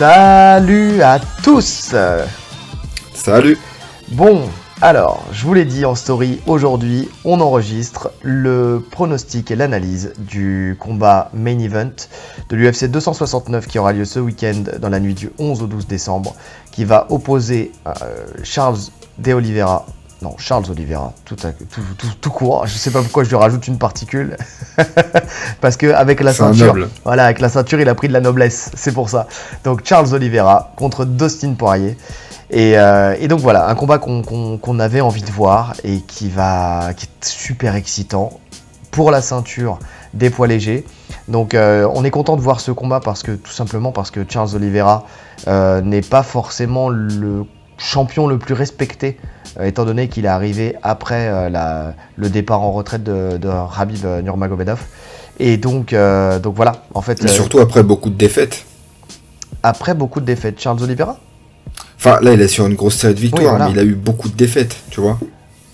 Salut à tous. Salut. Bon, alors, je vous l'ai dit en story, aujourd'hui, on enregistre le pronostic et l'analyse du combat main event de l'UFC 269 qui aura lieu ce week-end dans la nuit du 11 au 12 décembre, qui va opposer euh, Charles De Oliveira non, Charles Oliveira, tout, tout, court. Je sais pas pourquoi je lui rajoute une particule. Parce que avec la ceinture, voilà, avec la ceinture, il a pris de la noblesse. C'est pour ça. Donc Charles Oliveira contre Dustin Poirier. Et, euh, donc voilà, un combat qu'on avait envie de voir et qui va, qui est super excitant pour la ceinture des poids légers. Donc euh, on est content de voir ce combat parce que tout simplement parce que Charles Oliveira euh, n'est pas forcément le champion le plus respecté euh, étant donné qu'il est arrivé après euh, le départ en retraite de, de Habib Nurmagomedov. Et donc, euh, donc voilà, en fait. Et surtout après beaucoup de défaites. Après beaucoup de défaites, Charles Oliveira? Enfin, là, il est sur une grosse série de victoires, mais il a eu beaucoup de défaites, tu vois.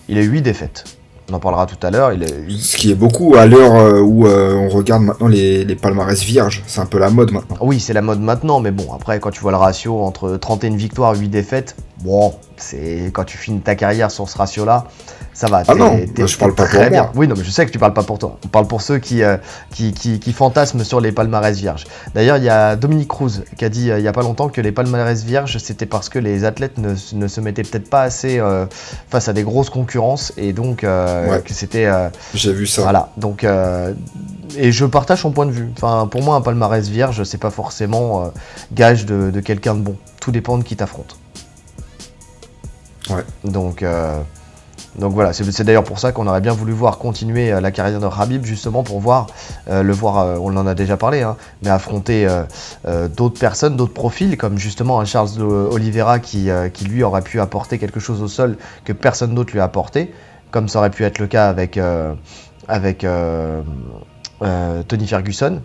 Il a eu 8 défaites. On en parlera tout à l'heure. Il Ce qui est beaucoup à l'heure euh, où euh, on regarde maintenant les, les palmarès vierges. C'est un peu la mode maintenant. Oui, c'est la mode maintenant, mais bon, après, quand tu vois le ratio entre 31 victoires et 8 défaites, bon, c'est quand tu finis ta carrière sur ce ratio-là, ça va. Ah non, je parle pas pour bien. moi. Oui, non, mais je sais que tu parles pas pour toi. On parle pour ceux qui, euh, qui, qui, fantasment sur les palmarès vierges. D'ailleurs, il y a Dominique Cruz qui a dit il y a pas longtemps que les palmarès vierges, c'était parce que les athlètes ne, ne se mettaient peut-être pas assez face à des grosses concurrences et donc euh, que c'était. Euh, J'ai vu ça. Voilà. Donc, euh, et je partage son point de vue. Enfin, pour moi, un palmarès vierge, c'est pas forcément gage de, quelqu'un de bon. Tout dépend de qui t'affronte. Ouais. Donc. Voilà, c'est d'ailleurs pour ça qu'on aurait bien voulu voir continuer la carrière de Habib, justement pour voir, le voir, on en a déjà parlé, hein, mais affronter d'autres personnes, d'autres profils, comme justement un Charles Oliveira qui, qui, lui aurait pu apporter quelque chose au sol que personne d'autre lui a apporté comme ça aurait pu être le cas avec, euh, avec euh, euh, Tony Ferguson,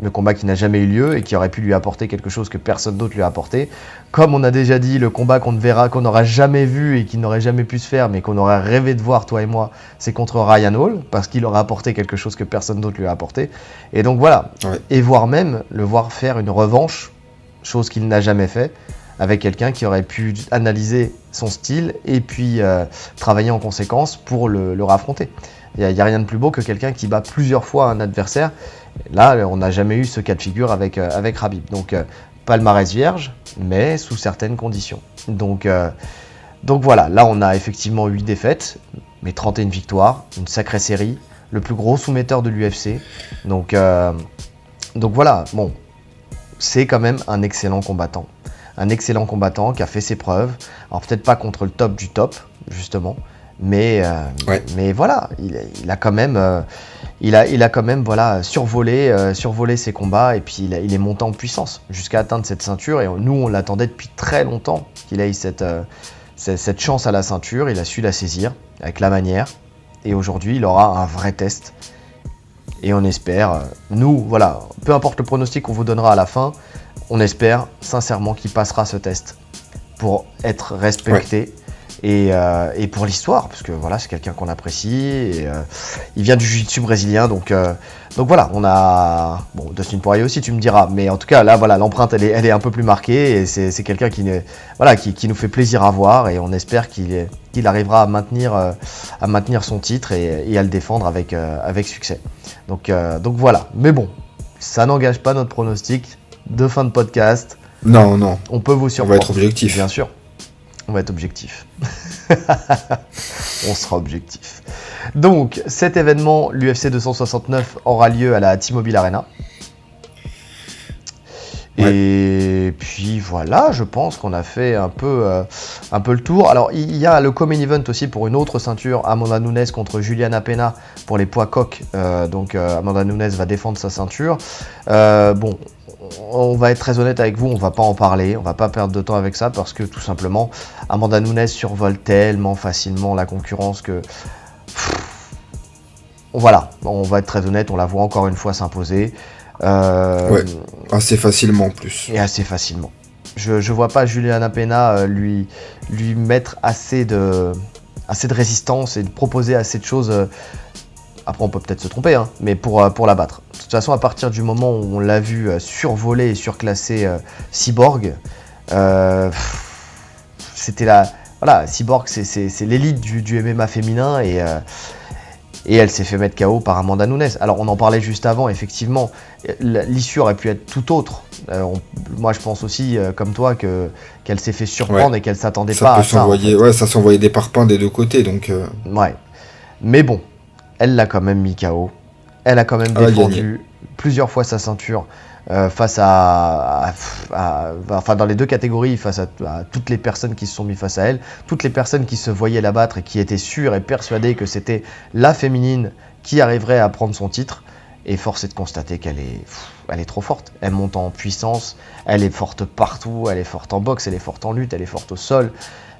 le combat qui n'a jamais eu lieu et qui aurait pu lui apporter quelque chose que personne d'autre lui a apporté. Comme on a déjà dit, le combat qu'on ne verra, qu'on n'aura jamais vu et qui n'aurait jamais pu se faire, mais qu'on aurait rêvé de voir, toi et moi, c'est contre Ryan Hall, parce qu'il aurait apporté quelque chose que personne d'autre lui a apporté. Et donc voilà. Et voire même le voir faire une revanche, chose qu'il n'a jamais fait, avec quelqu'un qui aurait pu analyser son style et puis euh, travailler en conséquence pour le, le raffronter. Il n'y a, rien de plus beau que quelqu'un qui bat plusieurs fois un adversaire. Là, on n'a jamais eu ce cas de figure avec, euh, avec Rabib. Donc, euh, palmarès vierge, mais sous certaines conditions. Donc, donc voilà, là on a effectivement 8 défaites, mais 31 victoires, une sacrée série, le plus gros soumetteur de l'UFC. Donc, donc voilà, bon, c'est quand même un excellent combattant un excellent combattant qui a fait ses preuves. Alors peut-être pas contre le top du top, justement, mais, euh, mais voilà, il, a quand même, euh, il, a, quand même voilà, survolé, euh, survolé ses combats et puis il, est monté en puissance jusqu'à atteindre cette ceinture. Et nous, on l'attendait depuis très longtemps qu'il ait cette, cette chance à la ceinture. Il a su la saisir avec la manière. Et aujourd'hui, il aura un vrai test. Et on espère, nous, voilà, peu importe le pronostic qu'on vous donnera à la fin, on espère sincèrement qu'il passera ce test pour être respecté. Euh, et, pour l'histoire, parce que voilà, c'est quelqu'un qu'on apprécie. Et, euh, il vient du jiu-jitsu brésilien, donc, euh, donc voilà, on a. Bon, Dustin Poirier aussi, tu me diras, mais en tout cas, là, voilà, l'empreinte, elle est, elle est un peu plus marquée, et c'est quelqu'un qui, voilà, qui, nous fait plaisir à voir, et on espère qu'il qu'il arrivera à maintenir, à maintenir son titre et, à le défendre avec, avec succès. Donc, donc voilà, mais bon, ça n'engage pas notre pronostic de fin de podcast. Non, non. On peut vous surprendre. On va être objectif. Bien sûr. On va être objectif. on sera objectif. Donc, cet événement, l'UFC 269, aura lieu à la T-Mobile Arena. Et puis voilà, je pense qu'on a fait un peu, euh, un peu le tour. Alors il y a le Common Event aussi pour une autre ceinture, Amanda Nunes contre Juliana Pena pour les poids coq. Euh, donc euh, Amanda Nunes va défendre sa ceinture. bon, on va être très honnête avec vous, on va pas en parler, on va pas perdre de temps avec ça parce que tout simplement, Amanda Nunes survole tellement facilement la concurrence que. voilà, on va être très honnête, on la voit encore une fois s'imposer. Euh, ouais, assez facilement en plus. Et assez facilement. Je, ne vois pas Juliana Pena euh, lui, lui mettre assez de, assez de résistance et de proposer assez de choses. Après, on peut peut-être se tromper, hein, mais pour, euh, pour la battre. De toute façon, à partir du moment où on l'a vu euh, survoler et surclasser euh, Cyborg, c'était la. Voilà, Cyborg, c'est- l'élite du, du MMA féminin et, et elle s'est fait mettre KO par Amanda Nunes. Alors, on en parlait juste avant, effectivement, l'issue aurait pu être tout autre. Euh, on- moi, je pense aussi, euh, comme toi, que qu'elle s'est fait surprendre et qu'elle s'attendait Ça pas peut à ça. en s'envoyer, ouais, ça s'envoyait des parpaings des deux côtés, donc euh, Ouais. Mais bon, elle l'a quand même mis KO. Elle a quand même Elle a défendu plusieurs fois sa ceinture euh, face à, à- à- Enfin, dans les deux catégories, face à, à toutes les personnes qui se sont mis face à elle, toutes les personnes qui se voyaient la battre et qui étaient sûres et persuadées que c'était la féminine qui arriverait à prendre son titre. Et force est de constater qu'elle est, pff, elle est trop forte. Elle monte en puissance, elle est forte partout, elle est forte en boxe, elle est forte en lutte, elle est forte au sol.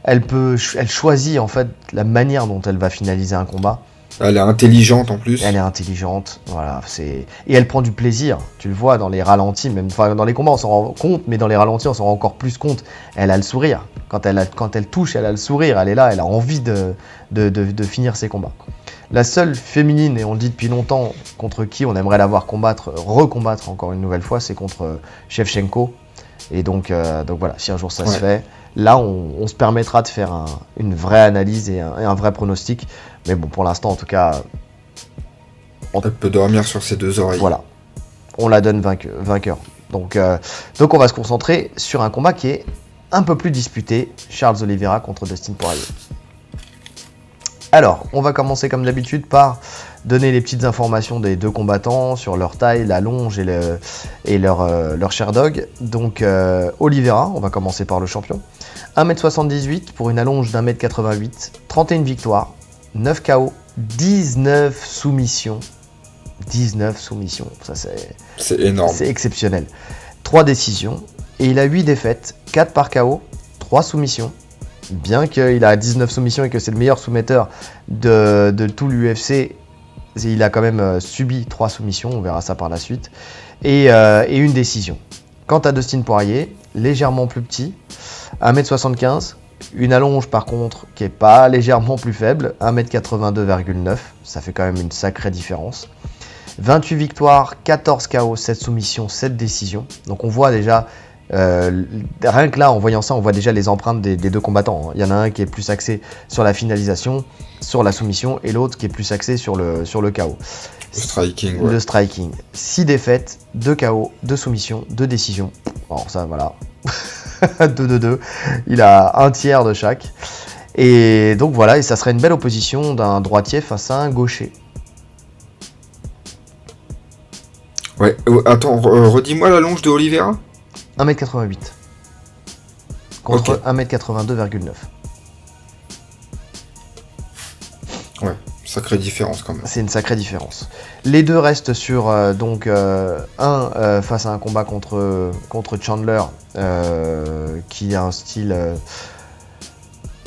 Elle peut, elle choisit en fait la manière dont elle va finaliser un combat. Elle est intelligente en plus. Elle est intelligente, voilà. C'est et elle prend du plaisir. Tu le vois dans les ralentis, même enfin dans les combats on s'en rend compte, mais dans les ralentis on s'en rend encore plus compte. Elle a le sourire. Quand elle, a- quand elle touche, elle a le sourire. Elle est là, elle a envie de, de, de- de finir ses combats. La seule féminine, et on le dit depuis longtemps, contre qui on aimerait la voir combattre, recombattre encore une nouvelle fois, c'est contre euh, Shevchenko. Et donc, euh, donc voilà, si un jour ça se fait, là on, on se permettra de faire un- une vraie analyse et un, et un vrai pronostic. Mais bon, pour l'instant en tout cas, Elle peut dormir sur ses deux oreilles. voilà, on la donne vainque- vainqueur. Donc, euh, donc on va se concentrer sur un combat qui est un peu plus disputé, Charles Oliveira contre Dustin Poirier. Alors, on va commencer comme d'habitude par donner les petites informations des deux combattants sur leur taille, la longe et, le- et leur, euh, leur Sherdog. Donc, euh, Oliveira, on va commencer par le champion. 1m78 pour une allonge d'1m88, 31 victoires, 9 KO, 19 soumissions. 19 soumissions, ça c'est C'est énorme. c'est exceptionnel. 3 décisions. Et il a 8 défaites. 4 par KO. 3 soumissions. Bien qu'il a 19 soumissions et que c'est le meilleur soumetteur de, de tout l'UFC, il a quand même euh, subi 3 soumissions. On verra ça par la suite. Et, euh, et une décision. Quant à Dustin Poirier, légèrement plus petit. 1m75. Une allonge par contre qui est pas légèrement plus faible. 1m82,9. Ça fait quand même une sacrée différence. 28 victoires, 14 KO, 7 soumissions, 7 décisions. Donc on voit déjà, euh, rien que là, en voyant ça, on voit déjà les empreintes des, des deux combattants. hein. Il y en a un qui est plus axé sur la finalisation, sur la soumission, et l'autre qui est plus axé sur le, sur le KO. Le striking, ouais. Le striking. 6 défaites, 2 KO, 2 soumissions, 2 décisions. Alors ça, voilà. 2-2-2. Il a un tiers de chaque. Et donc voilà, et ça serait une belle opposition d'un droitier face à un gaucher. Ouais, euh, attends, euh, redis-moi la longe de Oliveira 1m88 contre Ok. 1m82,9. Ouais, sacrée différence quand même. C'est une sacrée différence. Les deux restent sur euh, donc euh, un euh, face à un combat contre Chandler qui a un style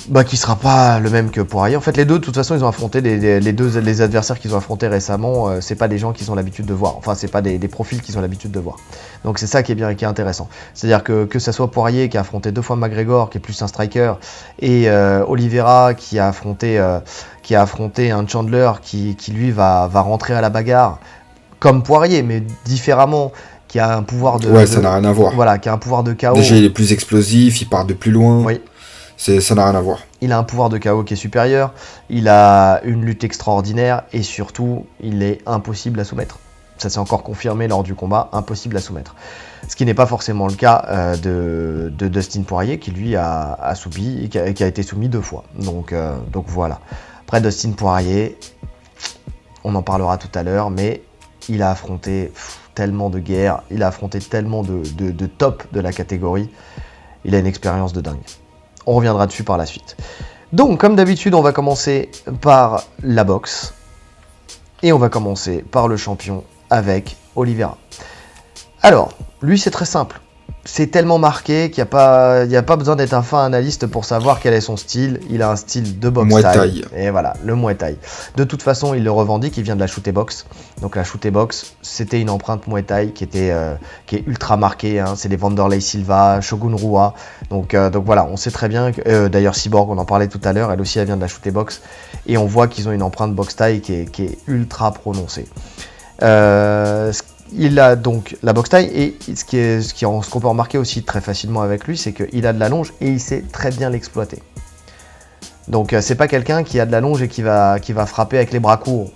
bah, qui sera pas le même que Poirier. En fait, les deux, de toute façon, ils ont affronté les, deux les adversaires qu'ils ont affrontés récemment. euh, c'est pas des gens qu'ils ont l'habitude de voir. Enfin, c'est pas des, profils qu'ils ont l'habitude de voir. Donc c'est ça qui est bien, intéressant. C'est-à-dire que que ça soit Poirier qui a affronté deux fois McGregor, qui est plus un striker, et Oliveira qui a affronté qui a affronté un Chandler qui, qui lui va, va rentrer à la bagarre comme Poirier, mais différemment, qui a un pouvoir de, ouais, de- ça n'a rien à voir. voilà, qui a un pouvoir de KO. Déjà, il est plus explosif, il part de plus loin. Oui. Ça n'a rien à voir. Il a un pouvoir de KO qui est supérieur, il a une lutte extraordinaire et surtout, il est impossible à soumettre. Ça s'est encore confirmé lors du combat, impossible à soumettre. Ce qui n'est pas forcément le cas euh, de, de Dustin Poirier qui lui a, a subi, qui a, qui a été soumis deux fois. Donc, euh, donc voilà. Après Dustin Poirier, on en parlera tout à l'heure, mais il a affronté tellement de guerres, il a affronté tellement de, de, de top de la catégorie. Il a une expérience de dingue. On reviendra dessus par la suite. Donc, comme d'habitude, on va commencer par la boxe. Et on va commencer par le champion avec Oliveira. Alors, lui, c'est très simple. C'est tellement marqué qu'il n'y a, pas, a pas besoin d'être un fin analyste pour savoir quel est son style. Il a un style de boxe Muay Thai. Et voilà, le Muay Thai. De toute façon, il le revendique, il vient de la shootée box. Donc la shootée box, c'était une empreinte Muay Thai qui, était, euh, qui est ultra marquée. hein. C'est les Vanderlei Silva, Shogun Rua. Donc, euh, donc voilà, on sait très bien. que- euh, D'ailleurs, Cyborg, on en parlait tout à l'heure, elle aussi, elle vient de la shootée box. Et on voit qu'ils ont une empreinte box Thai qui est, qui est ultra prononcée. Ce- il a donc la box taille et ce qui est ce qu'on peut remarquer aussi très facilement avec lui, c'est qu'il a de la longe et il sait très bien l'exploiter. Donc euh, c'est pas quelqu'un qui a de la longe et qui va qui va frapper avec les bras courts.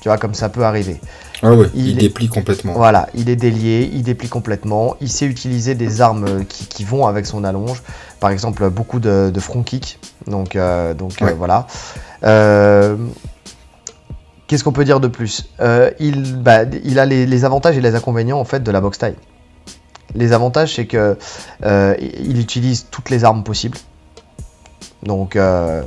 Tu vois comme ça peut arriver. Ah ouais, Il il, est- déplie complètement. Voilà, il est délié, il déplie complètement, il sait utiliser des armes euh, qui, qui vont avec son allonge. Par exemple, beaucoup de, de front kick. Donc, euh, donc euh, voilà. Euh, Qu'est-ce qu'on peut dire de plus? Euh, il, bah, il a les, les avantages et les inconvénients en fait de la boxe taille. Les avantages, c'est que euh, il utilise toutes les armes possibles. Donc, euh,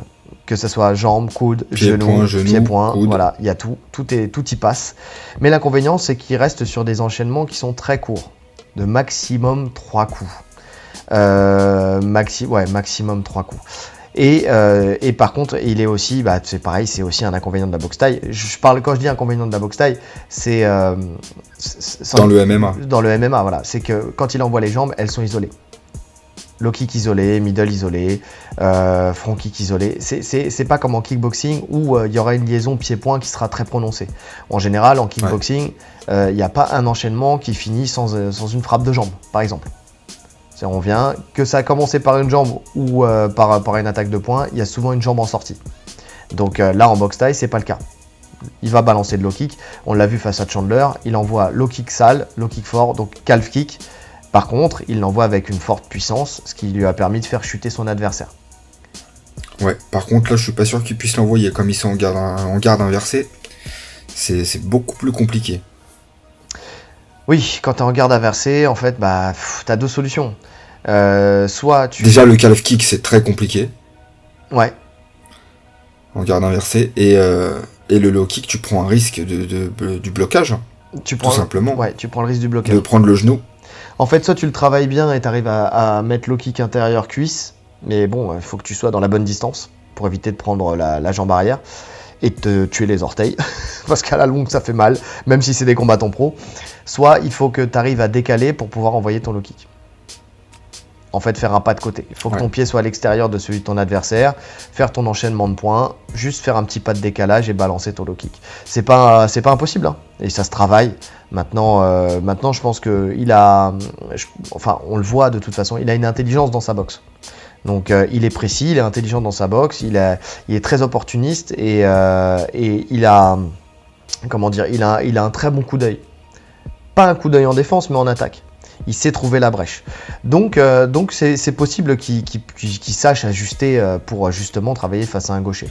que ce soit jambes, coudes, Pied, genoux, pieds, poings, voilà, il y a tout, tout, est, tout y passe. Mais l'inconvénient, c'est qu'il reste sur des enchaînements qui sont très courts, de maximum 3 coups. Euh, maxi, ouais, maximum 3 coups. Et, euh, et par contre, il est aussi, bah, c'est pareil, c'est aussi un inconvénient de la boxe taille. Je, parle quand je dis inconvénient de la boxe taille, c'est euh, c'est- Dans le MMA. dans le MMA, voilà, c'est que quand il envoie les jambes, elles sont isolées. Low kick isolé, middle isolé, euh, front kick isolé. C'est- pas comme en kickboxing où il y aura une liaison pied-point qui sera très prononcée. En général, en kickboxing, il n'y a pas un enchaînement qui finit sans, sans une frappe de jambe, par exemple. On vient, que ça a commencé par une jambe ou euh, par, une attaque de poing, il y a souvent une jambe en sortie. Donc euh, là, en box taille, c'est pas le cas. Il va balancer de low kick. On l'a vu face à Chandler. Il envoie low kick sale, low kick fort, donc calf kick. Par contre, il l'envoie avec une forte puissance, ce qui lui a permis de faire chuter son adversaire. Ouais, par contre là je suis pas sûr qu'ils puissent l'envoyer comme ils sont en garde, en garde inversée. C'est beaucoup plus compliqué. Oui, quand tu es en garde inversée, en fait, bah, tu as deux solutions. Euh, soit tu. Déjà le calf kick c'est très compliqué Ouais, en garde inversée et, euh, et le low kick tu prends un risque de, de- de- du blocage tu tout prends, simplement ouais, tu prends le risque du blocage. de prendre le genou. En fait, soit tu le travailles bien et tu arrives à, à mettre low kick intérieur cuisse, mais bon, il faut que tu sois dans la bonne distance pour éviter de prendre la, la jambe arrière et te tuer les orteils, parce qu'à la longue ça fait mal, même si c'est des combattants pro. Soit il faut que tu arrives à décaler pour pouvoir envoyer ton low kick. En fait, faire un pas de côté. Il faut que Ouais. ton pied soit à l'extérieur de celui de ton adversaire, faire ton enchaînement de points, juste faire un petit pas de décalage et balancer ton low kick. C'est pas, c'est pas impossible, hein. et ça se travaille. Maintenant, euh, maintenant, je pense que il a, je- enfin, on le voit de toute façon, il a une intelligence dans sa boxe. Donc, euh, il est précis, il est intelligent dans sa boxe, il, a- il est très opportuniste et, euh, et il a, comment dire, il a, il a un très bon coup d'œil. Pas un coup d'œil en défense, mais en attaque. Il sait trouver la brèche. Donc, euh, donc c'est possible qu'il sache ajuster pour justement travailler face à un gaucher.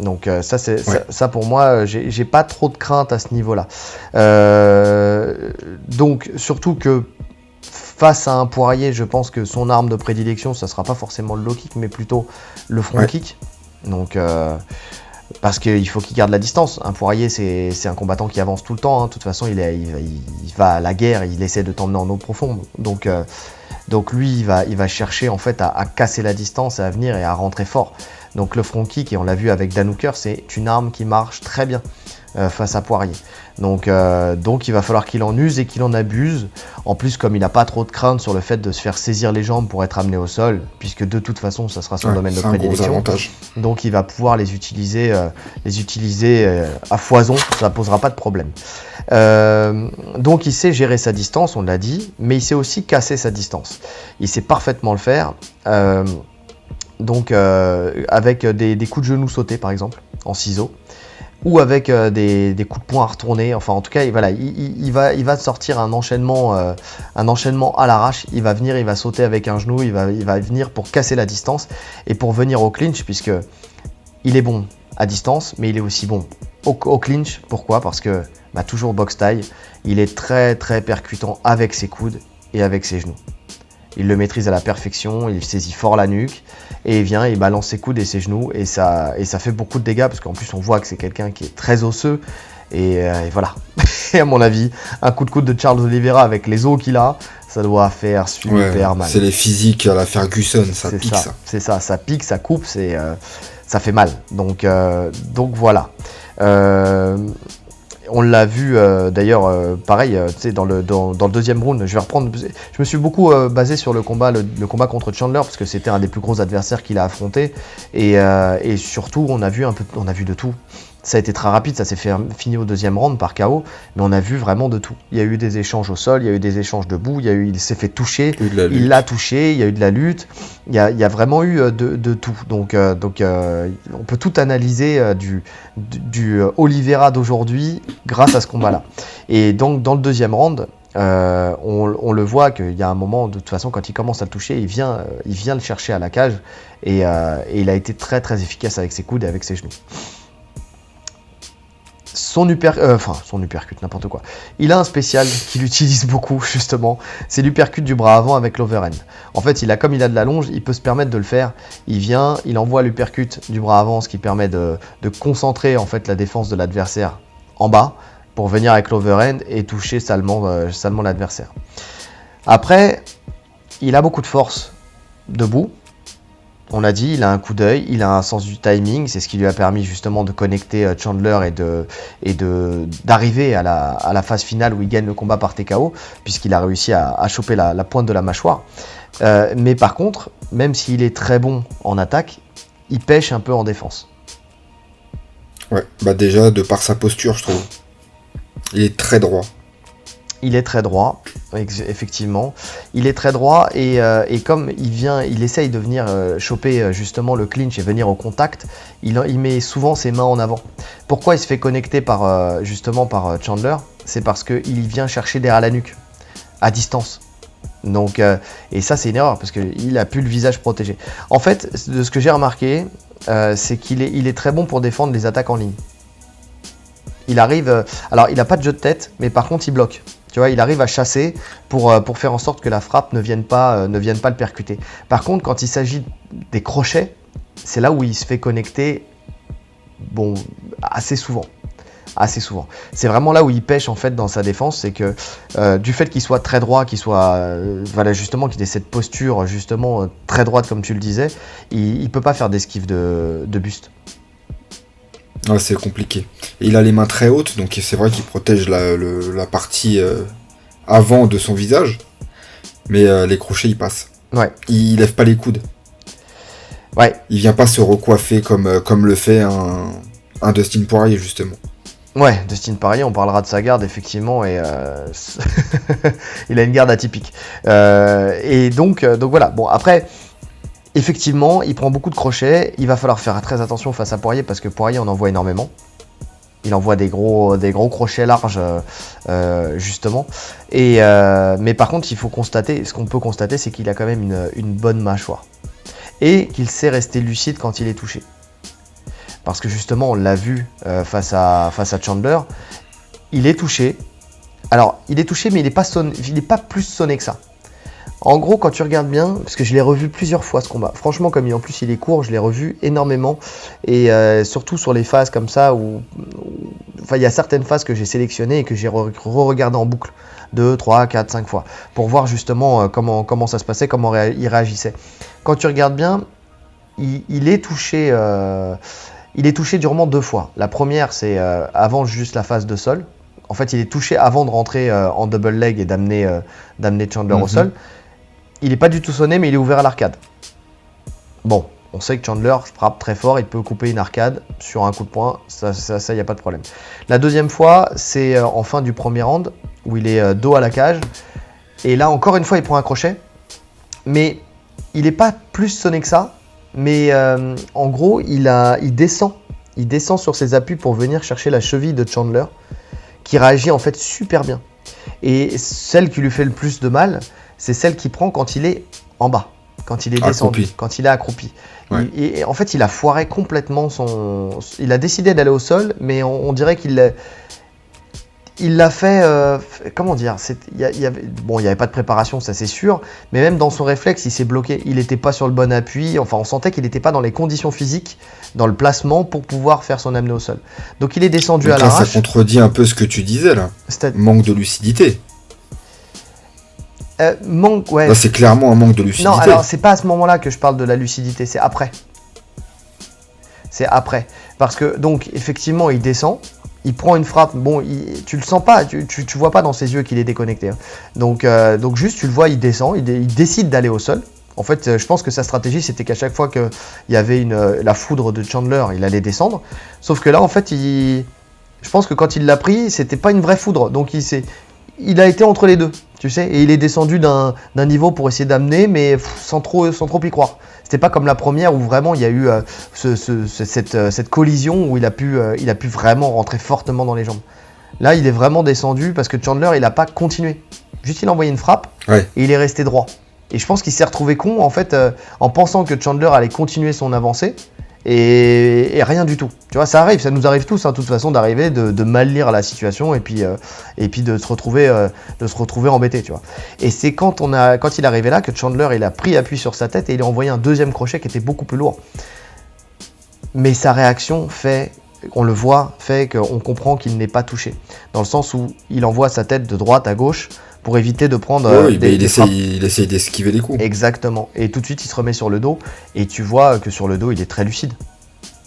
Donc ça, c'est ça, Ouais. ça, pour moi, j'ai pas trop de crainte à ce niveau-là. Donc surtout que face à un poirier, je pense que son arme de prédilection, ça sera pas forcément le low kick, mais plutôt le front Ouais. kick. Donc euh, parce qu'il faut qu'il garde la distance. Un poirier, c'est un combattant qui avance tout le temps. hein. De toute façon, il, est- il va- il- il va à la guerre, il essaie de t'emmener en eau profonde. Donc, euh, donc lui, il va, il va chercher en fait à, à casser la distance, à venir et à rentrer fort. Donc le front kick, et on l'a vu avec Dan Hooker, c'est une arme qui marche très bien face à Poirier. Donc, euh, donc il va falloir qu'il en use et qu'il en abuse. En plus, comme il n'a pas trop de crainte sur le fait de se faire saisir les jambes pour être amené au sol, puisque de toute façon, ça sera son Ouais, domaine de prédilection. Donc il va pouvoir les utiliser, euh, les utiliser euh, à foison, ça posera pas de problème. Euh, donc il sait gérer sa distance, on l'a dit, mais il sait aussi casser sa distance. Il sait parfaitement le faire. euh, donc euh, avec des, des coups de genoux sautés par exemple, en ciseaux, ou avec euh, des, coups de poing à retourner. Enfin en tout cas, il- va, sortir un enchaînement, euh, un enchaînement à l'arrache. Il va venir, il va sauter avec un genou, il va, venir pour casser la distance et pour venir au clinch puisque il est bon à distance, mais il est aussi bon au, au clinch. Pourquoi? Parce que bah, toujours box taille, il est très très percutant avec ses coudes et avec ses genoux. Il le maîtrise à la perfection, il saisit fort la nuque et il vient, il balance ses coudes et ses genoux et ça, et ça fait beaucoup de dégâts parce qu'en plus on voit que c'est quelqu'un qui est très osseux et, euh, voilà. et à mon avis, un coup de coude de Charles Oliveira avec les os qu'il a, ça doit faire super mal. C'est les physiques à la Ferguson, ça pique ça. C'est ça, ça pique, ça coupe, c'est, euh, ça fait mal. Donc, euh, donc voilà. On l'a vu d'ailleurs, pareil, dans le, dans, le deuxième round. Je vais reprendre. Je me suis beaucoup basé sur le combat, contre Chandler parce que c'était un des plus gros adversaires qu'il a affronté. Et, surtout, on a vu de tout. Ça a été très rapide, ça s'est fait fini au deuxième round par KO, mais on a vu vraiment de tout. Il y a eu des échanges au sol, il y a eu des échanges debout, il, y a eu, il s'est fait toucher, il l'a touché, il y a eu de la lutte, il y a, vraiment eu euh, de, tout. Donc, euh, donc euh, on peut tout analyser du, du, Oliveira d'aujourd'hui grâce à ce combat-là. Et donc dans le deuxième round, on, le voit qu'il y a un moment, de toute façon, quand il commence à le toucher, il vient, il vient le chercher à la cage et, et, il a été très très efficace avec ses coudes et avec ses genoux son uppercut, euh, enfin son uppercut, n'importe quoi. Il a un spécial qu'il utilise beaucoup justement, c'est l'uppercut du bras avant avec l'overhand. En fait, il a comme il a de la longe, il peut se permettre de le faire. Il vient, il envoie l'uppercut du bras avant, ce qui permet de, concentrer en fait la défense de l'adversaire en bas pour venir avec l'overhand et toucher salement, euh, salement l'adversaire. Après, il a beaucoup de force debout, on a dit, il a un coup d'œil, il a un sens du timing, c'est ce qui lui a permis justement de connecter euh, Chandler et d'arriver à la, à la, phase finale où il gagne le combat par TKO, puisqu'il a réussi à, choper la, pointe de la mâchoire. Euh, mais par contre, même s'il est très bon en attaque, il pêche un peu en défense. Ouais, bah déjà de par sa posture, je trouve. Il est très droit. Il est très droit, effectivement. Il est très droit et, euh, comme il vient, il essaye de venir euh, choper euh, justement le clinch et venir au contact, il, met souvent ses mains en avant. Pourquoi il se fait connecter par justement par Chandler? C'est parce qu'il vient chercher derrière la nuque, à distance. Donc, et ça c'est une erreur parce qu'il a plus le visage protégé. En fait, ce que j'ai remarqué, c'est qu'il est, est très bon pour défendre les attaques en ligne. Il arrive, alors il n'a pas de jeu de tête, mais par contre il bloque. Tu vois, il arrive à chasser pour, euh, pour faire en sorte que la frappe ne vienne, pas, euh, ne vienne pas le percuter. Par contre, quand il s'agit des crochets, c'est là où il se fait connecter bon, assez souvent. Assez souvent. C'est vraiment là où il pêche en fait dans sa défense, c'est que euh, du fait qu'il soit très droit, qu'il soit voilà justement qu'il ait cette posture justement très droite comme tu le disais, il, ne peut pas faire d'esquive de, de buste. Ouais, c'est compliqué. il a les mains très hautes, donc c'est vrai qu'il protège la, partie euh, avant de son visage. Mais euh, les crochets, ils passent. Ouais. Il, lève pas les coudes. Ouais. Il vient pas se recoiffer comme, euh, comme le fait un, un Dustin Poirier, justement. Ouais, Dustin Poirier, on parlera de sa garde, effectivement, et il a une garde atypique. et donc, donc voilà. Bon, après, Effectivement, il prend beaucoup de crochets. Il va falloir faire très attention face à Poirier parce que Poirier en envoie énormément. Il envoie des gros, des gros crochets larges, euh, justement. Et, euh, mais par contre, il faut constater, ce qu'on peut constater, c'est qu'il a quand même une, bonne mâchoire. Et qu'il sait rester lucide quand il est touché. Parce que justement, on l'a vu euh, face, à, Chandler. Il est touché. Alors, il est touché, mais il n'est pas plus sonné que ça. En gros, quand tu regardes bien, parce que je l'ai revu plusieurs fois ce combat, franchement, comme il, en plus il est court, je l'ai revu énormément. Et euh, surtout sur les phases comme ça, où, enfin, il y a certaines phases que j'ai sélectionnées et que j'ai re-regardé en boucle 2, 3, 4, 5 fois, pour voir justement euh, comment, comment ça se passait, comment il réagissait. Quand tu regardes bien, il, est touché. Euh, il est touché durement deux fois. La première, c'est avant juste la phase de sol. En fait, il est touché avant de rentrer en double leg et d'amener Chandler au mhm. sol il n'est pas du tout sonné, mais il est ouvert à l'arcade. Bon, on sait que Chandler frappe très fort, il peut couper une arcade sur un coup de poing, ça, ça, n'y a pas de problème. La deuxième fois, c'est euh, en fin du premier round, où il est euh, dos à la cage. Et là, encore une fois, il prend un crochet. Mais il n'est pas plus sonné que ça. Mais euh, en gros, il descend. Il descend sur ses appuis pour venir chercher la cheville de Chandler, qui réagit en fait super bien. Et celle qui lui fait le plus de mal, c'est celle qu'il prend quand il est en bas, quand il est descendu, quand il est accroupi. et, en fait, il a foiré complètement son. Il a décidé d'aller au sol, mais on, dirait qu'il il l'a fait, euh, comment dire, il y a- il y avait, bon, il n'y avait pas de préparation, ça c'est sûr, mais même dans son réflexe, il s'est bloqué. Il n'était pas sur le bon appui, enfin on sentait qu'il n'était pas dans les conditions physiques, dans le placement pour pouvoir faire son amener au sol. Donc il est descendu à Donc ça l'arrache. contredit un peu ce que tu disais là. Manque de lucidité. Euh, manque, ouais. Là, c'est clairement un manque de lucidité. Non, alors c'est pas à ce moment-là que je parle de la lucidité, c'est après. C'est après. Parce que, donc, effectivement, il descend, il prend une frappe, bon, il- tu le sens pas, tu, tu, tu vois pas dans ses yeux qu'il est déconnecté. hein. Donc, euh, donc, juste, tu le vois, il descend, il, dé- il décide d'aller au sol. En fait, euh, je pense que sa stratégie, c'était qu'à chaque fois qu'il y avait une, la foudre de Chandler, il allait descendre. Sauf que là, en fait, il, je pense que quand il l'a pris, c'était pas une vraie foudre. Donc, il il a été entre les deux, tu sais, et il est descendu d'un niveau pour essayer d'amener, mais pff, sans trop, sans trop y croire. C'était pas comme la première où vraiment il y a eu euh, ce- ce- ce- cette, euh, cette collision où il a, pu, euh, il a pu vraiment rentrer fortement dans les jambes. Là, il est vraiment descendu parce que Chandler, il a pas continué. Juste, il a envoyé une frappe Ouais. et il est resté droit. Et je pense qu'il s'est retrouvé con en fait euh, en pensant que Chandler allait continuer son avancée et, rien du tout. Tu vois, ça arrive, ça nous arrive tous, hein, de toute façon, d'arriver, de, mal lire la situation et puis, euh, et puis de se retrouver, euh, de se retrouver embêté, tu vois. Et c'est quand quand il est arrivé là que Chandler, il a pris appui sur sa tête et il a envoyé un deuxième crochet qui était beaucoup plus lourd. Mais sa réaction fait, on le voit, fait qu'on comprend qu'il n'est pas touché, dans le sens où il envoie sa tête de droite à gauche pour éviter de prendre euh, Oui, des, il, des essaye, frappes il essaye d'esquiver les coups. Exactement. Et tout de suite, il se remet sur le dos. Et tu vois que sur le dos, il est très lucide.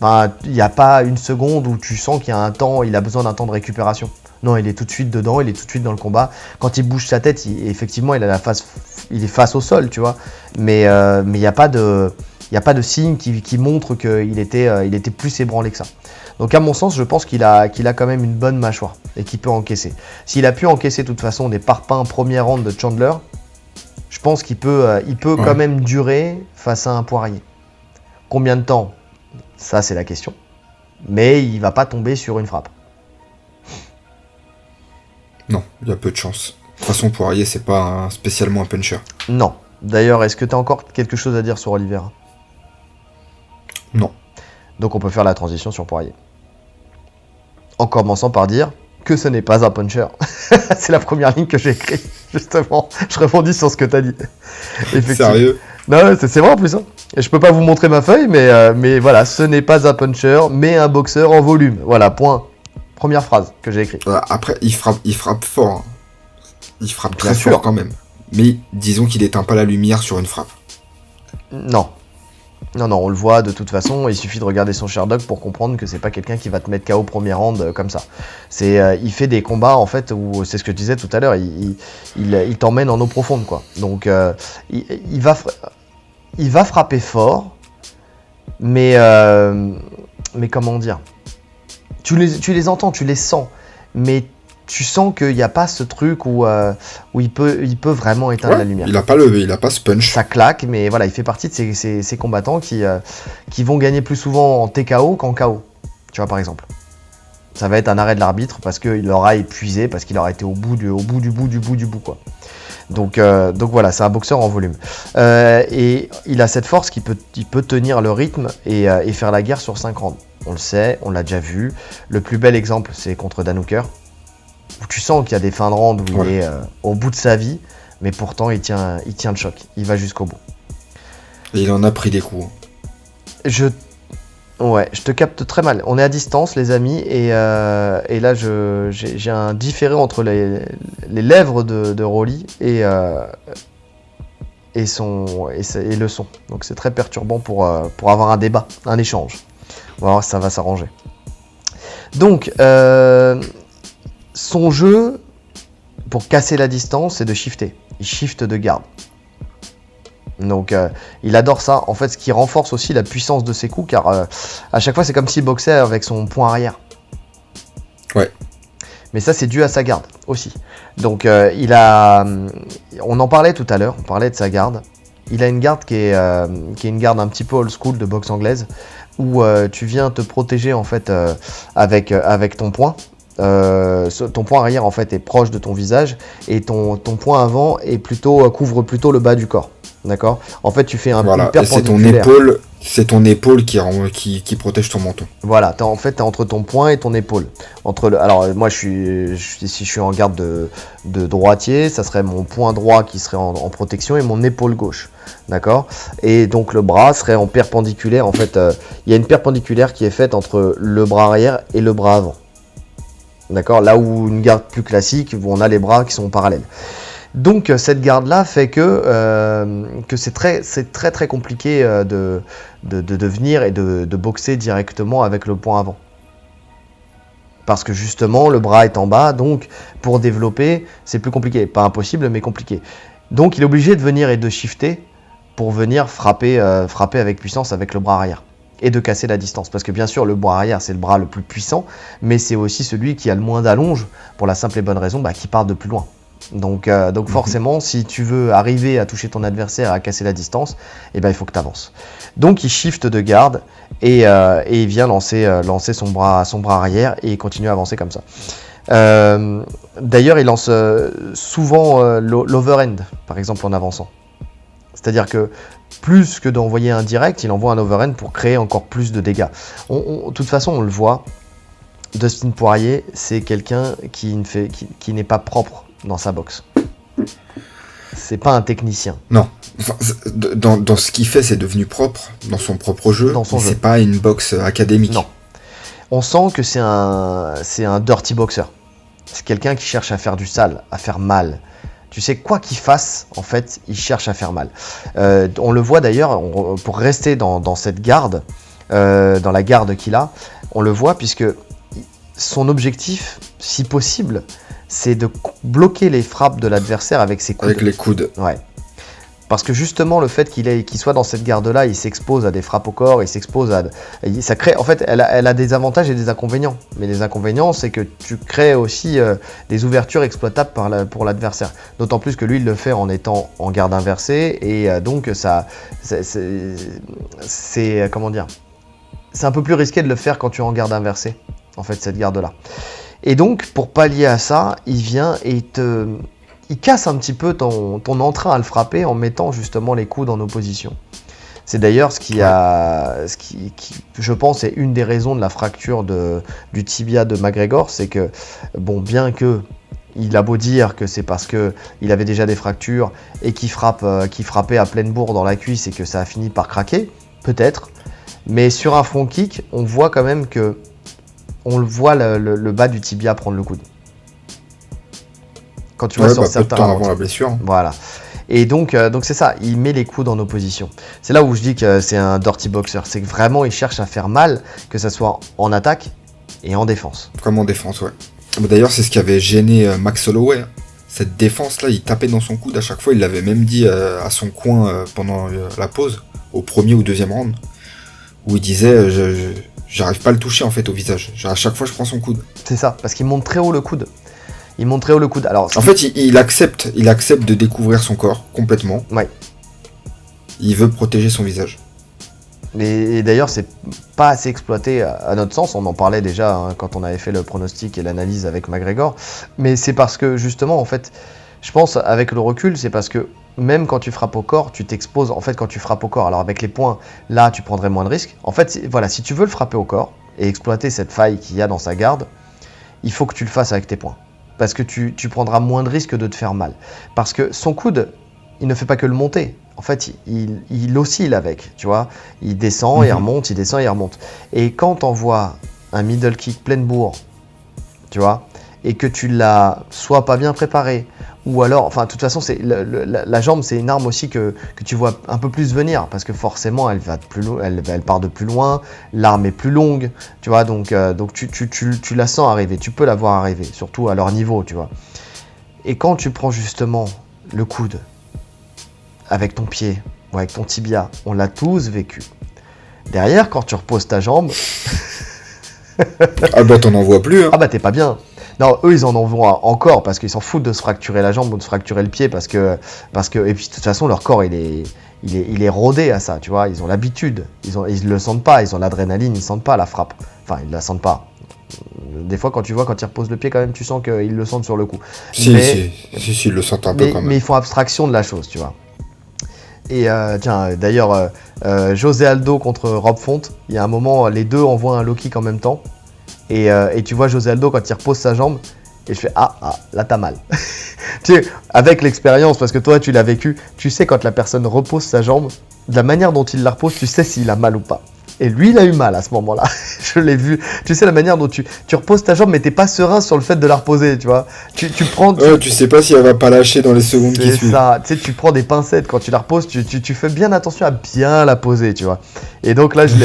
Enfin, Il n'y a pas une seconde où tu sens qu'il y a un temps, il a besoin d'un temps de récupération. Non, il est tout de suite dedans, il est tout de suite dans le combat. Quand il bouge sa tête, il- effectivement, il a la face, il est face au sol, tu vois. Mais euh, mais il n'y a pas de, il y a pas de signe qui, qui montre qu'il était, euh, il était plus ébranlé que ça. Donc à mon sens, je pense qu'il a, qu'il a quand même une bonne mâchoire et qu'il peut encaisser. S'il a pu encaisser de toute façon des parpaings premier round de Chandler, je pense qu'il peut, euh, il peut Ouais. quand même durer face à un poirier. Combien de temps? Ça, c'est la question. Mais il va pas tomber sur une frappe. Non, il y a peu de chance. De toute façon, Poirier, c'est pas un- spécialement un puncher. Non. D'ailleurs, est-ce que tu as encore quelque chose à dire sur Oliveira? Non. Donc on peut faire la transition sur Poirier. En commençant par dire que ce n'est pas un puncher. c'est la première ligne que j'ai écrite, justement. Je répondis sur ce que tu as dit. Sérieux? Non, c'est vrai en plus. hein. Et je peux pas vous montrer ma feuille, mais, euh, mais voilà, ce n'est pas un puncher, mais un boxeur en volume. Voilà, point. Première phrase que j'ai écrite. Euh, Après, il frappe, il frappe fort. hein. Il frappe Bien très sûr. fort quand même. Mais disons qu'il éteint pas la lumière sur une frappe. Non. Non, non, on le voit de toute façon. Il suffit de regarder son Sherlock pour comprendre que c'est pas quelqu'un qui va te mettre KO premier round euh, comme ça. C'est, euh, il fait des combats en fait où c'est ce que je disais tout à l'heure. Il, t'emmène en eau profonde quoi. Donc euh, il, va, frapper fort, mais mais comment dire? Tu les, tu les entends, tu les sens, mais tu sens qu'il n'y a pas ce truc où, euh, où il, peut, il peut vraiment éteindre Ouais, la lumière il a pas le, il a pas ce punch. ça claque, mais voilà, il fait partie de ces, ces- ces combattants qui, euh, qui vont gagner plus souvent en TKO qu'en KO. Tu vois, par exemple. Ça va être un arrêt de l'arbitre parce qu'il l'aura épuisé, parce qu'il aura été au bout, du, au bout du bout du bout du bout, quoi. Donc, euh, donc voilà, c'est un boxeur en volume. Et il a cette force qui peut, il peut tenir le rythme et, et faire la guerre sur 5 rounds. On le sait, on l'a déjà vu. Le plus bel exemple, c'est contre Dan Hooker, où tu sens qu'il y a des fins de round où Ouais. il est euh, au bout de sa vie, mais pourtant il tient, il tient le choc, il va jusqu'au bout. Et il en a pris des coups. hein. Je, ouais, je te capte très mal. On est à distance, les amis, et, euh, et là je, j'ai, un différé entre les, les lèvres de, de Rolly et, euh, et, son, et le son. Donc c'est très perturbant pour, euh, pour avoir un débat, un échange. On va voir si ça va s'arranger. Donc, euh, son jeu, pour casser la distance, c'est de shifter. Il shift de garde. Donc, euh, il adore ça. En fait, ce qui renforce aussi la puissance de ses coups, car euh, à chaque fois, c'est comme s'il boxait avec son poing arrière. Ouais. Mais ça, c'est dû à sa garde aussi. Donc, euh, il a. On en parlait tout à l'heure, on parlait de sa garde. Il a une garde qui est, qui est une garde un petit peu old school de boxe anglaise, où tu viens te protéger en fait avec, avec ton poing. Euh, ton poing arrière en fait est proche de ton visage et ton, ton poing avant est plutôt, euh, couvre plutôt le bas du corps. D'accord? En fait, tu fais un voilà. c'est ton perpendiculaire. épaule, c'est ton épaule qui, rend- qui, qui protège ton menton. Voilà, en fait, t'es entre ton poing et ton épaule. Entre le, alors, moi, je suis, je si je suis en garde de, de droitier, ça serait mon poing droit qui serait en, en protection et mon épaule gauche. D'accord? Et donc, le bras serait en perpendiculaire. En fait, euh, il y a une perpendiculaire qui est faite entre le bras arrière et le bras avant. D'accord? Là où une garde plus classique, où on a les bras qui sont parallèles. Donc euh, cette garde-là fait que, euh, c'est très, très compliqué euh, de, venir et de, boxer directement avec le point avant. Parce que justement le bras est en bas, donc pour développer c'est plus compliqué. Pas impossible mais compliqué. Donc il est obligé de venir et de shifter pour venir frapper, frapper avec puissance avec le bras arrière. Et de casser la distance. Parce que bien sûr le bras arrière c'est le bras le plus puissant, mais c'est aussi celui qui a le moins d'allonge pour la simple et bonne raison bah, qu'il part de plus loin. Donc, euh, donc forcément, si tu veux arriver à toucher ton adversaire, à casser la distance, eh ben, il faut que tu avances. Donc il shift de garde et, euh, et il vient lancer, euh, lancer son, bras, son bras arrière et il continue à avancer comme ça. D'ailleurs, il lance souvent l'o- l'overhand, par exemple, en avançant. C'est-à-dire que plus que d'envoyer un direct, il envoie un overhand pour créer encore plus de dégâts. De toute façon, on le voit, Dustin Poirier, c'est quelqu'un qui ne fait, qui, qui n'est pas propre dans sa boxe. C'est pas un technicien. Non. Enfin, dans, dans ce qu'il fait, c'est devenu propre, dans son propre jeu. Dans son mais jeu. C'est pas une boxe académique. Non. On sent que c'est un, c'est un dirty boxer. C'est quelqu'un qui cherche à faire du sale, à faire mal. Tu sais, quoi qu'il fasse, en fait, il cherche à faire mal. Euh, on le voit d'ailleurs, pour rester dans, dans cette garde, euh, dans la garde qu'il a, on le voit puisque son objectif, si possible, c'est de bloquer les frappes de l'adversaire avec ses coudes. Avec les coudes. Ouais. Parce que justement, le fait qu'il soit dans cette garde-là, il s'expose à des frappes au corps, il s'expose à. Ça crée, en fait, elle a, des avantages et des inconvénients. Mais les inconvénients, c'est que tu crées aussi euh, des ouvertures exploitables pour l'adversaire. D'autant plus que lui, il le fait en étant en garde inversée. Et euh, donc, ça. c'est- Comment dire C'est un peu plus risqué de le faire quand tu es en garde inversée, en fait, cette garde-là. Et donc, pour pallier à ça, il vient et te il casse un petit peu ton, entrain à le frapper en mettant justement les coudes en opposition. C'est d'ailleurs ce qui a, ce qui, je pense, est une des raisons de la fracture de, du tibia de McGregor, c'est que, bon, bien que il a beau dire que c'est parce que il avait déjà des fractures et qu'il frappe, euh, frappait à pleine bourre dans la cuisse et que ça a fini par craquer, peut-être. Mais sur un front kick, on voit quand même que on le voit le- le bas du tibia prendre le coude. Quand tu Ouais, sur bah, peu de certains temps avant ralentis. la blessure. Voilà. Et donc, euh, donc c'est ça, il met les coudes en opposition. C'est là où je dis que c'est un dirty boxer. C'est que vraiment, il cherche à faire mal, que ce soit en attaque et en défense. Comme en défense, ouais. Bah, D'ailleurs, c'est ce qui avait gêné euh, Max Holloway. hein. Cette défense-là, il tapait dans son coude à chaque fois. Il l'avait même dit euh, à son coin pendant la pause, au premier ou deuxième round, où il disait je- je- J'arrive pas à le toucher en fait au visage. À chaque fois, je prends son coude. C'est ça, parce qu'il monte très haut le coude. Il très haut le coude. Alors, En fait, il, il accepte, il accepte de découvrir son corps complètement. Ouais. Il veut protéger son visage. Mais et d'ailleurs, c'est pas assez exploité à, à notre sens. On en parlait déjà hein, quand on avait fait le pronostic et l'analyse avec McGregor. Mais c'est parce que justement, en fait, je pense avec le recul, c'est parce que même quand tu frappes au corps, tu t'exposes. En fait, quand tu frappes au corps, alors avec les points, là, tu prendrais moins de risques. En fait, voilà, si tu veux le frapper au corps et exploiter cette faille qu'il y a dans sa garde, il faut que tu le fasses avec tes points. Parce que tu, tu prendras moins de risques de te faire mal. Parce que son coude, il ne fait pas que le monter. En fait, il, il oscille avec, tu vois. Il descend, il Mhm. remonte, il descend, il remonte. Et quand t'envoies un middle kick pleine bourre, tu vois, et que tu l'as soit pas bien préparé, ou alors, enfin, de toute façon, c'est la, la jambe, c'est une arme aussi que, que tu vois un peu plus venir, parce que forcément, elle va de plus lo- elle, elle part de plus loin, l'arme est plus longue, tu vois, donc, euh, donc tu, tu, tu, tu la sens arriver, tu peux la voir arriver, surtout à leur niveau, tu vois. Et quand tu prends justement le coude avec ton pied ou avec ton tibia, on l'a tous vécu. Derrière, quand tu reposes ta jambe, Ah bah t'en en vois plus. Hein. ah bah t'es pas bien. Non, eux ils en vont encore parce qu'ils s'en foutent de se fracturer la jambe ou de se fracturer le pied parce que parce que et puis de toute façon leur corps il est il est, il est rodé à ça, tu vois, ils ont l'habitude, ils ont ils le sentent pas, ils ont l'adrénaline, ils sentent pas la frappe. Enfin, ils la sentent pas. Des fois quand tu vois quand ils reposent le pied quand même, tu sens qu'ils le sentent sur le coup. Si, mais- si, si, si, ils le sentent un peu quand même. mais ils font abstraction de la chose, tu vois. Et euh, tiens, d'ailleurs, euh, euh, José Aldo contre Rob Font, il y a un moment, les deux envoient un low kick en même temps. Et, euh, et tu vois José Aldo quand il repose sa jambe, et je fais Ah, ah là t'as mal. tu sais, avec l'expérience, parce que toi tu l'as vécu, tu sais quand la personne repose sa jambe, de la manière dont il la repose, tu sais s'il a mal ou pas. Et lui, il a eu mal à ce moment-là. je l'ai vu. Tu sais la manière dont tu, tu reposes ta jambe, mais t'es pas serein sur le fait de la reposer, tu vois. Tu, tu prends. tu- Ouais, tu sais pas si elle va pas lâcher dans les secondes qui c'est suivent. ça, tu sais, tu prends des pincettes quand tu la reposes, tu, tu- tu fais bien attention à bien la poser, tu vois. Et donc là, je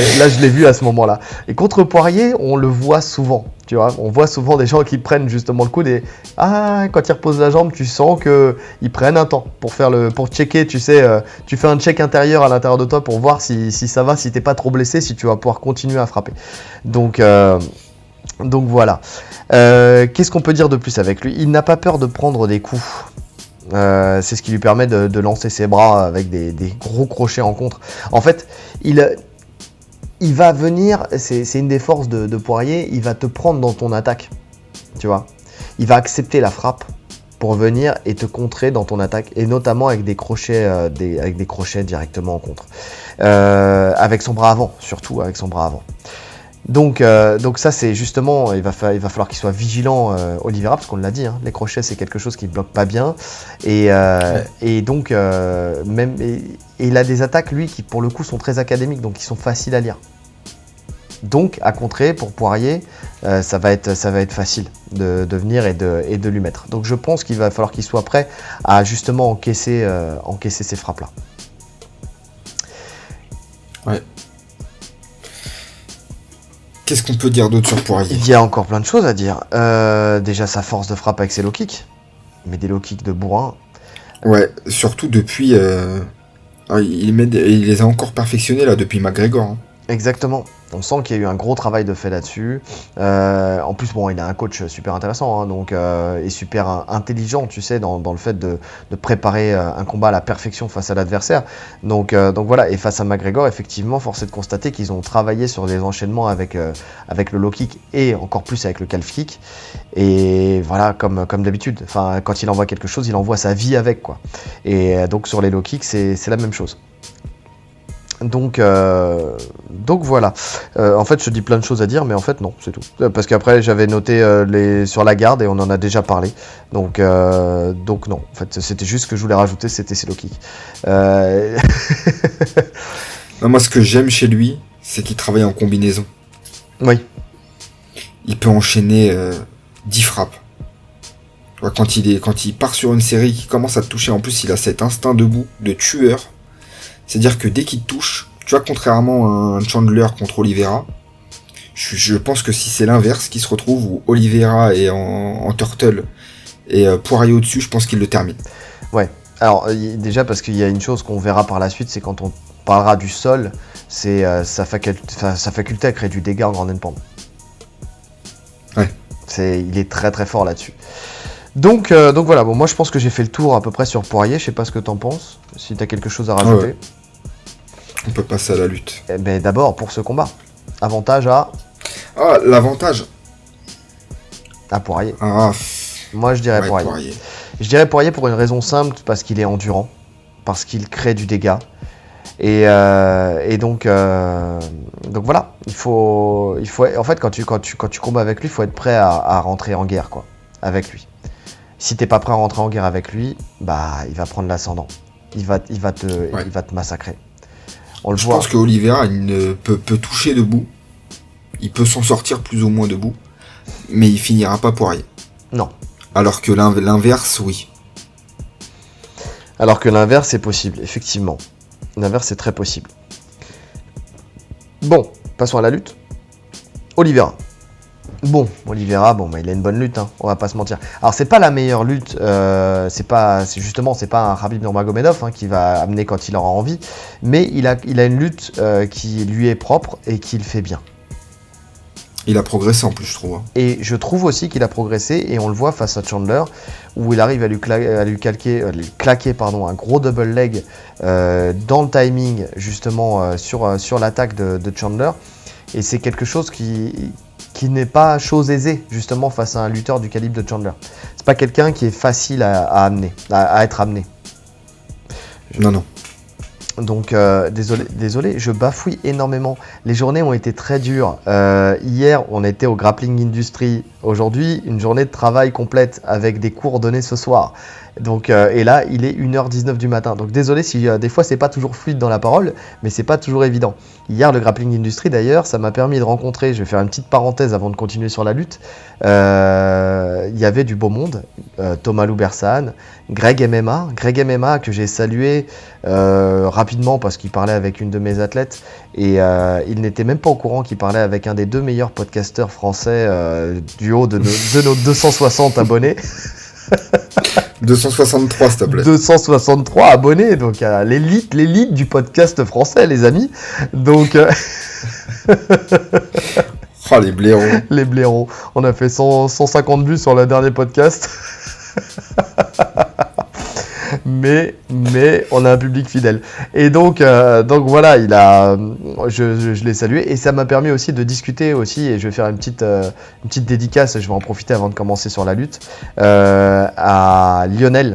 l'ai vu à ce moment-là. Et contre Poirier, on le voit souvent, tu vois. On voit souvent des gens qui prennent justement le coude et ah, quand ils reposent la jambe, tu sens que ils prennent un temps pour faire le, pour checker, tu sais, euh, tu fais un check intérieur à l'intérieur de toi pour voir si, ça va, si t'es pas trop blessé, si tu vas pouvoir continuer à frapper. Donc, euh, donc voilà. Euh, Qu'est-ce qu'on peut dire de plus avec lui? Il n'a pas peur de prendre des coups. C'est ce qui lui permet de, lancer ses bras avec des gros crochets en contre. En fait, il, il va venir, c'est une des forces de, de Poirier, il va te prendre dans ton attaque. Tu vois? Il va accepter la frappe pour venir et te contrer dans ton attaque, et notamment avec des crochets, euh, des, avec des crochets directement en contre. Euh, avec son bras avant, surtout avec son bras avant. Donc, euh, donc ça c'est justement, il va, fa- il va falloir qu'il soit vigilant, euh, Oliveira, parce qu'on l'a dit, hein, les crochets c'est quelque chose qui bloque pas bien, et, euh, Ouais. et donc même, et, et il a des attaques lui qui pour le coup sont très académiques, donc qui sont faciles à lire. Donc à contrer pour Poirier, euh, ça va être, ça va être facile de, de venir et de, et de lui mettre. Donc je pense qu'il va falloir qu'il soit prêt à justement encaisser, euh, encaisser ces frappes là. Qu'est-ce qu'on peut dire d'autre sur Poirier? Il y a encore plein de choses à dire. Euh, déjà sa force de frappe avec ses low kicks, mais des low kicks de bourrin. Ouais, surtout depuis. ah, il, met des- il les a encore perfectionnés là depuis McGregor. hein. Exactement. On sent qu'il y a eu un gros travail de fait là-dessus. Euh, en plus, bon, il a un coach super intéressant, hein, donc euh, et super intelligent, tu sais, dans, le fait de, préparer euh, un combat à la perfection face à l'adversaire. Donc, euh, donc voilà. Et face à McGregor, effectivement, force est de constater qu'ils ont travaillé sur des enchaînements avec avec le low kick et encore plus avec le calf kick. Et voilà, comme comme d'habitude. Enfin, quand il envoie quelque chose, il envoie sa vie avec, quoi. Et donc sur les low kicks, c'est la même chose. Donc, euh, donc voilà. Euh, en fait, je dis plein de choses à dire, mais en fait, non, c'est tout. Euh, Parce qu'après, j'avais noté euh, les sur la garde et on en a déjà parlé. Donc, donc non. En fait, c'était juste ce que je voulais rajouter, c'était. Euh, Non, moi, ce que j'aime chez lui, c'est qu'il travaille en combinaison. oui, Il peut enchaîner euh, 10 frappes. Quand il, est, quand il part sur une série qui commence à te toucher, en plus, il a cet instinct debout de tueur. C'est-à-dire que dès qu'il te touche, tu vois, contrairement à un Chandler contre Oliveira, je, je pense que si c'est l'inverse qui se retrouve, où Oliveira est en, en turtle et euh, Poirier au-dessus, je pense qu'il le termine. Alors y- déjà parce qu'il y a une chose qu'on verra par la suite, c'est quand on parlera du sol, c'est euh, sa, faculté à créer du dégât en grande pente. Ouais. C'est, il est très très fort là-dessus. Donc, euh, donc voilà, bon, moi je pense que j'ai fait le tour à peu près sur Poirier, je sais pas ce que t'en penses, si t'as quelque chose à rajouter. ouais. On peut passer à la lutte. Eh ben, d'abord pour ce combat, avantage à, Ah, l'avantage à Poirier. Ah, pff, Moi je dirais ouais, Poirier. Poirier. Je dirais Poirier pour une raison simple, parce qu'il est endurant, parce qu'il crée du dégât. Et, euh, et donc, euh, donc voilà, il faut, il faut, en fait, quand tu, quand tu, quand tu combats avec lui, il faut être prêt à, à rentrer en guerre, quoi, avec lui. Si t'es pas prêt à rentrer en guerre avec lui, bah, il va prendre l'ascendant. Il va, il va te, Ouais. il va te massacrer. On le Je voit. pense que Oliveira il ne peut, peut toucher debout. Il peut s'en sortir plus ou moins debout. Mais il finira pas Poirier. Non. Alors que l'in- l'inverse, oui. Alors que l'inverse est possible, effectivement. L'inverse est très possible. Bon, passons à la lutte. Oliveira. Bon, Oliveira, bon, bah, il a une bonne lutte, hein, on va pas se mentir. Alors c'est pas la meilleure lutte, euh, c'est pas, c'est justement, c'est pas un Khabib Nurmagomedov hein, qui va amener quand il aura envie, mais il a, il a une lutte euh, qui lui est propre et qu'il fait bien. Il a progressé en plus, je trouve. hein. Et je trouve aussi qu'il a progressé, et on le voit face à Chandler, où il arrive à lui, cla- à lui calquer, euh, lui claquer pardon, un gros double leg euh, dans le timing, justement, euh, sur, euh, sur l'attaque de, de Chandler. Et c'est quelque chose qui, qui n'est pas chose aisée, justement, face à un lutteur du calibre de Chandler. C'est pas quelqu'un qui est facile à, à amener, à, à être amené. Non, non. donc euh, désolé, désolé, je bafouille énormément. Les journées ont été très dures. Euh, hier, on était au Grappling Industry. Aujourd'hui, une journée de travail complète avec des cours donnés ce soir. Donc, euh, et là, il est 1h19 du matin. Donc désolé si des fois c'est pas toujours fluide dans la parole, mais c'est pas toujours évident. Hier, le Grappling Industry d'ailleurs, ça m'a permis de rencontrer, je vais faire une petite parenthèse avant de continuer sur la lutte. Il y avait du beau monde. Thomas Loubersan, Greg MMA, Greg MMA que j'ai salué rapidement parce qu'il parlait avec une de mes athlètes et euh, il n'était même pas au courant qu'il parlait avec un des deux meilleurs podcasteurs français euh, du haut de nos, 260 abonnés. 263 s'il te plaît. 263 abonnés, donc l'élite, l'élite du podcast français, les amis. Donc. Euh, oh, les blaireaux. Les blaireaux. On a fait 150 vues sur le dernier podcast. mais, on a un public fidèle. Et donc, euh, voilà, il a, je, je, l'ai salué et ça m'a permis aussi de discuter aussi, et je vais faire une petite, euh, une petite dédicace, je vais en profiter avant de commencer sur la lutte, euh, à Lionel.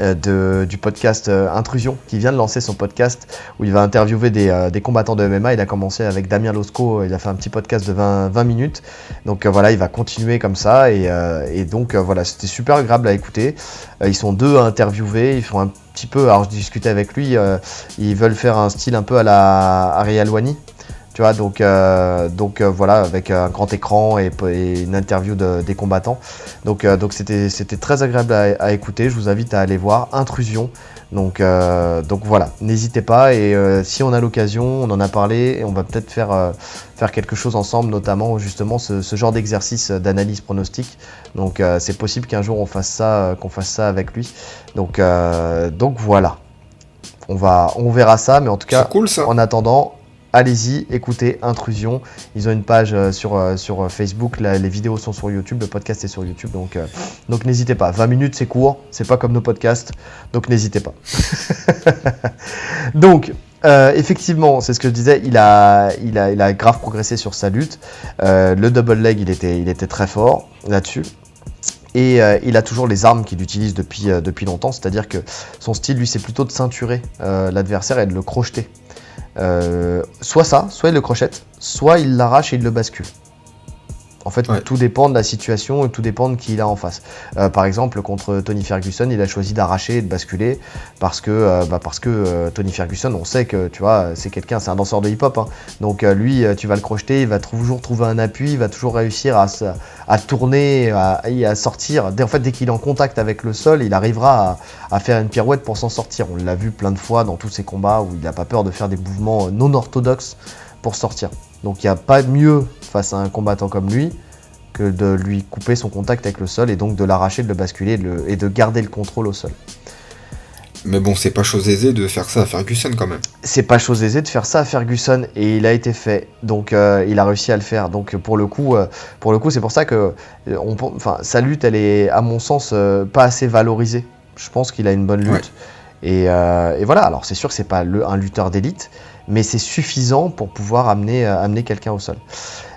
Euh, du podcast euh, Intrusion, qui vient de lancer son podcast où il va interviewer des, euh, combattants de MMA. Il a commencé avec Damien Losco, il a fait un petit podcast de 20, 20 minutes. Donc voilà, il va continuer comme ça. Et, et donc voilà, c'était super agréable à écouter. ils sont deux à interviewer, ils font un petit peu, alors je discutais avec lui, ils veulent faire un style un peu à la Ariel Wani, tu vois, donc, euh, donc euh, voilà, avec un grand écran et, une interview des combattants. Donc euh, donc c'était très agréable à, écouter. Je vous invite à aller voir Intrusion. Donc, donc voilà, n'hésitez pas. Et si on a l'occasion, on en a parlé et on va peut-être faire, faire quelque chose ensemble, notamment justement ce, ce genre d'exercice d'analyse pronostique. Donc c'est possible qu'un jour on fasse ça, qu'on fasse ça avec lui. Donc, donc voilà. On, va, on verra ça, mais en tout cas, cool, ça. en attendant, allez-y, écoutez Intrusion. Ils ont une page euh, sur, euh, euh, Facebook, les vidéos sont sur YouTube, le podcast est sur YouTube, donc, n'hésitez pas. 20 minutes, c'est court, c'est pas comme nos podcasts, donc n'hésitez pas. donc, effectivement, c'est ce que je disais, il a, grave progressé sur sa lutte. le double leg, il était, très fort là-dessus. Et il a toujours les armes qu'il utilise depuis, depuis longtemps, c'est-à-dire que son style, lui, c'est plutôt de ceinturer l'adversaire et de le crocheter. Euh, soit ça, soit il le crochette, soit il l'arrache et il le bascule. En fait, tout dépend de la situation et tout dépend de qui il a en face. Euh, par exemple, contre Tony Ferguson, il a choisi d'arracher et de basculer parce que, euh, bah parce que euh, Tony Ferguson, on sait que tu vois, c'est quelqu'un, c'est un danseur de hip-hop. Hein. Donc lui, tu vas le crocheter, il va toujours trouver un appui, il va toujours réussir à, à tourner à, et à sortir. En fait, dès qu'il est en contact avec le sol, il arrivera à, à faire une pirouette pour s'en sortir. On l'a vu plein de fois dans tous ces combats où il n'a pas peur de faire des mouvements non orthodoxes pour sortir. Donc il n'y a pas mieux face à un combattant comme lui que de lui couper son contact avec le sol et donc de l'arracher, de le basculer et de garder le contrôle au sol. Mais bon, c'est pas chose aisée de faire ça à Ferguson quand même. C'est pas chose aisée de faire ça à Ferguson et il a été fait. Donc euh, il a réussi à le faire. Donc pour le coup, euh, pour le coup, c'est pour ça que euh, on, enfin, sa lutte, elle est à mon sens pas assez valorisée. Je pense qu'il a une bonne lutte. Et, et, voilà. Alors c'est sûr que c'est pas le, un lutteur d'élite, mais c'est suffisant pour pouvoir amener, euh, amener quelqu'un au sol.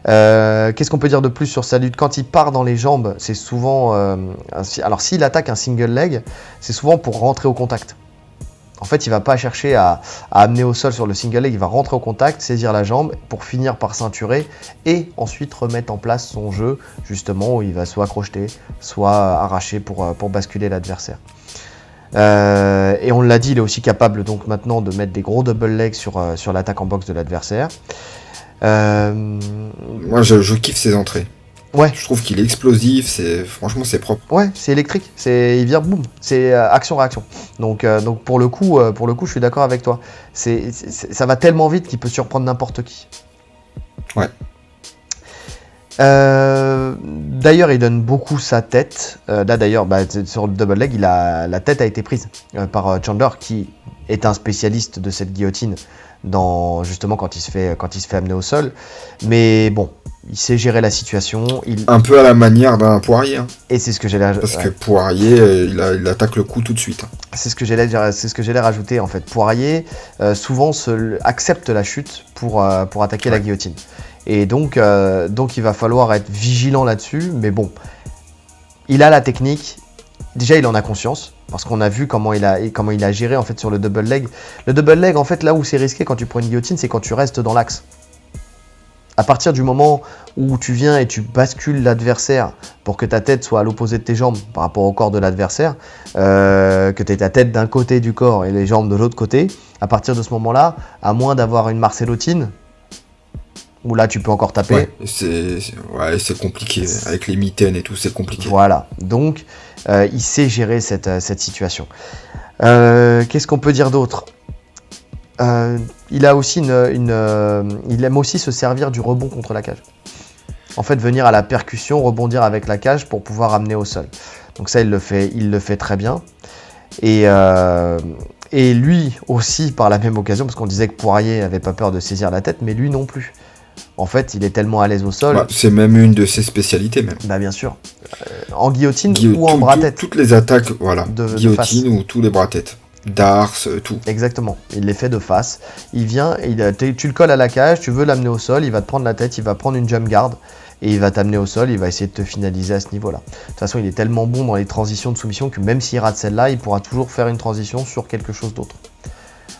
Euh, qu'est-ce qu'on peut dire de plus sur sa lutte? Quand il part dans les jambes, c'est souvent. Euh, alors, s'il attaque un single leg, c'est souvent pour rentrer au contact. En fait, il va pas chercher à, amener au sol sur le single leg, il va rentrer au contact, saisir la jambe pour finir par ceinturer et ensuite remettre en place son jeu, justement, où il va soit crocheter, soit arracher pour, pour basculer l'adversaire. Euh, et on l'a dit, il est aussi capable donc maintenant de mettre des gros double legs sur, euh, sur l'attaque en boxe de l'adversaire. Euh, Moi, je, kiffe ses entrées. Ouais. Je trouve qu'il est explosif, c'est franchement c'est propre. Ouais, c'est électrique, c'est il vient boum, c'est action réaction. Donc donc pour le coup pour le coup, je suis d'accord avec toi. C'est ça va tellement vite qu'il peut surprendre n'importe qui. Ouais. Euh, d'ailleurs, il donne beaucoup sa tête. Euh, là, d'ailleurs, bah, sur le double leg, il a, la tête a été prise euh, par Chandler, qui est un spécialiste de cette guillotine, dans, justement quand il, se fait, quand il se fait amener au sol. Mais bon, il sait gérer la situation. Il... Un peu à la manière d'un Poirier. Hein. Et c'est ce que j'allais Parce que Poirier, il, attaque le coup tout de suite. Hein. C'est ce que j'allais c'est ce que j'allais rajouter en fait. Poirier souvent se, accepte la chute pour, pour attaquer la guillotine. Et donc, euh, donc il va falloir être vigilant là-dessus. Mais bon, il a la technique déjà il en a conscience parce qu'on a vu comment il a comment géré en fait sur le double leg. Le double leg en fait là où c'est risqué quand tu prends une guillotine, c'est quand tu restes dans l'axe. À partir du moment où tu viens et tu bascules l'adversaire pour que ta tête soit à l'opposé de tes jambes par rapport au corps de l'adversaire, euh, que tu aies ta tête d'un côté du corps et les jambes de l'autre côté, à partir de ce moment-là, à moins d'avoir une marcellotine, où là tu peux encore taper. Ouais, c'est ouais, compliqué. Avec les mitaines et tout, c'est compliqué. Voilà. Donc, euh, il sait gérer cette, euh, cette situation. Euh, Qu'est-ce qu'on peut dire d'autre? Euh, Il a aussi une, une, il aime aussi se servir du rebond contre la cage. En fait, venir à la percussion, rebondir avec la cage pour pouvoir amener au sol. Donc ça, il le fait, il le fait très bien. Et, et lui aussi, par la même occasion, parce qu'on disait que Poirier n'avait pas peur de saisir la tête, mais lui non plus. En fait, il est tellement à l'aise au sol. Bah, c'est même une de ses spécialités, même. Bah bien sûr. Euh, en guillotine Guillo- ou en tout- bras tout- tête. Toutes les attaques, voilà. De- de Guillotine ou tous les bras tête. Dars, euh, tout. Exactement. Il les fait de face. Il vient, il, tu le colles à la cage, tu veux l'amener au sol, il va te prendre la tête, il va prendre une jump guard et il va t'amener au sol, il va essayer de te finaliser à ce niveau-là. De toute façon, il est tellement bon dans les transitions de soumission que même s'il rate celle-là, il pourra toujours faire une transition sur quelque chose d'autre.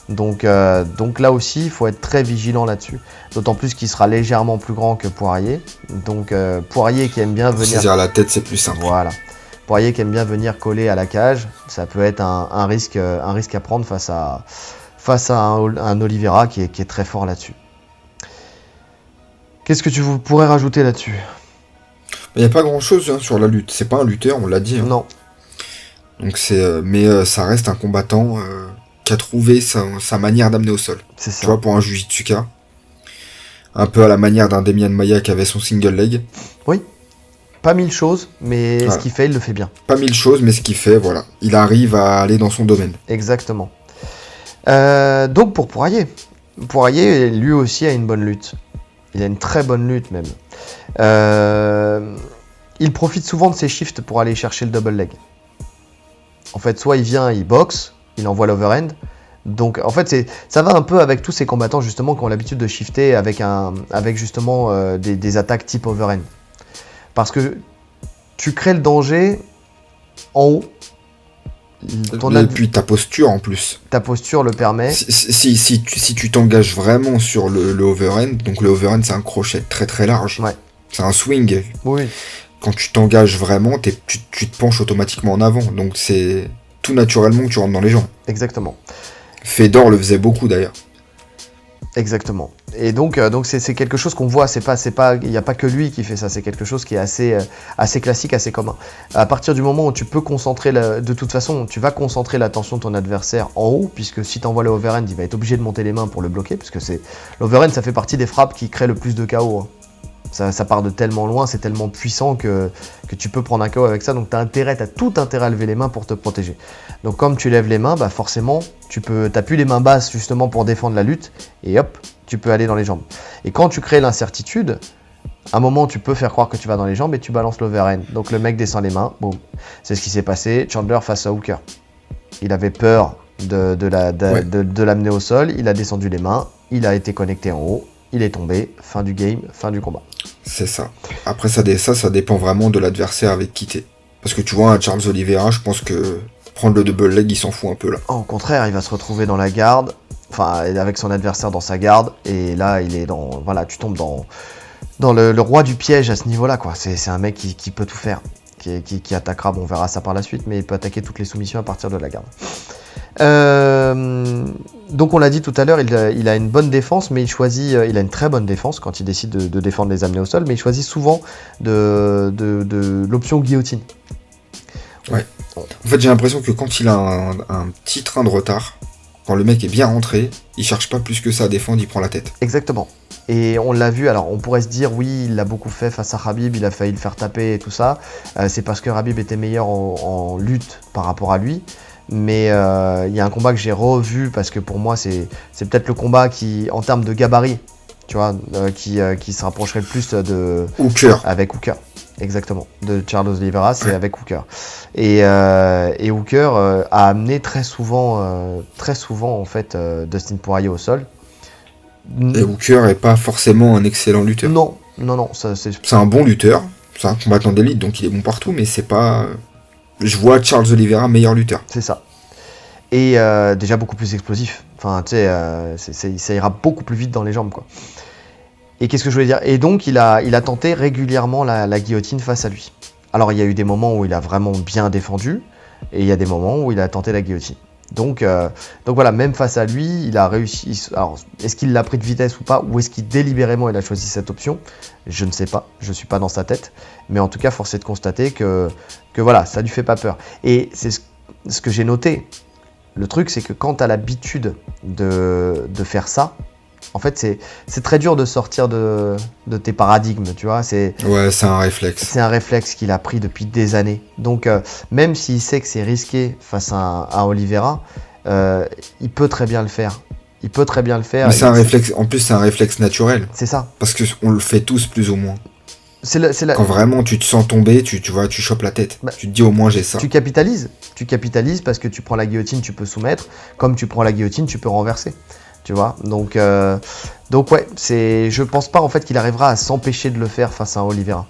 Donc, euh, donc là aussi, il faut être très vigilant là-dessus. D'autant plus qu'il sera légèrement plus grand que Poirier. Donc euh, Poirier qui aime bien venir Saisir la tête, c'est plus simple. voilà. Poirier qui aime bien venir coller à la cage, ça peut être un, un risque, un risque à prendre face à, face à un, un Oliveira qui est, qui est très fort là-dessus. Qu'est-ce que tu pourrais rajouter là-dessus? Il n'y a pas grand chose sur la lutte. C'est pas un lutteur, on l'a dit. hein. Non, Donc c'est, euh, mais euh, ça reste un combattant euh, qui a trouvé sa, sa manière d'amener au sol. c'est Tu vois, pour un Jujitsuka. Un peu à la manière d'un Demian Maya qui avait son single leg. Pas mille choses, mais Voilà. ce qu'il fait, il le fait bien. Pas mille choses, mais ce qu'il fait, voilà. Il arrive à aller dans son domaine. Exactement. Euh, donc pour Poirier, Poirier lui aussi a une bonne lutte. Il a une très bonne lutte même. Euh, il profite souvent de ses shifts pour aller chercher le double leg. En fait, soit il vient, il boxe, il envoie l'overhand. Donc en fait, ça va un peu avec tous ces combattants justement qui ont l'habitude de shifter avec, un, avec justement euh, des, des attaques type overhand. Parce que tu crées le danger en haut. Ton Et puis ta posture en plus. ta posture le permet. Si, si, si tu si tu t'engages vraiment sur le, le overhand, donc le overhand c'est un crochet très très large. Ouais. C'est un swing. Oui, Quand tu t'engages vraiment, tu te penches automatiquement en avant. Donc c'est tout naturellement que tu rentres dans les jambes. exactement. Fedor le faisait beaucoup d'ailleurs. Exactement. Et donc, euh, donc c'est c'est quelque chose qu'on voit. C'est pas, c'est pas, il n'y a pas que lui qui fait ça. C'est quelque chose qui est assez, euh, assez classique, assez commun. À partir du moment où tu peux concentrer, la- de toute façon, tu vas concentrer l'attention de ton adversaire en haut, puisque si tu envoies le overhand, il va être obligé de monter les mains pour le bloquer, puisque c'est l'overhand, ça fait partie des frappes qui créent le plus de chaos. hein. Ça, ça part de tellement loin, c'est tellement puissant que, que tu peux prendre un KO avec ça. Donc tu as intérêt, as tout intérêt à lever les mains pour te protéger. Donc comme tu lèves les mains, bah forcément, tu peux, t'as plus les mains basses justement pour défendre la lutte, et hop, tu peux aller dans les jambes. Et quand tu crées l'incertitude, à un moment, tu peux faire croire que tu vas dans les jambes et tu balances l'overhand. Donc le mec descend les mains, boum. C'est ce qui s'est passé. Chandler face à Hooker. Il avait peur de, de la- de- Ouais. de- de l'amener au sol, il a descendu les mains, il a été connecté en haut, il est tombé, fin du game, fin du combat. C'est ça. Après ça, ça, ça dépend vraiment de l'adversaire avec qui t'es. Parce que tu vois, Charles Oliveira, je pense que prendre le double leg, il s'en fout un peu là. Au contraire, il va se retrouver dans la garde, enfin avec son adversaire dans sa garde, et là il est dans, voilà, tu tombes dans, dans le, roi du piège à ce niveau-là, quoi. C'est un mec qui, peut tout faire, qui, qui- qui attaquera, bon, on verra ça par la suite, mais il peut attaquer toutes les soumissions à partir de la garde. Euh, donc on l'a dit tout à l'heure, il, a- il a une bonne défense, mais il choisit, euh, il a une très bonne défense quand il décide de, de défendre les amener au sol, mais il choisit souvent de, de- de l'option guillotine. En fait, j'ai l'impression que quand il a un, un petit train de retard, quand le mec est bien rentré, il cherche pas plus que ça à défendre, il prend la tête. Exactement. Et on l'a vu, alors on pourrait se dire, oui, il l'a beaucoup fait face à Habib, il a failli le faire taper et tout ça. Euh, c'est parce que Habib était meilleur en, en lutte par rapport à lui. Mais euh, il y a un combat que j'ai revu parce que pour moi, c'est c'est peut-être le combat qui, en termes de gabarit, tu vois, euh, qui, euh, qui se rapprocherait le plus de, Hooker. avec Hooker. Exactement. De Charles Oliveira, c'est avec Hooker. Et, euh, et Hooker a amené très souvent, très souvent en fait, Dustin Poirier au sol. Et Hooker est pas forcément un excellent lutteur. Non, non, non, ça c'est C'est un bon lutteur, c'est un combattant d'élite, donc il est bon partout, mais c'est pas. Je vois Charles Oliveira meilleur lutteur. C'est ça. Et euh, déjà beaucoup plus explosif. Enfin, tu sais, euh, ça ira beaucoup plus vite dans les jambes, quoi. Et qu'est-ce que je voulais dire? Et donc, il a, il a tenté régulièrement la guillotine face à lui. Alors, il y a eu des moments où il a vraiment bien défendu, et il y a des moments où il a tenté la guillotine. Donc, euh, donc voilà, même face à lui, il a réussi. Alors, est-ce qu'il l'a pris de vitesse ou pas Ou est-ce qu'il délibérément a choisi cette option Je ne sais pas, je ne suis pas dans sa tête. Mais en tout cas, force est de constater que, voilà, ça lui fait pas peur. Et c'est ce, que j'ai noté. Le truc, c'est que quand tu l'habitude de, de faire ça, en fait, c'est très dur de sortir de, de tes paradigmes, tu vois. C'est Ouais, c'est un réflexe. c'est un réflexe qu'il a pris depuis des années. Donc, euh, même s'il sait que c'est risqué face à, à Oliveira, euh, il peut très bien le faire. Il peut très bien le faire. Mais c'est un réflexe, en plus, c'est un réflexe naturel. C'est ça. Parce que on le fait tous plus ou moins. C'est la- Quand vraiment tu te sens tomber, tu, tu vois, tu chopes la tête. Bah, tu te dis au moins j'ai ça. Tu capitalises. Tu capitalises parce que tu prends la guillotine, tu peux soumettre. Comme tu prends la guillotine, tu peux renverser. Tu vois Donc, euh, donc ouais, c'est. Je pense pas en fait qu'il arrivera à s'empêcher de le faire face à Oliveira.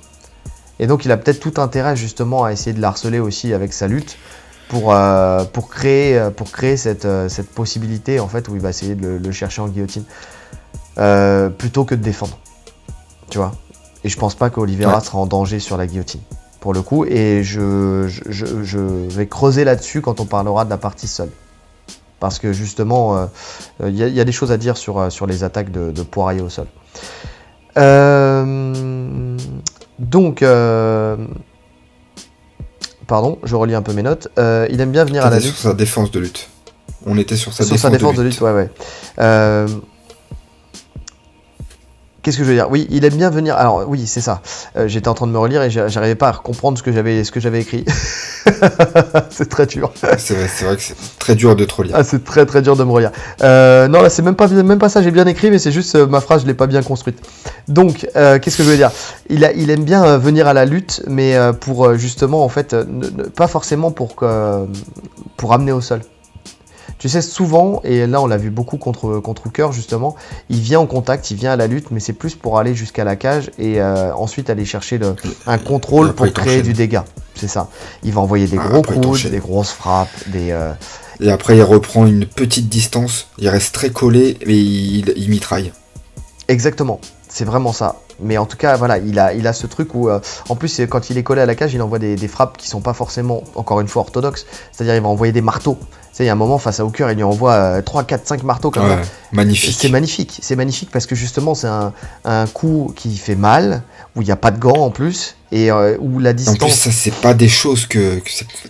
Et donc il a peut-être tout intérêt justement à essayer de le harceler aussi avec sa lutte pour, euh, pour créer, euh, pour créer cette, cette possibilité en fait où il va essayer de le, le chercher en guillotine Euh, plutôt que de défendre. Tu vois Et je pense pas qu'Oliveira Ouais. sera en danger sur la guillotine pour le coup et je, je, je- je vais creuser là-dessus quand on parlera de la partie seule. Parce que justement, euh, il y, a- il y a des choses à dire sur, euh, sur les attaques de, de Poirier au sol. Euh, donc, euh, pardon, je relis un peu mes notes. Euh, il aime bien venir à la lutte. sur sa défense de lutte. On était sur sa Sur défense, sa défense de lutte. ouais, ouais. Qu'est-ce que je veux dire? Oui, il aime bien venir. Alors oui, c'est ça. Euh, J'étais en train de me relire et j'a- j'arrivais pas à comprendre ce que j'avais, ce que j'avais écrit. c'est très dur. C'est vrai, vrai que c'est très dur de trop lire. Ah, c'est très très dur de me relire. Euh, non, là, c'est même pas, même pas ça, j'ai bien écrit, mais c'est juste euh, ma phrase, je l'ai pas bien construite. Donc, qu'est-ce que je veux dire? Il, a, il aime bien venir à la lutte, mais pour justement, en fait, ne- ne- pas forcément pour, que, pour amener au sol. Tu sais, souvent, et là on l'a vu beaucoup contre, contre Hooker justement, il vient en contact, il vient à la lutte, mais c'est plus pour aller jusqu'à la cage et euh, ensuite aller chercher le- un contrôle Et pour créer du dégât. C'est ça. Il va envoyer des Ah, gros coups, des grosses frappes, des. euh, Et après, il reprend une petite distance. Il reste très collé, mais il, il mitraille. Exactement, c'est vraiment ça. Mais en tout cas, voilà, il a, il a ce truc où, euh, en plus, quand il est collé à la cage, il envoie des, des frappes qui sont pas forcément, encore une fois, orthodoxes. C'est-à-dire, il va envoyer des marteaux. Tu sais, il y a un moment, face à Hooker, il lui envoie euh, 3, 4, 5 marteaux comme ça. Ouais, magnifique. C'est magnifique, c'est magnifique parce que justement, c'est un, un coup qui fait mal, où il n'y a pas de gants en plus, et euh, où la En plus, distance. ça, c'est pas des choses que,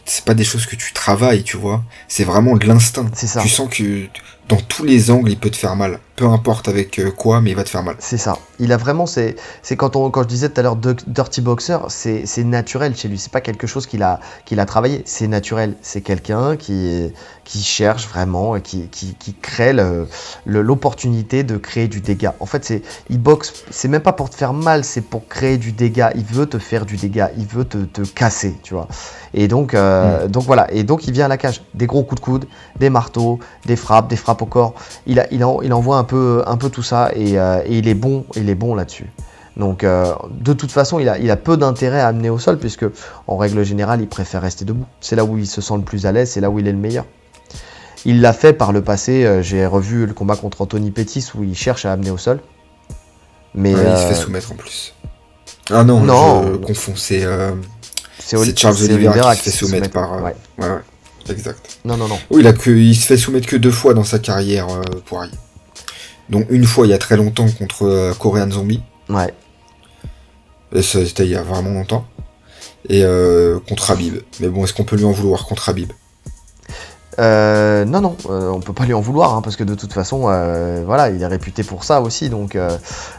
c'est pas des choses que tu travailles, tu vois. C'est vraiment de l'instinct. C'est ça. Tu sens que dans tous les angles, il peut te faire mal. Peu importe avec euh, quoi, mais il va te faire mal. C'est ça. Il a vraiment, c'est, quand on, quand je disais tout à l'heure Dirty Boxer, c'est, naturel chez lui. C'est pas quelque chose qu'il a, qu'il a travaillé. C'est naturel. C'est quelqu'un qui, qui cherche vraiment, et qui, qui, qui crée le, le- l'opportunité de créer du dégât. En fait, il boxe. C'est même pas pour te faire mal, c'est pour créer du dégât. Il veut te faire du dégât. Il veut te, te casser, tu vois. Et donc, euh, donc voilà. Et donc, il vient à la cage. Des gros coups de coude, des marteaux, des frappes, des frappes au corps. Il, a, il, en- il envoie un peu, un peu tout ça et, euh, et il est bon, il est bon là-dessus. Donc euh, de toute façon, il a, il a peu d'intérêt à amener au sol puisque en règle générale, il préfère rester debout. C'est là où il se sent le plus à l'aise, c'est là où il est le meilleur. Il l'a fait par le passé. euh, J'ai revu le combat contre Anthony Pettis où il cherche à amener au sol. Mais Ouais, Il se fait soumettre en plus. Ah non, Non. je confonds. C'est Charles Oliveira qui se fait soumettre met- par. ouais. ouais, ouais, exact. Non, non, non. Oui, il, a que, il se fait soumettre que deux fois dans sa carrière, euh, Poirier. Donc une fois il y a très longtemps contre euh, Korean Zombie. Ouais. Et ça, C'était il y a vraiment longtemps. Et euh, contre Habib. Mais bon, est-ce qu'on peut lui en vouloir contre Habib? Euh, non, non, euh, on peut pas lui en vouloir, hein, parce que de toute façon, euh, voilà, il est réputé pour ça aussi, donc,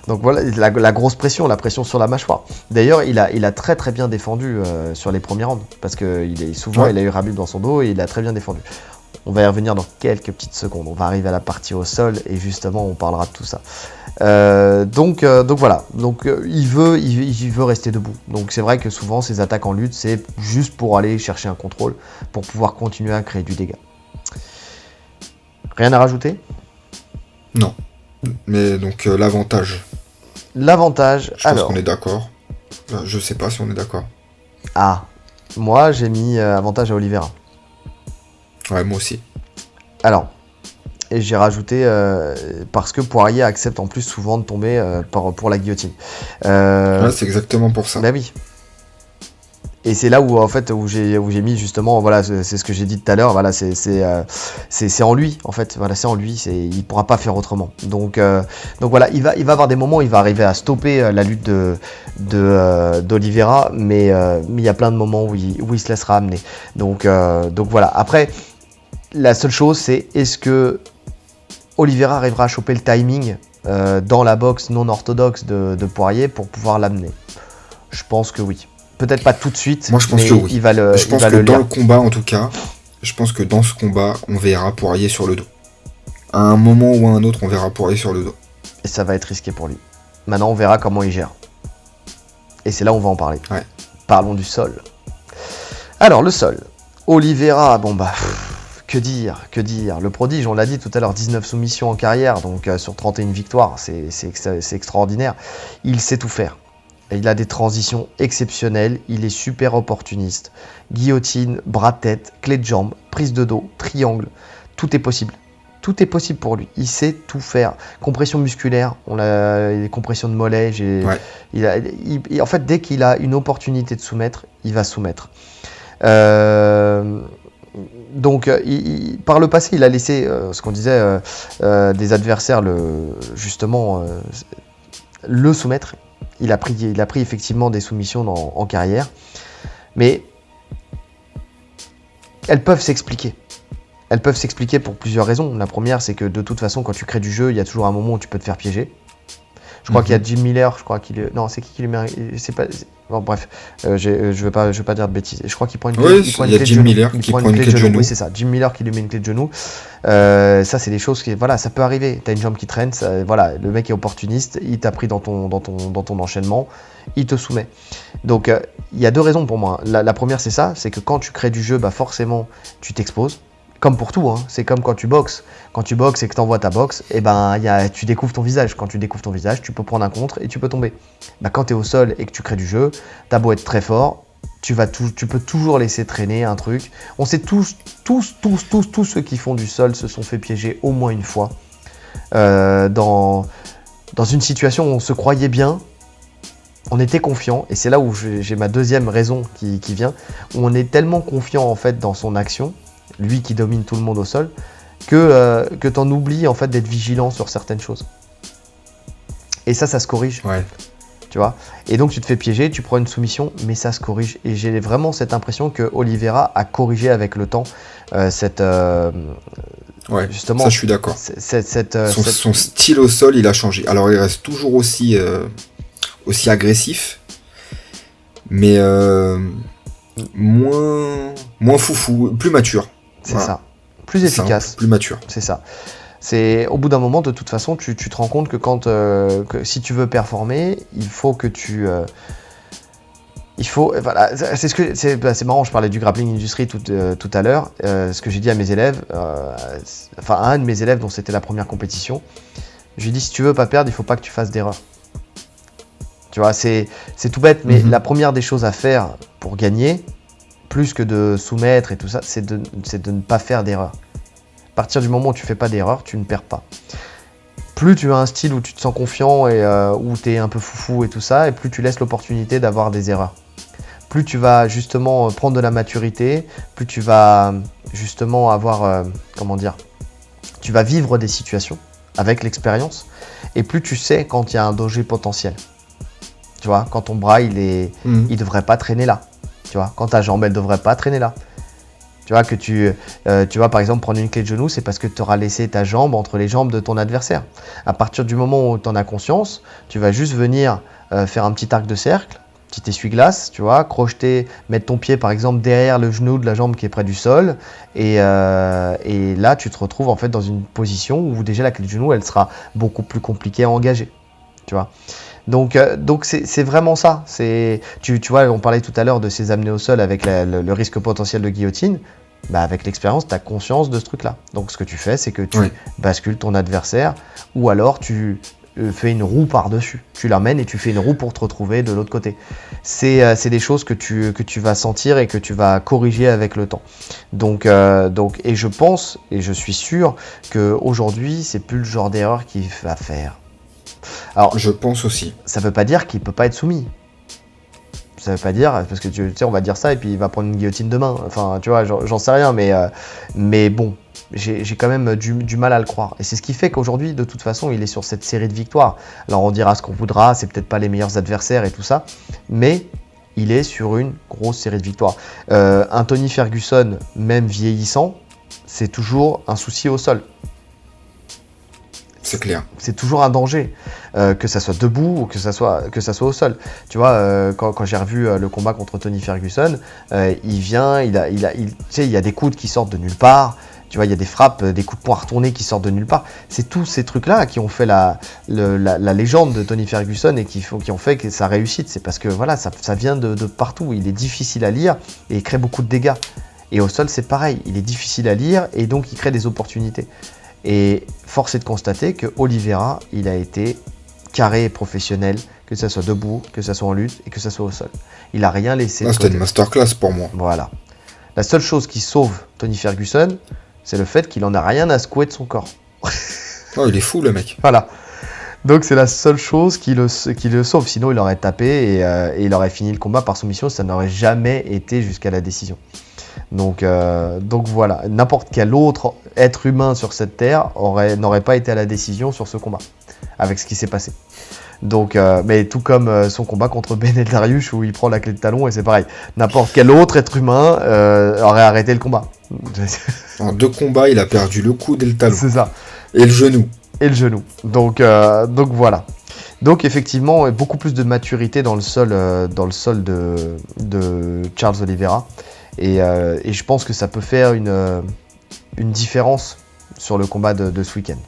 donc voilà, la, la grosse pression, la pression sur la mâchoire. D'ailleurs, il a, il a très très bien défendu sur les premiers rounds, parce que il est souvent, Ouais. il a eu Rabib dans son dos et il a très bien défendu. On va y revenir dans quelques petites secondes. On va arriver à la partie au sol et justement, on parlera de tout ça. Euh, donc, euh, donc voilà. Donc, euh, il veut, il, il veut rester debout. Donc, c'est vrai que souvent, ces attaques en lutte, c'est juste pour aller chercher un contrôle, pour pouvoir continuer à créer du dégât. Rien à rajouter? Non. Mais donc l'avantage, L'avantage, je pense alors, qu'on est d'accord. Je sais pas si on est d'accord. ah, Moi, j'ai mis avantage à Oliveira. Ouais, moi aussi. Alors, et j'ai rajouté euh, parce que Poirier accepte en plus souvent de tomber euh, pour, pour la guillotine. Euh, Ouais, c'est exactement pour ça. bah oui. Et c'est là où en fait où j'ai où j'ai mis justement voilà c'est ce que j'ai dit tout à l'heure voilà c'est c'est euh, c'est c'est en lui en fait voilà c'est en lui c'est il pourra pas faire autrement donc euh, donc voilà il va il va avoir des moments où il va arriver à stopper la lutte de de d'Oliveira mais mais il y a plein de moments où il où il se laissera amener donc donc voilà après la seule chose c'est est-ce que Oliveira arrivera à choper le timing euh, dans la boxe non orthodoxe de, de Poirier pour pouvoir l'amener? Je pense que oui. Peut-être pas tout de suite, Moi, je pense mais que oui. il va le, je pense que le dans le combat, en tout cas, je pense que dans ce combat, on verra Poirier sur le dos. À un moment ou à un autre, on verra Poirier sur le dos. Et ça va être risqué pour lui. Maintenant, on verra comment il gère. Et c'est là où on va en parler. Ouais. Parlons du sol. Alors, le sol. Oliveira, bon bah, pff, que dire, que dire. Le prodige, on l'a dit tout à l'heure, 19 soumissions en carrière, donc euh, sur 31 victoires, c'est c'est ex- c'est extraordinaire. Il sait tout faire. Il a des transitions exceptionnelles, il est super opportuniste. Guillotine, bras-tête, clé de jambe, prise de dos, triangle, tout est possible. Tout est possible pour lui. Il sait tout faire. Compression musculaire, on a les compressions de mollets. J'ai, Ouais. il a, il- il- en fait, dès qu'il a une opportunité de soumettre, il va soumettre. Euh, donc, euh, par le passé, il a laissé, euh, ce qu'on disait, euh, des adversaires justement le soumettre. Il a pris, effectivement des soumissions en carrière, mais elles peuvent s'expliquer. Elles peuvent s'expliquer pour plusieurs raisons. La première, c'est que de toute façon, quand tu crées du jeu, il y a toujours un moment où tu peux te faire piéger. Je crois Mhm. qu'il y a Jim Miller, je crois qu'il est... Non, c'est qui qui lui met... C'est pas... Bon, bref, euh, euh, je vais pas, je vais pas dire de bêtises. Je crois qu'il prend une Oui, il prend une clé de genou. Miller Il qui prend prend une clé de genou. Oui, c'est ça. Jim Miller qui lui met une clé de genou. Euh, ça, c'est des choses qui, voilà, ça peut arriver. T'as une jambe qui traîne, ça- voilà, le mec est opportuniste, il t'a pris dans ton, dans ton, dans ton enchaînement, il te soumet. Donc, il y a deux raisons pour moi. La, la première, c'est ça, c'est que quand tu crées du jeu, bah forcément, tu t'exposes. Comme pour tout, hein. c'est comme quand tu boxes. Quand tu boxes et que tu envoies ta boxe, et ben, y a, tu découvres ton visage. Quand tu découvres ton visage, tu peux prendre un contre et tu peux tomber. Bah, quand tu es au sol et que tu crées du jeu, t'as beau être très fort, tu, vas tou- tu peux toujours laisser traîner un truc. On sait tous, tous, tous, tous, tous ceux qui font du sol se sont fait piéger au moins une fois. Euh, dans, dans une situation où on se croyait bien, on était confiant, et c'est là où j'ai j'ai ma deuxième raison qui, qui vient, où on est tellement confiant en fait dans son action, lui qui domine tout le monde au sol, que, euh, que tu en oublies en fait d'être vigilant sur certaines choses. Et ça, ça se corrige Ouais. tu vois? Et donc tu te fais piéger, tu prends une soumission, mais ça se corrige. Et j'ai vraiment cette impression que Oliveira a corrigé avec le temps euh, cette euh, Ouais. justement Ça, je suis d'accord. c- cette, cette, euh, Son, cette- son style au sol, il a changé. Alors, il reste toujours aussi, aussi agressif, mais moins, moins foufou, plus mature. C'est voilà. ça, plus Simple, efficace, plus mature. c'est ça. C'est au bout d'un moment, de toute façon, tu, tu te rends compte que quand euh, que si tu veux performer, il faut que tu euh, il faut, voilà, c'est ce que c'est bah, c'est marrant. Je parlais du grappling industry tout, euh, tout à l'heure. Ce que j'ai dit à mes élèves, enfin à un de mes élèves dont c'était la première compétition, je lui ai dit si tu veux pas perdre, il faut pas que tu fasses d'erreur. Tu vois, c'est c'est tout bête, mais Mhm. la première des choses à faire pour gagner, plus que de soumettre et tout ça, c'est de, ne pas faire d'erreur. À partir du moment où tu fais pas d'erreur, tu ne perds pas. Plus tu as un style où tu te sens confiant et euh, où tu es un peu foufou et tout ça, et plus tu laisses l'opportunité d'avoir des erreurs. Plus tu vas justement euh, prendre de la maturité, plus tu vas euh, justement avoir, euh, comment dire, tu vas vivre des situations avec l'expérience, et plus tu sais quand il y a un danger potentiel. Tu vois, quand ton bras il est, Mhm. il devrait pas traîner là. Quand ta jambe elle devrait pas traîner là. Tu vois, que tu, euh, vas par exemple prendre une clé de genou, c'est parce que tu auras laissé ta jambe entre les jambes de ton adversaire. À partir du moment où tu en as conscience, tu vas juste venir euh, faire un petit arc de cercle, petit essuie-glace, tu vois, crocheter, mettre ton pied par exemple derrière le genou de la jambe qui est près du sol, et, euh, là tu te retrouves en fait dans une position où déjà la clé de genou elle sera beaucoup plus compliquée à engager. Tu vois. Donc, euh, donc c'est vraiment ça. C'est, tu, tu vois, on parlait tout à l'heure de ces amenés au sol avec la- le, le risque potentiel de guillotine. Bah, avec l'expérience, tu as conscience de ce truc-là. Donc, ce que tu fais, c'est que tu Oui. bascules ton adversaire ou alors tu euh, fais une roue par-dessus. Tu l'amènes et tu fais une roue pour te retrouver de l'autre côté. C'est euh, c'est des choses que tu, que tu vas sentir et que tu vas corriger avec le temps. Donc, donc, et je pense et je suis sûr qu'aujourd'hui, c'est plus le genre d'erreur qu'il va faire. Alors, je pense aussi. Ça veut pas dire qu'il peut pas être soumis. Ça veut pas dire, parce que tu sais, on va dire ça et puis il va prendre une guillotine demain. Enfin, tu vois, j'en sais rien, mais, euh, bon, j'ai quand même du, du mal à le croire. Et c'est ce qui fait qu'aujourd'hui, de toute façon, il est sur cette série de victoires. Alors on dira ce qu'on voudra, c'est peut-être pas les meilleurs adversaires et tout ça, mais il est sur une grosse série de victoires. Euh, un Tony Ferguson, même vieillissant, c'est toujours un souci au sol. C'est clair. c'est toujours un danger, euh, que ça soit debout ou que ça soit, au sol. Tu vois, euh, quand, j'ai revu euh, le combat contre Tony Ferguson, il vient, il a, y a des coudes qui sortent de nulle part. Tu vois, il y a des frappes, des coups de poing retournés qui sortent de nulle part. C'est tous ces trucs-là qui ont fait la, légende de Tony Ferguson et qui, qui ont fait que sa réussite. C'est parce que voilà, ça, ça vient de, de partout. Il est difficile à lire et il crée beaucoup de dégâts. Et au sol, c'est pareil. Il est difficile à lire et donc il crée des opportunités. Et force est de constater que Oliveira, il a été carré et professionnel, que ça soit debout, que ça soit en lutte et que ça soit au sol. Il a rien laissé Là, de c'était une masterclass pour moi. Voilà. La seule chose qui sauve Tony Ferguson, c'est le fait qu'il en a rien à secouer de son corps. Oh, il est fou, le mec. Voilà. Donc c'est la seule chose qui le, qui le sauve. Sinon, il aurait tapé et, euh, et il aurait fini le combat par soumission. Ça n'aurait jamais été jusqu'à la décision. Donc, euh, donc voilà. N'importe quel autre être humain sur cette terre aurait- n'aurait pas été à la décision sur ce combat, avec ce qui s'est passé. Donc, euh, mais tout comme euh, son combat contre Benel Dariush où il prend la clé de talon et c'est pareil. N'importe quel autre être humain aurait arrêté le combat. En deux combats, il a perdu le coude et le talon. c'est ça. Et le genou. et le genou. Donc, donc voilà. Donc effectivement, beaucoup plus de maturité dans le sol, dans le sol de, de Charles Oliveira. Et, euh, et je pense que ça peut faire une, euh, une différence sur le combat de, de ce week-end.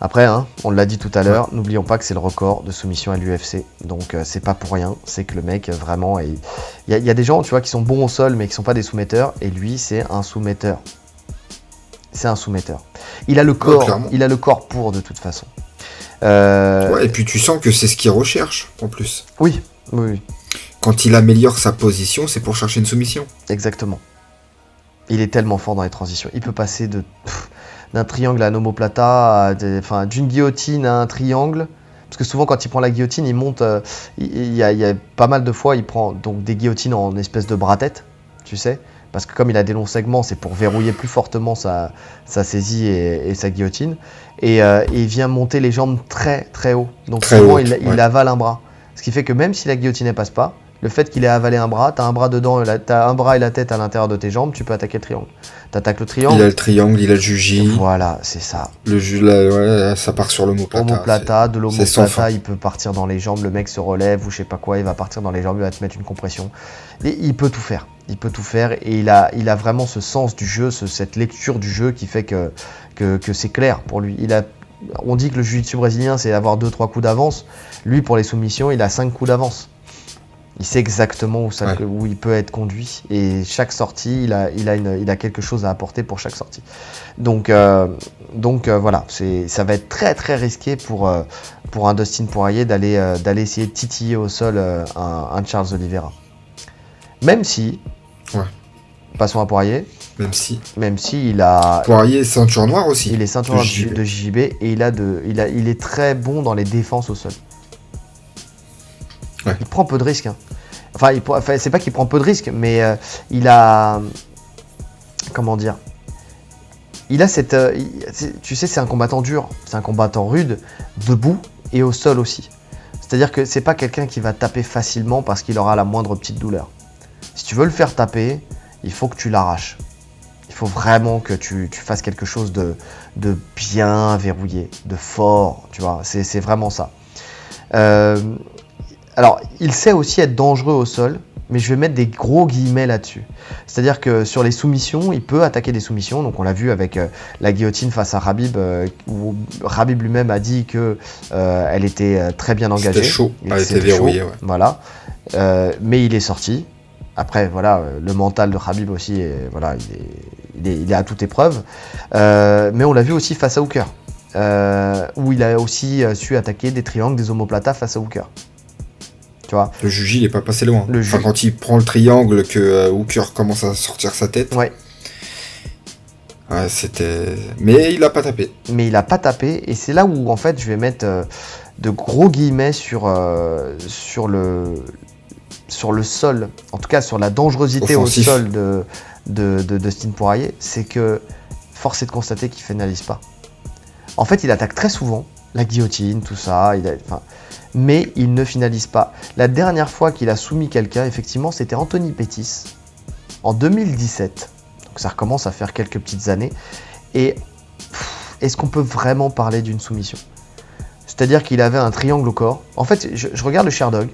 Après, hein, on l'a dit tout à l'heure, n'oublions pas que c'est le record de soumission à l'UFC. Donc euh, c'est pas pour rien, c'est que le mec vraiment est... Il y, a- il y a des gens, tu vois, qui sont bons au sol mais qui sont pas des soumetteurs. Et lui, c'est un soumetteur. C'est un soumetteur. Il a le corps, il a le corps pour de toute façon. Euh, Ouais, et puis tu sens que c'est ce qu'il recherche, en plus. Oui, oui, oui, Quand il améliore sa position, c'est pour chercher une soumission. exactement. Il est tellement fort dans les transitions. Il peut passer de d'un triangle à un omoplata, enfin d'une guillotine à un triangle. Parce que souvent, quand il prend la guillotine, il monte. euh, il, y a, il y a pas mal de fois, il prend donc des guillotines en espèce de bras-tête, tu sais. Parce que comme il a des longs segments, c'est pour verrouiller plus fortement sa, sa saisie et, et sa guillotine. Et, euh, et il vient monter les jambes très très haut. Donc Très souvent, il, il avale un bras. Ce qui fait que même si la guillotine ne passe pas, le fait qu'il ait avalé un bras, t'as un bras dedans, t'as un bras et la tête à l'intérieur de tes jambes, tu peux attaquer le triangle. T'attaques le Il triangle. a le triangle, il a le juji. Voilà, c'est ça. Le ju là, ouais, ça part sur l'homoplata. Homoplata, de l'homoplata, il peut partir dans les jambes, le mec se relève ou je sais pas quoi, il va partir dans les jambes, il va te mettre une compression. Et il peut tout faire. Il peut tout faire et il a, il a vraiment ce sens du jeu, ce- cette lecture du jeu qui fait que, que, que c'est clair pour lui. Il a, on dit que le jiu-jitsu brésilien c'est avoir 2-3 coups d'avance. Lui pour les soumissions, il a 5 coups d'avance. Il sait exactement où, ça, Ouais. où il peut être conduit et chaque sortie, il a, il a, une, il a quelque chose à apporter pour chaque sortie. Donc, euh, donc euh, voilà, ça va être très très risqué pour, euh, pour un Dustin Poirier d'aller, d'aller essayer de titiller au sol un, un Charles Oliveira. Même si, Ouais. passons à Poirier, Même si. même si il a, Poirier, ceinture noire aussi. il est ceinture de de JB et il a de, il a, il est très bon dans les défenses au sol. Peu de risques. hein. Enfin, il, enfin, c'est pas qu'il prend peu de risques, mais euh, il a, comment dire, il a cette, euh, tu sais, c'est un combattant dur, c'est un combattant rude, debout et au sol aussi. C'est-à-dire que c'est pas quelqu'un qui va taper facilement parce qu'il aura la moindre petite douleur. Si tu veux le faire taper, il faut que tu l'arraches. Il faut vraiment que tu, fasses quelque chose de, de bien verrouillé, de fort, tu vois. C'est vraiment ça. Euh, alors, il sait aussi être dangereux au sol, mais je vais mettre des gros guillemets là-dessus. C'est-à-dire que sur les soumissions, il peut attaquer des soumissions. Donc, on l'a vu avec euh, la guillotine face à Rabib, euh, où Rabib lui-même a dit que euh, elle était très bien engagée. C'était chaud. Elle était verrouillée, ouais. Voilà. Mais il est sorti. Après, voilà, le mental de Khabib aussi, est- voilà, il est, il est- il est à toute épreuve. Mais on l'a vu aussi face à Hooker. où il a aussi su attaquer des triangles, des omoplatas face à Hooker. Tu vois Le juge, il est pas passé loin. Le Enfin, juge- quand il prend le triangle, que euh, Hooker commence à sortir sa tête. Ouais. Ouais, c'était. Mais il a pas tapé. mais il a pas tapé et c'est là où en fait je vais mettre euh, de gros guillemets sur, euh, sur, le, sur le sol, en tout cas sur la dangerosité Offensif. au sol de, de, de Dustin Poirier, c'est que force est de constater qu'il finalise pas. En fait, il attaque très souvent, la guillotine, tout ça, il a- mais il ne finalise pas. La dernière fois qu'il a soumis quelqu'un, effectivement, c'était Anthony Pettis en 2017. Donc ça recommence à faire quelques petites années. Et est-ce qu'on peut vraiment parler d'une soumission? C'est-à-dire qu'il avait un triangle au corps. En fait, je, regarde le Sherdog.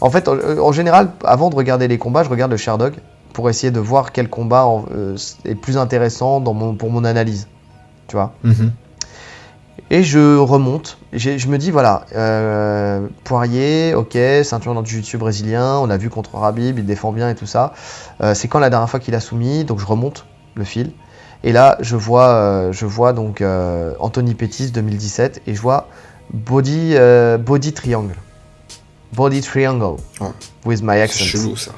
En fait, en, en général, avant de regarder les combats, je regarde le Sherdog pour essayer de voir quel combat euh, est plus intéressant pour mon analyse. Tu vois? Mhm. Et je remonte. Je me dis, voilà, euh, Poirier, ok, ceinture dans le jiu-jitsu brésilien, on a vu contre Rabib, il défend bien et tout ça. Euh, c'est quand la dernière fois qu'il a soumis, donc je remonte le fil. Et là, je vois, euh, je vois donc Anthony Pettis 2017 et je vois Body, body Triangle. Body Triangle. With my C'est accent. chelou ça.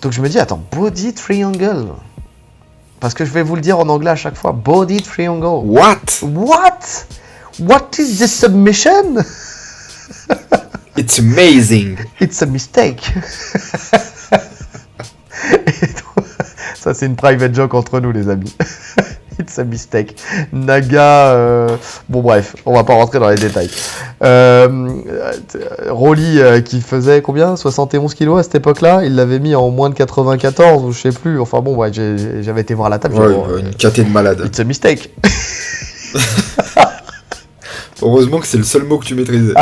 Donc je me dis, attends, Body Triangle. Parce que je vais vous le dire en anglais à chaque fois. Body Triangle. What? What? What is this submission? It's amazing. It's a mistake. Ça, c'est une private joke entre nous, les amis. It's a mistake. Naga. euh, Bon, bref, on va pas rentrer dans les détails. Euh, Rolly, euh, qui faisait combien? 71 kilos à cette époque-là, il l'avait mis en moins de 94 ou je sais plus. Enfin, bon, ouais, j'avais été voir la table. Ouais, une caté de malade. It's a mistake. Heureusement que c'est le seul mot que tu maîtrisais.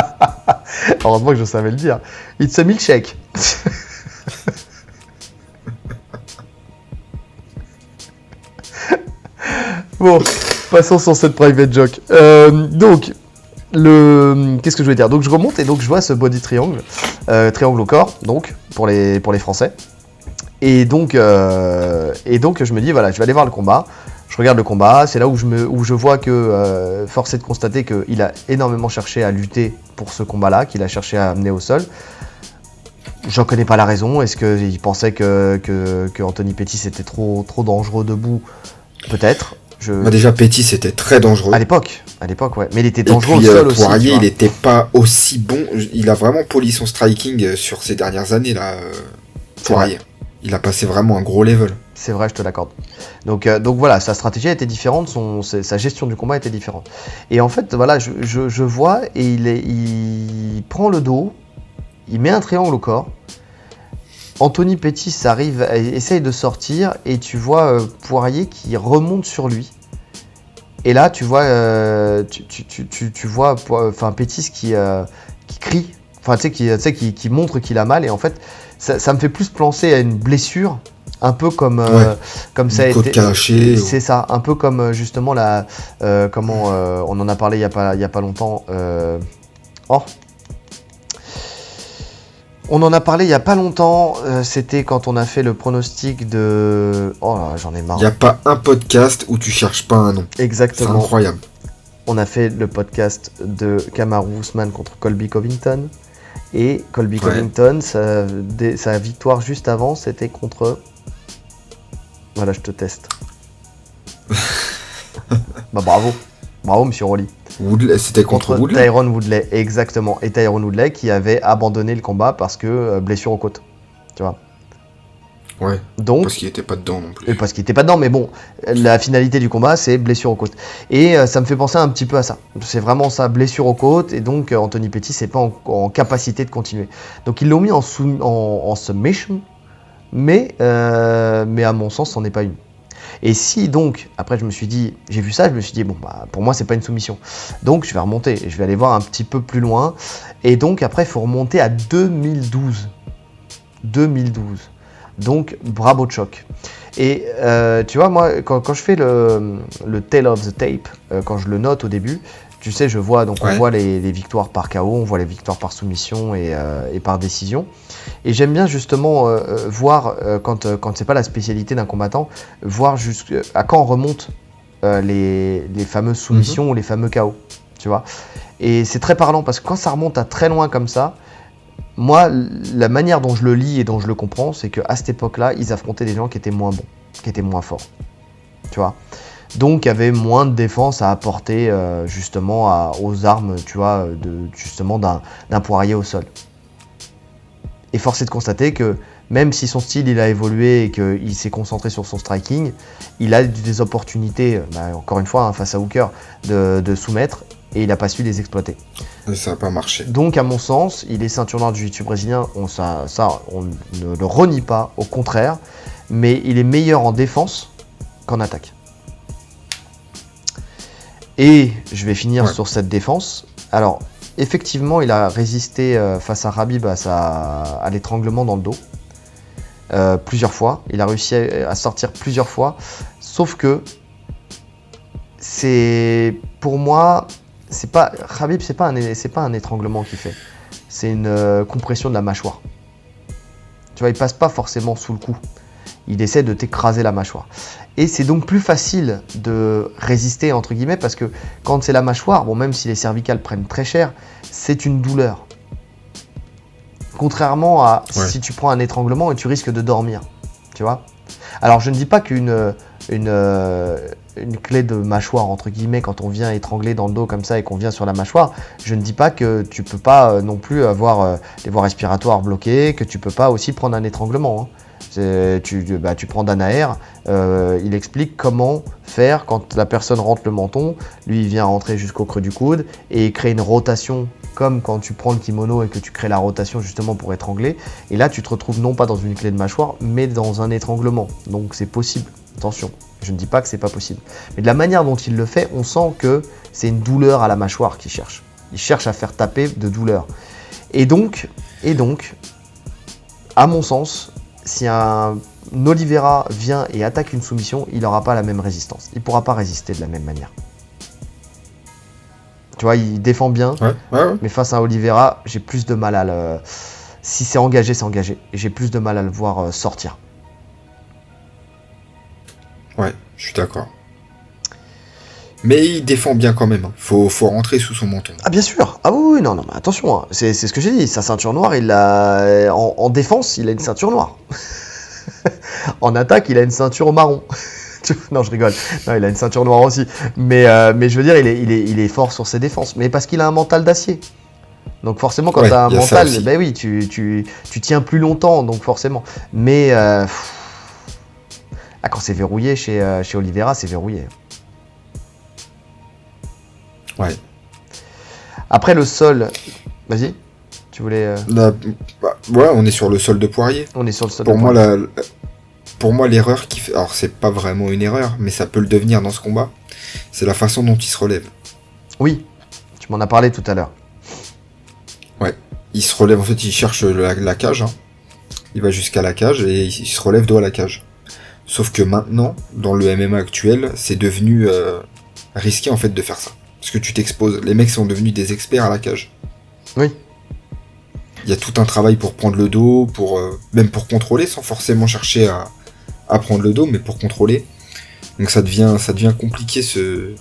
Heureusement que je savais le dire. It's a milkshake. bon, passons sur cette private joke. Euh, donc, le qu'est-ce que je voulais dire? Donc je remonte et donc je vois ce body triangle, euh, triangle au corps, donc pour les pour les Français. Et donc euh, et donc je me dis voilà, je vais aller voir le combat. Je regarde le combat, c'est là où je, me, où je vois que, euh, force est de constater qu'il a énormément cherché à lutter pour ce combat-là, qu'il a cherché à amener au sol. J'en connais pas la raison. Est-ce qu'il pensait que, que, que Anthony Pettis était trop, trop dangereux debout? Peut-être. Je... Bah, déjà, Petit, c'était très dangereux. À l'époque, à l'époque, ouais. Mais il était dangereux puis, au euh, sol aussi. Poirier, il était pas aussi bon. Il a vraiment poli son striking euh, sur ces dernières années, là. Poirier. Il a passé vraiment un gros level. C'est vrai, je te l'accorde. Donc, euh, donc voilà, sa stratégie était différente, sa gestion du combat était différente. Et en fait, voilà, je, vois et il, prend le dos, il met un triangle au corps. Anthony Pettis arrive, essaye de sortir et tu vois euh, Poirier qui remonte sur lui. Et là, tu vois, euh, tu, vois, enfin Pettis qui, qui crie, enfin tu sais, qui, qui montre qu'il a mal. Et en fait, ça, ça me fait plus penser à une blessure, un peu comme, euh, comme ça a été. ou- C'est ça, un peu comme euh, justement la, euh, comment euh, on en a parlé il y a pas, il y a pas longtemps. euh, Oh. On en a parlé il y a pas longtemps. euh, C'était quand on a fait le pronostic de. Oh là, j'en ai marre. Il n'y a pas un podcast où tu cherches pas un nom. C'est Exactement. incroyable. On a fait le podcast de Kamaru Usman contre Colby Covington. Et Colby Ouais. Covington, sa victoire juste avant, c'était contre. Voilà, je te teste. bah bravo. Bravo, monsieur Rolly. Woodley, c'était contre, Woodley. Tyron Woodley, exactement. Et Tyron Woodley qui avait abandonné le combat parce que euh, blessure aux côtes. Tu vois. Ouais, Donc, parce qu'il était pas dedans non plus. et parce qu'il était pas dedans, mais bon, la finalité du combat, c'est blessure aux côtes. Et euh, ça me fait penser un petit peu à ça. C'est vraiment ça, blessure aux côtes, et donc euh, Anthony Pettis n'est pas en, en capacité de continuer. Donc ils l'ont mis en, sou- en, en submission, mais, euh, mais à mon sens, c'en est pas une. Et si donc, après je me suis dit, j'ai vu ça, je me suis dit, bon, bah, pour moi, c'est pas une soumission. Donc je vais remonter, je vais aller voir un petit peu plus loin. Et donc après, il faut remonter à 2012. 2012. Donc bravo Choc. Et euh, tu vois, moi, quand, quand je fais le, le Tale of the Tape, euh, quand je le note au début, tu sais, je vois, donc on voit les, les victoires par KO, on voit les victoires par soumission et, euh, et par décision. Et j'aime bien justement euh, euh, voir, euh, quand, euh, quand c'est pas la spécialité d'un combattant, voir jusqu'à quand on remonte euh, les, les fameuses soumissions ou les fameux chaos. Tu vois Et c'est très parlant parce que quand ça remonte à très loin comme ça, moi, la manière dont je le lis et dont je le comprends, c'est qu'à cette époque-là, ils affrontaient des gens qui étaient moins bons, qui étaient moins forts. Tu vois donc, il y avait moins de défense à apporter euh, justement à- aux armes, tu vois, de, justement d'un poirier au sol. Et force est de constater que même si son style il a évolué et qu'il s'est concentré sur son striking, il a des opportunités, bah, encore une fois, hein, face à Hooker, de, de soumettre et il n'a pas su les exploiter. Et ça n'a pas marché. Donc, à mon sens, il est ceinture noire du jiu-jitsu brésilien, on, ça, ça, on ne le renie pas, au contraire, mais il est meilleur en défense qu'en attaque. Et je vais finir Ouais. sur cette défense. Alors, effectivement, il a résisté euh, face à Rabib à, l'étranglement dans le dos. euh, plusieurs fois. Il a réussi à, sortir plusieurs fois. Sauf que c'est pour moi, c'est pas Khabib, c'est pas un c'est pas un étranglement qu'il fait. C'est une euh, compression de la mâchoire. Tu vois, il passe pas forcément sous le cou. Il essaie de t'écraser la mâchoire. Et c'est donc plus facile de résister entre guillemets parce que quand c'est la mâchoire, bon même si les cervicales prennent très cher, c'est une douleur. Contrairement à Ouais. si tu prends un étranglement et tu risques de dormir. Tu vois Alors je ne dis pas qu'une une, euh, une clé de mâchoire entre guillemets quand on vient étrangler dans le dos comme ça et qu'on vient sur la mâchoire, je ne dis pas que tu peux pas euh, non plus avoir euh, les voies respiratoires bloquées, que tu peux pas aussi prendre un étranglement. hein. Bah, tu prends Danaer, euh, il explique comment faire quand la personne rentre le menton, lui il vient rentrer jusqu'au creux du coude et il crée une rotation comme quand tu prends le kimono et que tu crées la rotation justement pour étrangler. Et là tu te retrouves non pas dans une clé de mâchoire mais dans un étranglement. Donc c'est possible. Attention, je ne dis pas que c'est pas possible. Mais de la manière dont il le fait, on sent que c'est une douleur à la mâchoire qu'il cherche. Il cherche à faire taper de douleur. Et donc, et donc, à mon sens, si un Oliveira vient et attaque une soumission, il n'aura pas la même résistance. Il ne pourra pas résister de la même manière. Tu vois, il défend bien, Ouais, ouais, ouais. mais face à Oliveira, j'ai plus de mal à le. Si c'est engagé, c'est engagé. Et j'ai plus de mal à le voir euh, sortir. Ouais, je suis d'accord. Mais il défend bien quand même. hein. Faut, faut rentrer sous son menton. Ah bien sûr. Ah oui, oui, non, non, mais attention. hein. C'est c'est ce que j'ai dit. Sa ceinture noire, il a en, en défense, il a une ceinture noire. en attaque, il a une ceinture marron. Non, je rigole. Non, il a une ceinture noire aussi. Mais, euh, mais je veux dire, il est, il est, il est fort sur ses défenses. Mais parce qu'il a un mental d'acier. Donc forcément, quand Ouais, tu as un mental, ben oui, tu, tu, tu tiens plus longtemps, donc forcément. Mais euh, pff, ah, quand c'est verrouillé chez, euh, chez Oliveira, c'est verrouillé. Ouais. Après le sol, vas-y. Tu voulais, euh, Là, bah, ouais, on est sur le sol de Poirier. on est sur le sol. Pour de moi, la, la- pour moi, l'erreur qui fait, alors c'est pas vraiment une erreur, mais ça peut le devenir dans ce combat, c'est la façon dont il se relève. Oui, tu m'en as parlé tout à l'heure. Il se relève, en fait, il cherche la, la cage. hein. Il va jusqu'à la cage et il, il se relève dos à la cage. Sauf que maintenant, dans le MMA actuel, c'est devenu euh, risqué en fait de faire ça. Parce que tu t'exposes. Les mecs sont devenus des experts à la cage. Oui. Il y a tout un travail pour prendre le dos, pour euh, même pour contrôler, sans forcément chercher à, à prendre le dos, mais pour contrôler. Donc ça devient, ça devient compliqué ce,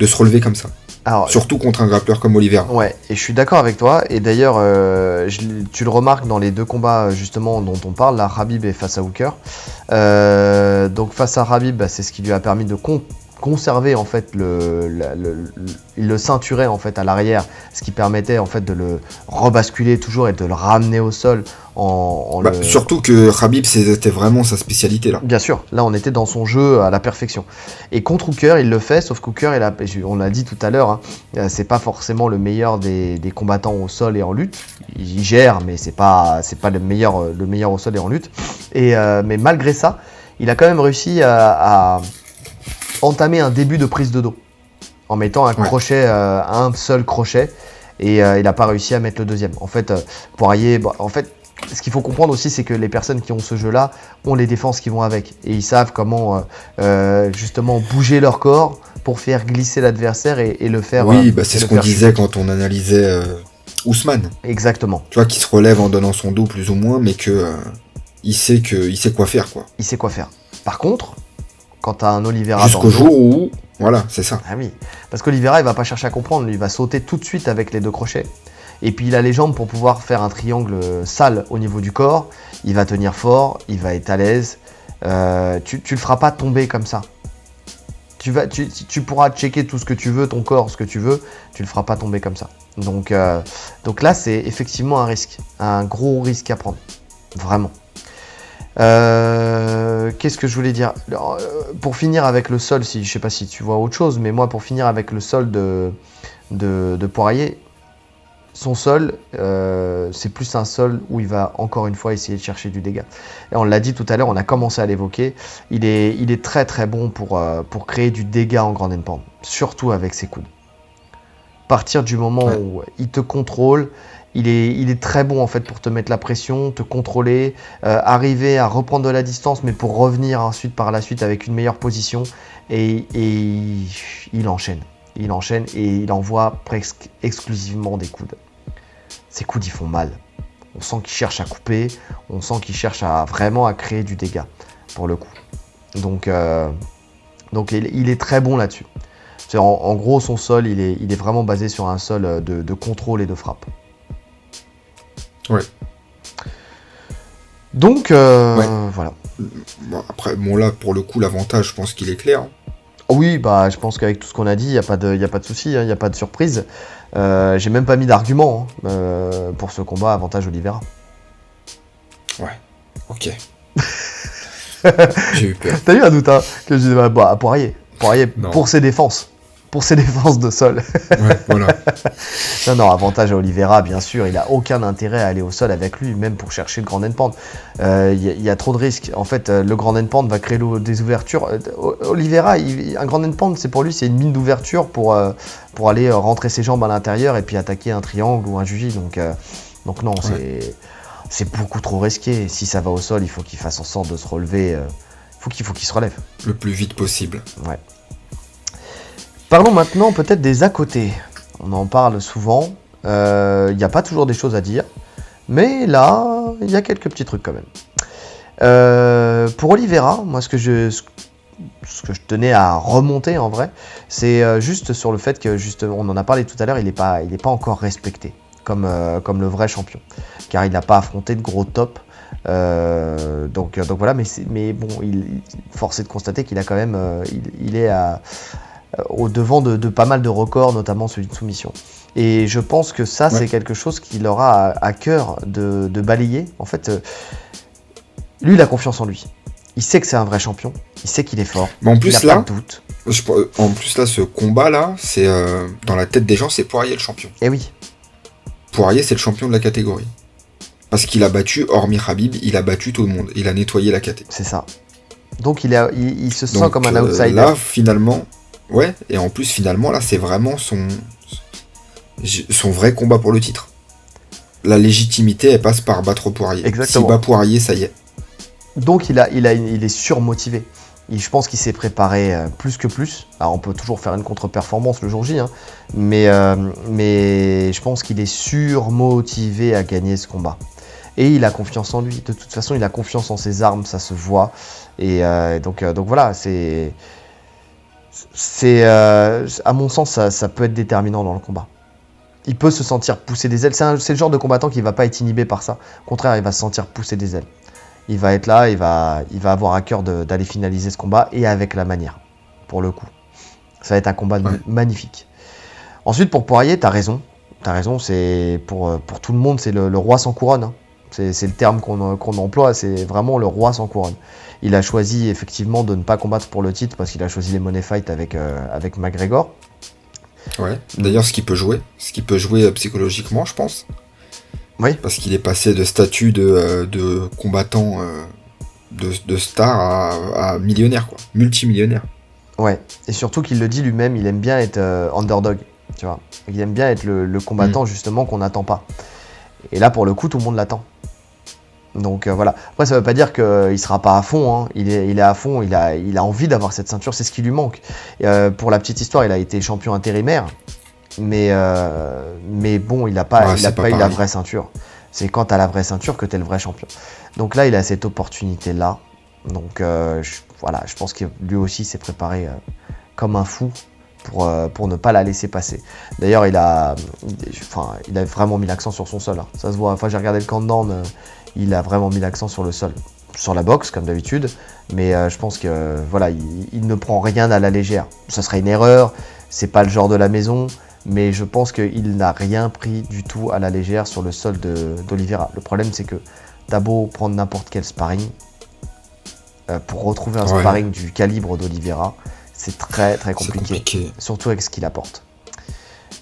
de se relever comme ça. Alors, Surtout contre un grappleur comme Oliver. ouais, et je suis d'accord avec toi. Et d'ailleurs, euh, tu le remarques dans les deux combats euh, justement dont on parle, là, Rabib et face à Hooker. Euh, donc face à Rabib, bah, c'est ce qui lui a permis de con- conserver en fait le, la- le- le- il le ceinturait en fait à l'arrière, ce qui permettait en fait de le rebasculer toujours et de le ramener au sol en, en Bah, le- Surtout que Khabib, c'était vraiment sa spécialité là. Bien sûr, là on était dans son jeu à la perfection. Et contre Hooker, il le fait, sauf qu'Hooker, il a- on l'a dit tout à l'heure, hein, euh, c'est pas forcément le meilleur des, des combattants au sol et en lutte. Il gère, mais c'est pas, c'est pas le meilleur, euh, le meilleur au sol et en lutte. Et, euh, mais malgré ça, il a quand même réussi à, à entamer un début de prise de dos en mettant un Ouais. crochet, euh, un seul crochet, et euh, il n'a pas réussi à mettre le deuxième. En fait, euh, Poirier, en fait, ce qu'il faut comprendre aussi, c'est que les personnes qui ont ce jeu-là ont les défenses qui vont avec. Et ils savent comment justement bouger leur corps pour faire glisser l'adversaire et, et le faire. oui, bah, c'est ce qu'on disait chuter. quand on analysait Ousmane. Exactement. Tu vois, qui se relève en donnant son dos plus ou moins, mais que il sait que il sait quoi faire quoi. Il sait quoi faire. Par contre, quand tu as un Oliveira. Jusqu'au jour où. Voilà, c'est ça. Ah oui. Parce qu'Oliveira, il va pas chercher à comprendre. Lui, il va sauter tout de suite avec les deux crochets. Et puis il a les jambes pour pouvoir faire un triangle sale au niveau du corps. Il va tenir fort, il va être à l'aise. Euh, tu, tu le feras pas tomber comme ça. Tu, vas, tu, tu, pourras checker tout ce que tu veux, ton corps, ce que tu veux, tu le feras pas tomber comme ça. Donc, euh, donc là, c'est effectivement un risque, un gros risque à prendre. Vraiment. Euh, qu'est-ce que je voulais dire? Pour finir avec le sol, si, je sais pas si tu vois autre chose, mais moi, pour finir avec le sol de, de, de Poirier, son sol, euh, c'est plus un sol où il va encore une fois essayer de chercher du dégât. Et on l'a dit tout à l'heure, on a commencé à l'évoquer, il est, il est très très bon pour, euh, pour créer du dégât en grande pente, surtout avec ses coudes. Partir du moment où il te contrôle, il est, très bon en fait pour te mettre la pression, te contrôler, euh, arriver à reprendre de la distance, mais pour revenir ensuite par la suite avec une meilleure position. Et, il enchaîne. Il enchaîne et il envoie presque exclusivement des coudes ses coudes ils font mal. On sent qu'il cherche à couper, on sent qu'il cherche à vraiment à créer du dégât pour le coup. Donc, euh, il, est très bon là-dessus. En, gros, son sol, il est, il est, vraiment basé sur un sol de, contrôle et de frappe. Ouais. Donc, euh, voilà. après, bon là, pour le coup, l'avantage, je pense qu'il est clair. Oui, bah, je pense qu'avec tout ce qu'on a dit, il n'y a pas de, y a pas de souci, hein, il n'y a pas de surprise. Euh, j'ai même pas mis d'argument hein, euh, pour ce combat avantage Oliveira. Ouais, ok. j'ai eu peur. T'as eu un doute hein, que je disais, bah, bah Poirier, Poirier pour ses défenses pour ses défenses de sol. Ouais, voilà. non, non, avantage à Oliveira, bien sûr. Il a aucun intérêt à aller au sol avec lui, même pour chercher le grand endpoint. Il euh, y, a trop de risques. En fait, euh, le grand endpoint va créer des ouvertures. Euh, Oliveira, un grand endpoint, c'est pour lui, c'est une mine d'ouverture pour, pour aller rentrer ses jambes à l'intérieur et puis attaquer un triangle ou un juji. Donc, donc non, c'est c'est beaucoup trop risqué. Si ça va au sol, il faut qu'il fasse en sorte de se relever. faut qu'il faut qu'il se relève. Le plus vite possible. Ouais. Parlons maintenant peut-être des à côté. On en parle souvent. Il euh, n'y a pas toujours des choses à dire. Mais là, il y a quelques petits trucs quand même. Euh, pour Oliveira, moi ce que je, ce que je tenais à remonter en vrai, c'est euh, juste sur le fait que, justement, on en a parlé tout à l'heure, il n'est pas, pas encore respecté comme, comme le vrai champion. Car il n'a pas affronté de gros top. donc, donc voilà, mais, bon, il, force est de constater qu'il a quand même, il, est à, au devant de, pas mal de records, notamment celui de soumission. Et je pense que ça, c'est quelque chose qu'il aura à, cœur de, balayer. En fait, euh, lui, il a confiance en lui. Il sait que c'est un vrai champion. Il sait qu'il est fort. Mais en plus, il là, pas de doute. en plus, là, ce combat-là, c'est euh, dans la tête des gens, c'est Poirier le champion. Eh oui. Poirier, c'est le champion de la catégorie. Parce qu'il a battu, hormis Habib, il a battu tout le monde. Il a nettoyé la catégorie. C'est ça. Donc il, a, il, se sent comme un outsider. là, finalement, Ouais, et en plus, finalement, là, c'est vraiment son, son vrai combat pour le titre. La légitimité, elle passe par battre Poirier. Exactement. Si bat Poirier, ça y est. Donc, il, a, il, a, il est surmotivé. je pense qu'il s'est préparé euh, plus que plus. Alors, on peut toujours faire une contre-performance le jour J, hein. mais, euh, mais je pense qu'il est surmotivé à gagner ce combat. Et il a confiance en lui. De toute façon, il a confiance en ses armes, ça se voit. Et euh, donc, donc voilà, c'est c'est, euh, à mon sens, ça, peut être déterminant dans le combat. Il peut se sentir pousser des ailes. C'est, le genre de combattant qui va pas être inhibé par ça. Au contraire, il va se sentir pousser des ailes. Il va être là, il va, il va avoir à cœur d'aller finaliser ce combat et avec la manière, pour le coup. Ça va être un combat magnifique. Ensuite, pour Poirier, tu as raison. Tu as raison, c'est pour, euh, pour tout le monde, c'est le, roi sans couronne. Hein. C'est, le terme qu'on, qu'on emploie, c'est vraiment le roi sans couronne. Il a choisi effectivement de ne pas combattre pour le titre parce qu'il a choisi les money fight avec, euh, avec McGregor. Ouais, d'ailleurs ce qui peut jouer, ce qui peut jouer euh, psychologiquement, je pense. Oui. Parce qu'il est passé de statut de, euh, de combattant de, star à, millionnaire, quoi. Multimillionnaire. Ouais, et surtout qu'il le dit lui-même, il aime bien être underdog, tu vois. Il aime bien être le, combattant mm. justement qu'on n'attend pas. Et là, pour le coup, tout le monde l'attend. Donc euh, voilà. Après, ça veut pas dire qu'il sera pas à fond. Hein. Il, est, il est à fond. Il a, il a envie d'avoir cette ceinture. C'est ce qui lui manque. Euh, pour la petite histoire, il a été champion intérimaire. Mais, euh, mais bon, il n'a pas, il a pas, eu la vraie ceinture. C'est quand tu as la vraie ceinture que tu es le vrai champion. Donc là, il a cette opportunité-là. Donc voilà, je pense que lui aussi s'est préparé comme un fou pour, pour, ne pas la laisser passer. D'ailleurs, il a, enfin, il a vraiment mis l'accent sur son sol. Hein. Ça se voit. Enfin, j'ai regardé le countdown, il a vraiment mis l'accent sur le sol, sur la boxe comme d'habitude. Mais je pense que voilà, il, il, ne prend rien à la légère. Ça serait une erreur. C'est pas le genre de la maison mais je pense qu'il n'a rien pris du tout à la légère sur le sol d'Olivera. Le problème, c'est que t'as beau prendre n'importe quel sparring, euh, pour retrouver un sparring du calibre d'Olivera, c'est très très compliqué, surtout avec ce qu'il apporte.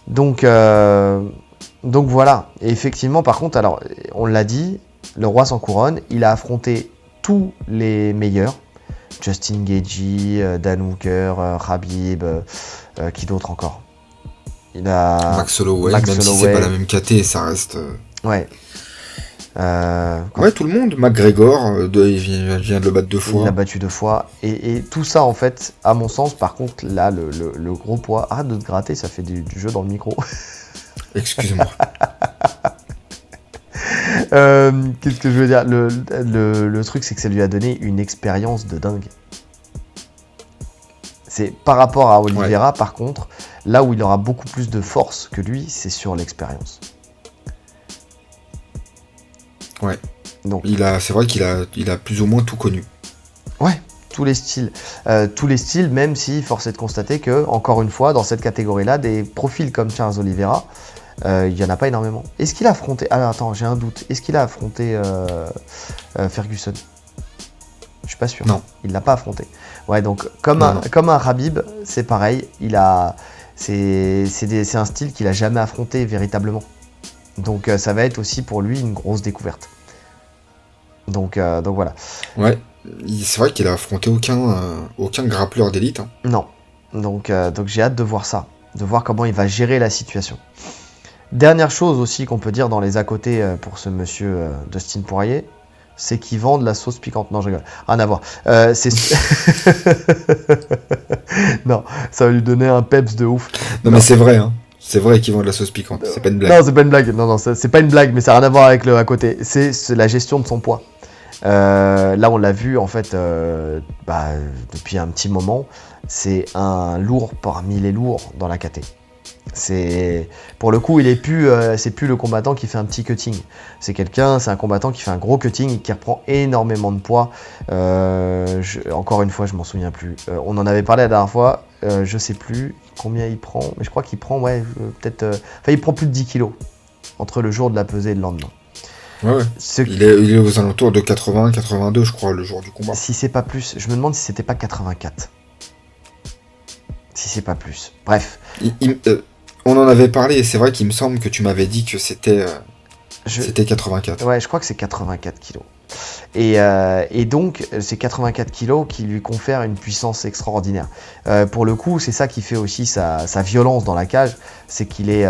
Donc, euh, donc voilà. Et effectivement, par contre, alors on l'a dit, le roi sans couronne, il a affronté tous les meilleurs. Justin Gagey, euh, Dan Hooker, Habib, qui d'autre encore? Il a Max Holloway, même si c'est pas la même KT, ça reste. Euh, ouais. Euh, ouais, tout le monde. McGregor, euh, il, vient, de le battre deux fois. Il l'a battu deux fois. Et, tout ça, en fait, à mon sens, par contre, là, le, gros poids. Arrête de te gratter, ça fait du, jeu dans le micro. Excuse-moi. Qu'est-ce que je veux dire? Le, le truc, c'est que ça lui a donné une expérience de dingue. C'est par rapport à Oliveira, par contre, là où il aura beaucoup plus de force que lui, c'est sur l'expérience. Ouais. Donc, il a, c'est vrai qu'il a, il a plus ou moins tout connu. Ouais, tous les styles, euh, tous les styles, même si force est de constater que, encore une fois, dans cette catégorie-là, des profils comme Charles Oliveira, euh, il n'y en a pas énormément. Est-ce qu'il a affronté Ah attends, j'ai un doute. Est-ce qu'il a affronté euh, Ferguson? Je suis pas sûr. Non. Il l'a pas affronté. Ouais, donc comme, un, comme un Habib, c'est pareil. Il a, c'est, un style qu'il a jamais affronté véritablement. Donc euh, ça va être aussi pour lui une grosse découverte. Donc, euh, donc voilà. Ouais, c'est vrai qu'il a affronté aucun, euh, aucun grappleur d'élite. Hein. Non. Donc, donc j'ai hâte de voir ça, de voir comment il va gérer la situation. Dernière chose aussi qu'on peut dire dans les à côté pour ce monsieur Dustin Poirier, c'est qu'ils vendent la sauce piquante. Non, je rigole. Rien à voir. Euh, c'est... non, ça va lui donner un peps de ouf. Non, mais c'est vrai, hein. C'est vrai qu'ils vendent la sauce piquante. C'est pas une blague. Non, c'est pas une blague. Non, non, c'est pas une blague, mais ça n'a rien à voir avec le à côté. C'est, la gestion de son poids. Euh, là, on l'a vu en fait euh, bah, depuis un petit moment. C'est un lourd parmi les lourds dans la KT. C'est pour le coup, il est plus, euh, c'est plus le combattant qui fait un petit cutting. C'est quelqu'un, c'est un combattant qui fait un gros cutting et qui reprend énormément de poids. Euh, encore une fois, je m'en souviens plus. Euh, on en avait parlé la dernière fois. je sais plus combien il prend, mais je crois qu'il prend, ouais, peut-être. Enfin, il prend plus de 10 kilos entre le jour de la pesée et le lendemain. Ouais, ouais. Il, est, il, est, aux alentours de 80, 82, je crois, le jour du combat. Si c'est pas plus, je me demande si c'était pas 84. Si c'est pas plus. Bref. Il, on en avait parlé et c'est vrai qu'il me semble que tu m'avais dit que c'était euh, c'était 84. Ouais, je crois que c'est 84 kilos. Et, euh, et, donc, c'est 84 kilos qui lui confèrent une puissance extraordinaire. Euh, pour le coup, c'est ça qui fait aussi sa, violence dans la cage, c'est qu'il est,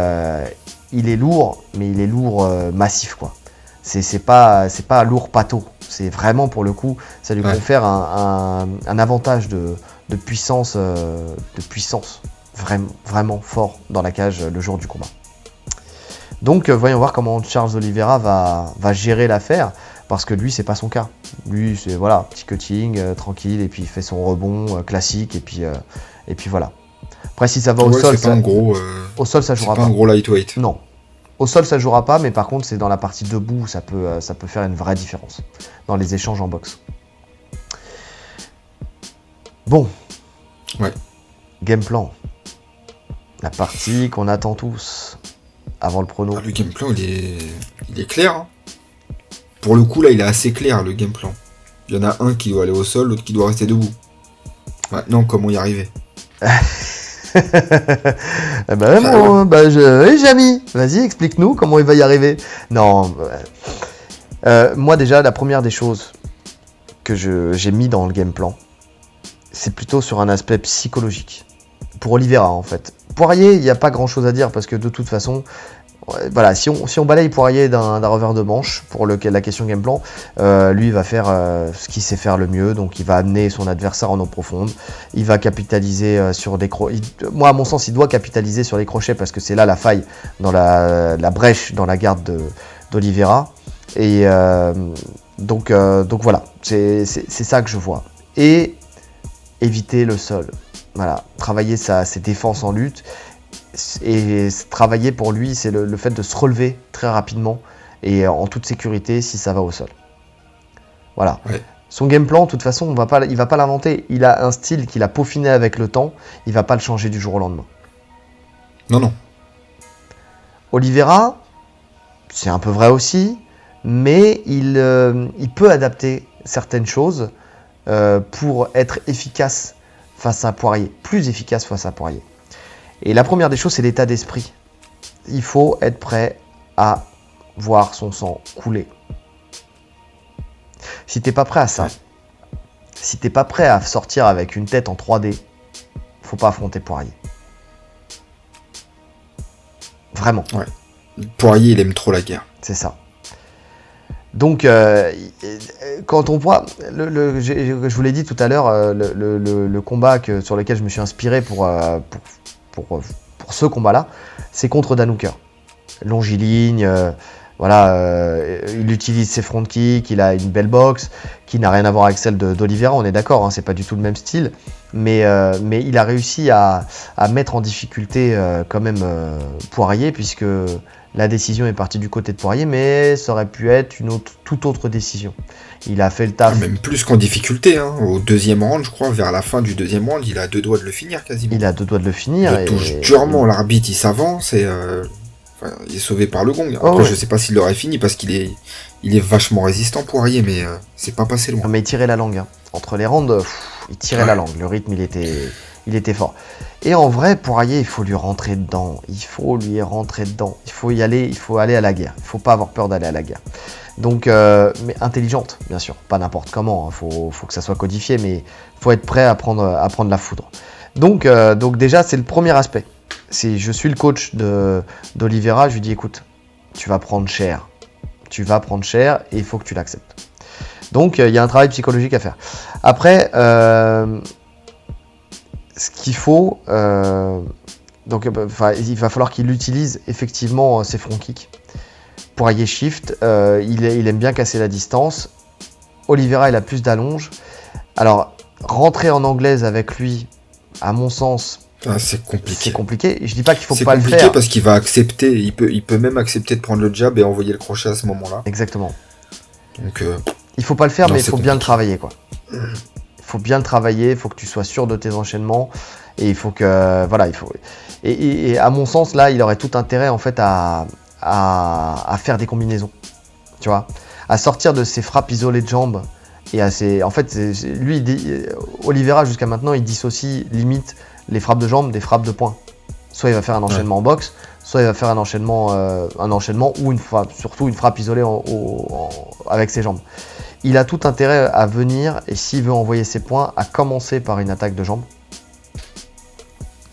il est lourd, mais il est lourd massif, quoi. C'est pas, pas lourd pâteau. C'est vraiment, pour le coup, ça lui confère un, un, avantage de, de puissance, de puissance vraiment, vraiment fort dans la cage le jour du combat. Donc euh, voyons voir comment Charles Oliveira va, va gérer l'affaire, parce que lui c'est pas son cas. Lui c'est voilà, petit cutting, euh, tranquille, et puis il fait son rebond euh, classique, et puis, et puis voilà. Après si ça va au sol, ça, gros, au sol ça jouera pas. un gros lightweight. Non. Au sol ça jouera pas, mais par contre c'est dans la partie debout ça peut, ça peut faire une vraie différence dans les échanges en boxe. Bon. Ouais. Game plan. La partie qu'on attend tous avant le prono. Ah, le game plan, il est, il est clair. Hein. Pour le coup, là, il est assez clair, le game plan. Il y en a un qui doit aller au sol, l'autre qui doit rester debout. Maintenant, comment y arriver? Eh ben, bon, bah, je... Jamy, vas-y, explique-nous comment il va y arriver. Non, euh, moi déjà, la première des choses que j'ai mis dans le game plan, c'est plutôt sur un aspect psychologique. Pour Olivera, en fait. Poirier, il n'y a pas grand chose à dire parce que de toute façon, si on, si on balaye Poirier d'un revers de manche pour la question game plan, euh, lui il va faire euh, ce qu'il sait faire le mieux, donc il va amener son adversaire en eau profonde, il va capitaliser euh, sur des crochets. Moi, à mon sens, il doit capitaliser sur les crochets parce que c'est là la faille, dans la, brèche dans la garde d'Olivera. Et donc voilà, c'est ça que je vois. Et éviter le sol. Voilà, travailler sa, ses défenses en lutte. Et travailler pour lui, c'est le, fait de se relever très rapidement et en toute sécurité si ça va au sol. Voilà. Son game plan, de toute façon, on va pas, il va pas l'inventer. Il a un style qu'il a peaufiné avec le temps. Il va pas le changer du jour au lendemain. Non, non. Oliveira, c'est un peu vrai aussi, mais il, euh, il peut adapter certaines choses euh, pour être efficace face à Poirier, plus efficace face à Poirier. Et la première des choses, c'est l'état d'esprit. Il faut être prêt à voir son sang couler. Si t'es pas prêt à ça, si t'es pas prêt à sortir avec une tête en 3D, faut pas affronter Poirier. Vraiment. Ouais. Poirier, il aime trop la guerre. C'est ça. Donc, euh, quand on voit, je vous l'ai dit tout à l'heure, euh, le, combat sur lequel je me suis inspiré pour, euh, pour, pour, ce combat-là, c'est contre Danouker. Longiligne, voilà, il utilise ses front kicks, il a une belle boxe qui n'a rien à voir avec celle d'Olivera, on est d'accord, hein, c'est pas du tout le même style, mais, mais il a réussi à, à mettre en difficulté quand même Poirier, puisque la décision est partie du côté de Poirier, mais ça aurait pu être une autre, toute autre décision. Il a fait le taf. Ah, même plus qu'en difficulté, hein. au deuxième round, je crois, vers la fin du deuxième round, il a deux doigts de le finir quasiment. Il a deux doigts de le finir. Il touche durement l'arbitre, il s'avance et euh, il est sauvé par le gong. Oh, Après, je sais pas s'il l'aurait fini parce qu'il est, il est vachement résistant Poirier, mais euh, c'est pas passé loin. mais il tirait la langue. Hein. Entre les rounds, il tirait la langue. Le rythme, il était il était fort. Et en vrai, Poirier, il faut lui rentrer dedans. Il faut lui rentrer dedans. Il faut y aller, il faut aller à la guerre. Il faut pas avoir peur d'aller à la guerre. Donc, euh, mais intelligente, bien sûr. Pas n'importe comment. Il hein. faut, que ça soit codifié, mais il faut être prêt à prendre, la foudre. Donc, euh, donc déjà, c'est le premier aspect. Je suis le coach d'Olivera, je lui dis écoute, tu vas prendre cher. Tu vas prendre cher et il faut que tu l'acceptes. Donc, euh, il y a un travail psychologique à faire. Après, ce qu'il faut, euh, donc, euh, il va falloir qu'il utilise effectivement euh, ses front kicks. Poirier shift, il, aime bien casser la distance. Oliveira, il a plus d'allonge. Alors, rentrer en anglaise avec lui, à mon sens, ah, c'est compliqué. C'est compliqué. Je dis pas qu'il faut pas le faire. C'est compliqué parce qu'il va accepter. Il peut, il peut même accepter de prendre le jab et envoyer le crochet à ce moment-là. Exactement. Donc, il faut pas le faire, mais il faut bien le travailler, quoi. Faut bien le travailler, il faut que tu sois sûr de tes enchaînements et il faut que voilà, il faut et, à mon sens là, il aurait tout intérêt en fait à, à, faire des combinaisons, tu vois, à sortir de ses frappes isolées de jambes et à ses en fait lui il Oliveira jusqu'à maintenant il dissocie limite les frappes de jambes des frappes de poing. Soit il va faire un enchaînement en boxe, soit il va faire un enchaînement, euh, un enchaînement ou une frappe, surtout une frappe isolée avec ses jambes il a tout intérêt à venir, et s'il veut envoyer ses points, à commencer par une attaque de jambes.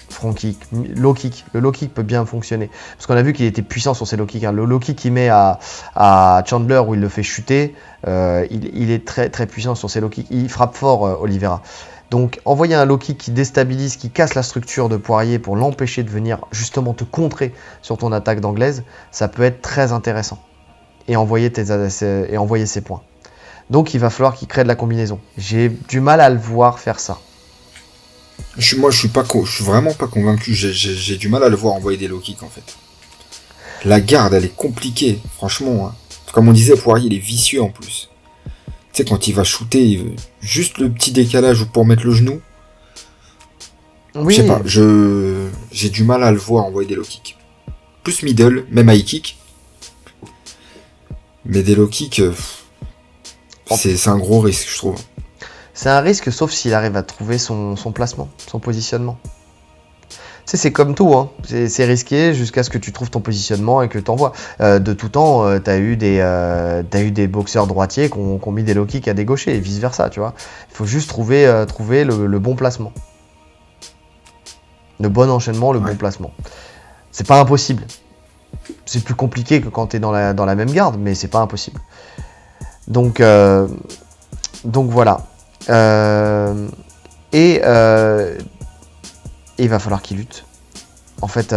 Front kick, low kick. Le low kick peut bien fonctionner. Parce qu'on a vu qu'il était puissant sur ses low kicks. Hein. Le low kick qu'il met à, Chandler où il le fait chuter, euh, il, est très très puissant sur ses low kicks. Il frappe fort, euh, Oliveira. Donc envoyer un low kick qui déstabilise, qui casse la structure de Poirier pour l'empêcher de venir justement te contrer sur ton attaque d'anglaise, ça peut être très intéressant. Et envoyer, tes, et envoyer ses points. Donc il va falloir qu'il crée de la combinaison. J'ai du mal à le voir faire ça. Je, moi, je suis pas, je suis vraiment pas convaincu. J'ai du mal à le voir envoyer des low kicks en fait. La garde, elle est compliquée, franchement. Hein. Comme on disait, Poirier, il est vicieux en plus. Tu sais, quand il va shooter, juste le petit décalage pour mettre le genou. Oui. Je sais pas, je j'ai du mal à le voir envoyer des low kicks. Plus middle, même high kick. Mais des low kicks. Euh, c'est un gros risque, je trouve. C'est un risque, sauf s'il arrive à trouver son, placement, son positionnement. Tu sais, c'est comme tout, hein. c'est risqué jusqu'à ce que tu trouves ton positionnement et que tu envoies. Euh, de tout temps, euh, tu as, eu des, euh, eu des boxeurs droitiers qui ont, mis des low kicks à des gauchers et vice-versa, tu vois. Il faut juste trouver, trouver le, bon placement. Le bon enchaînement, le bon placement. C'est pas impossible. C'est plus compliqué que quand tu es dans la, dans la même garde, mais c'est pas impossible. Donc, euh, donc voilà. Euh, et, euh, il va falloir qu'il lutte. En fait,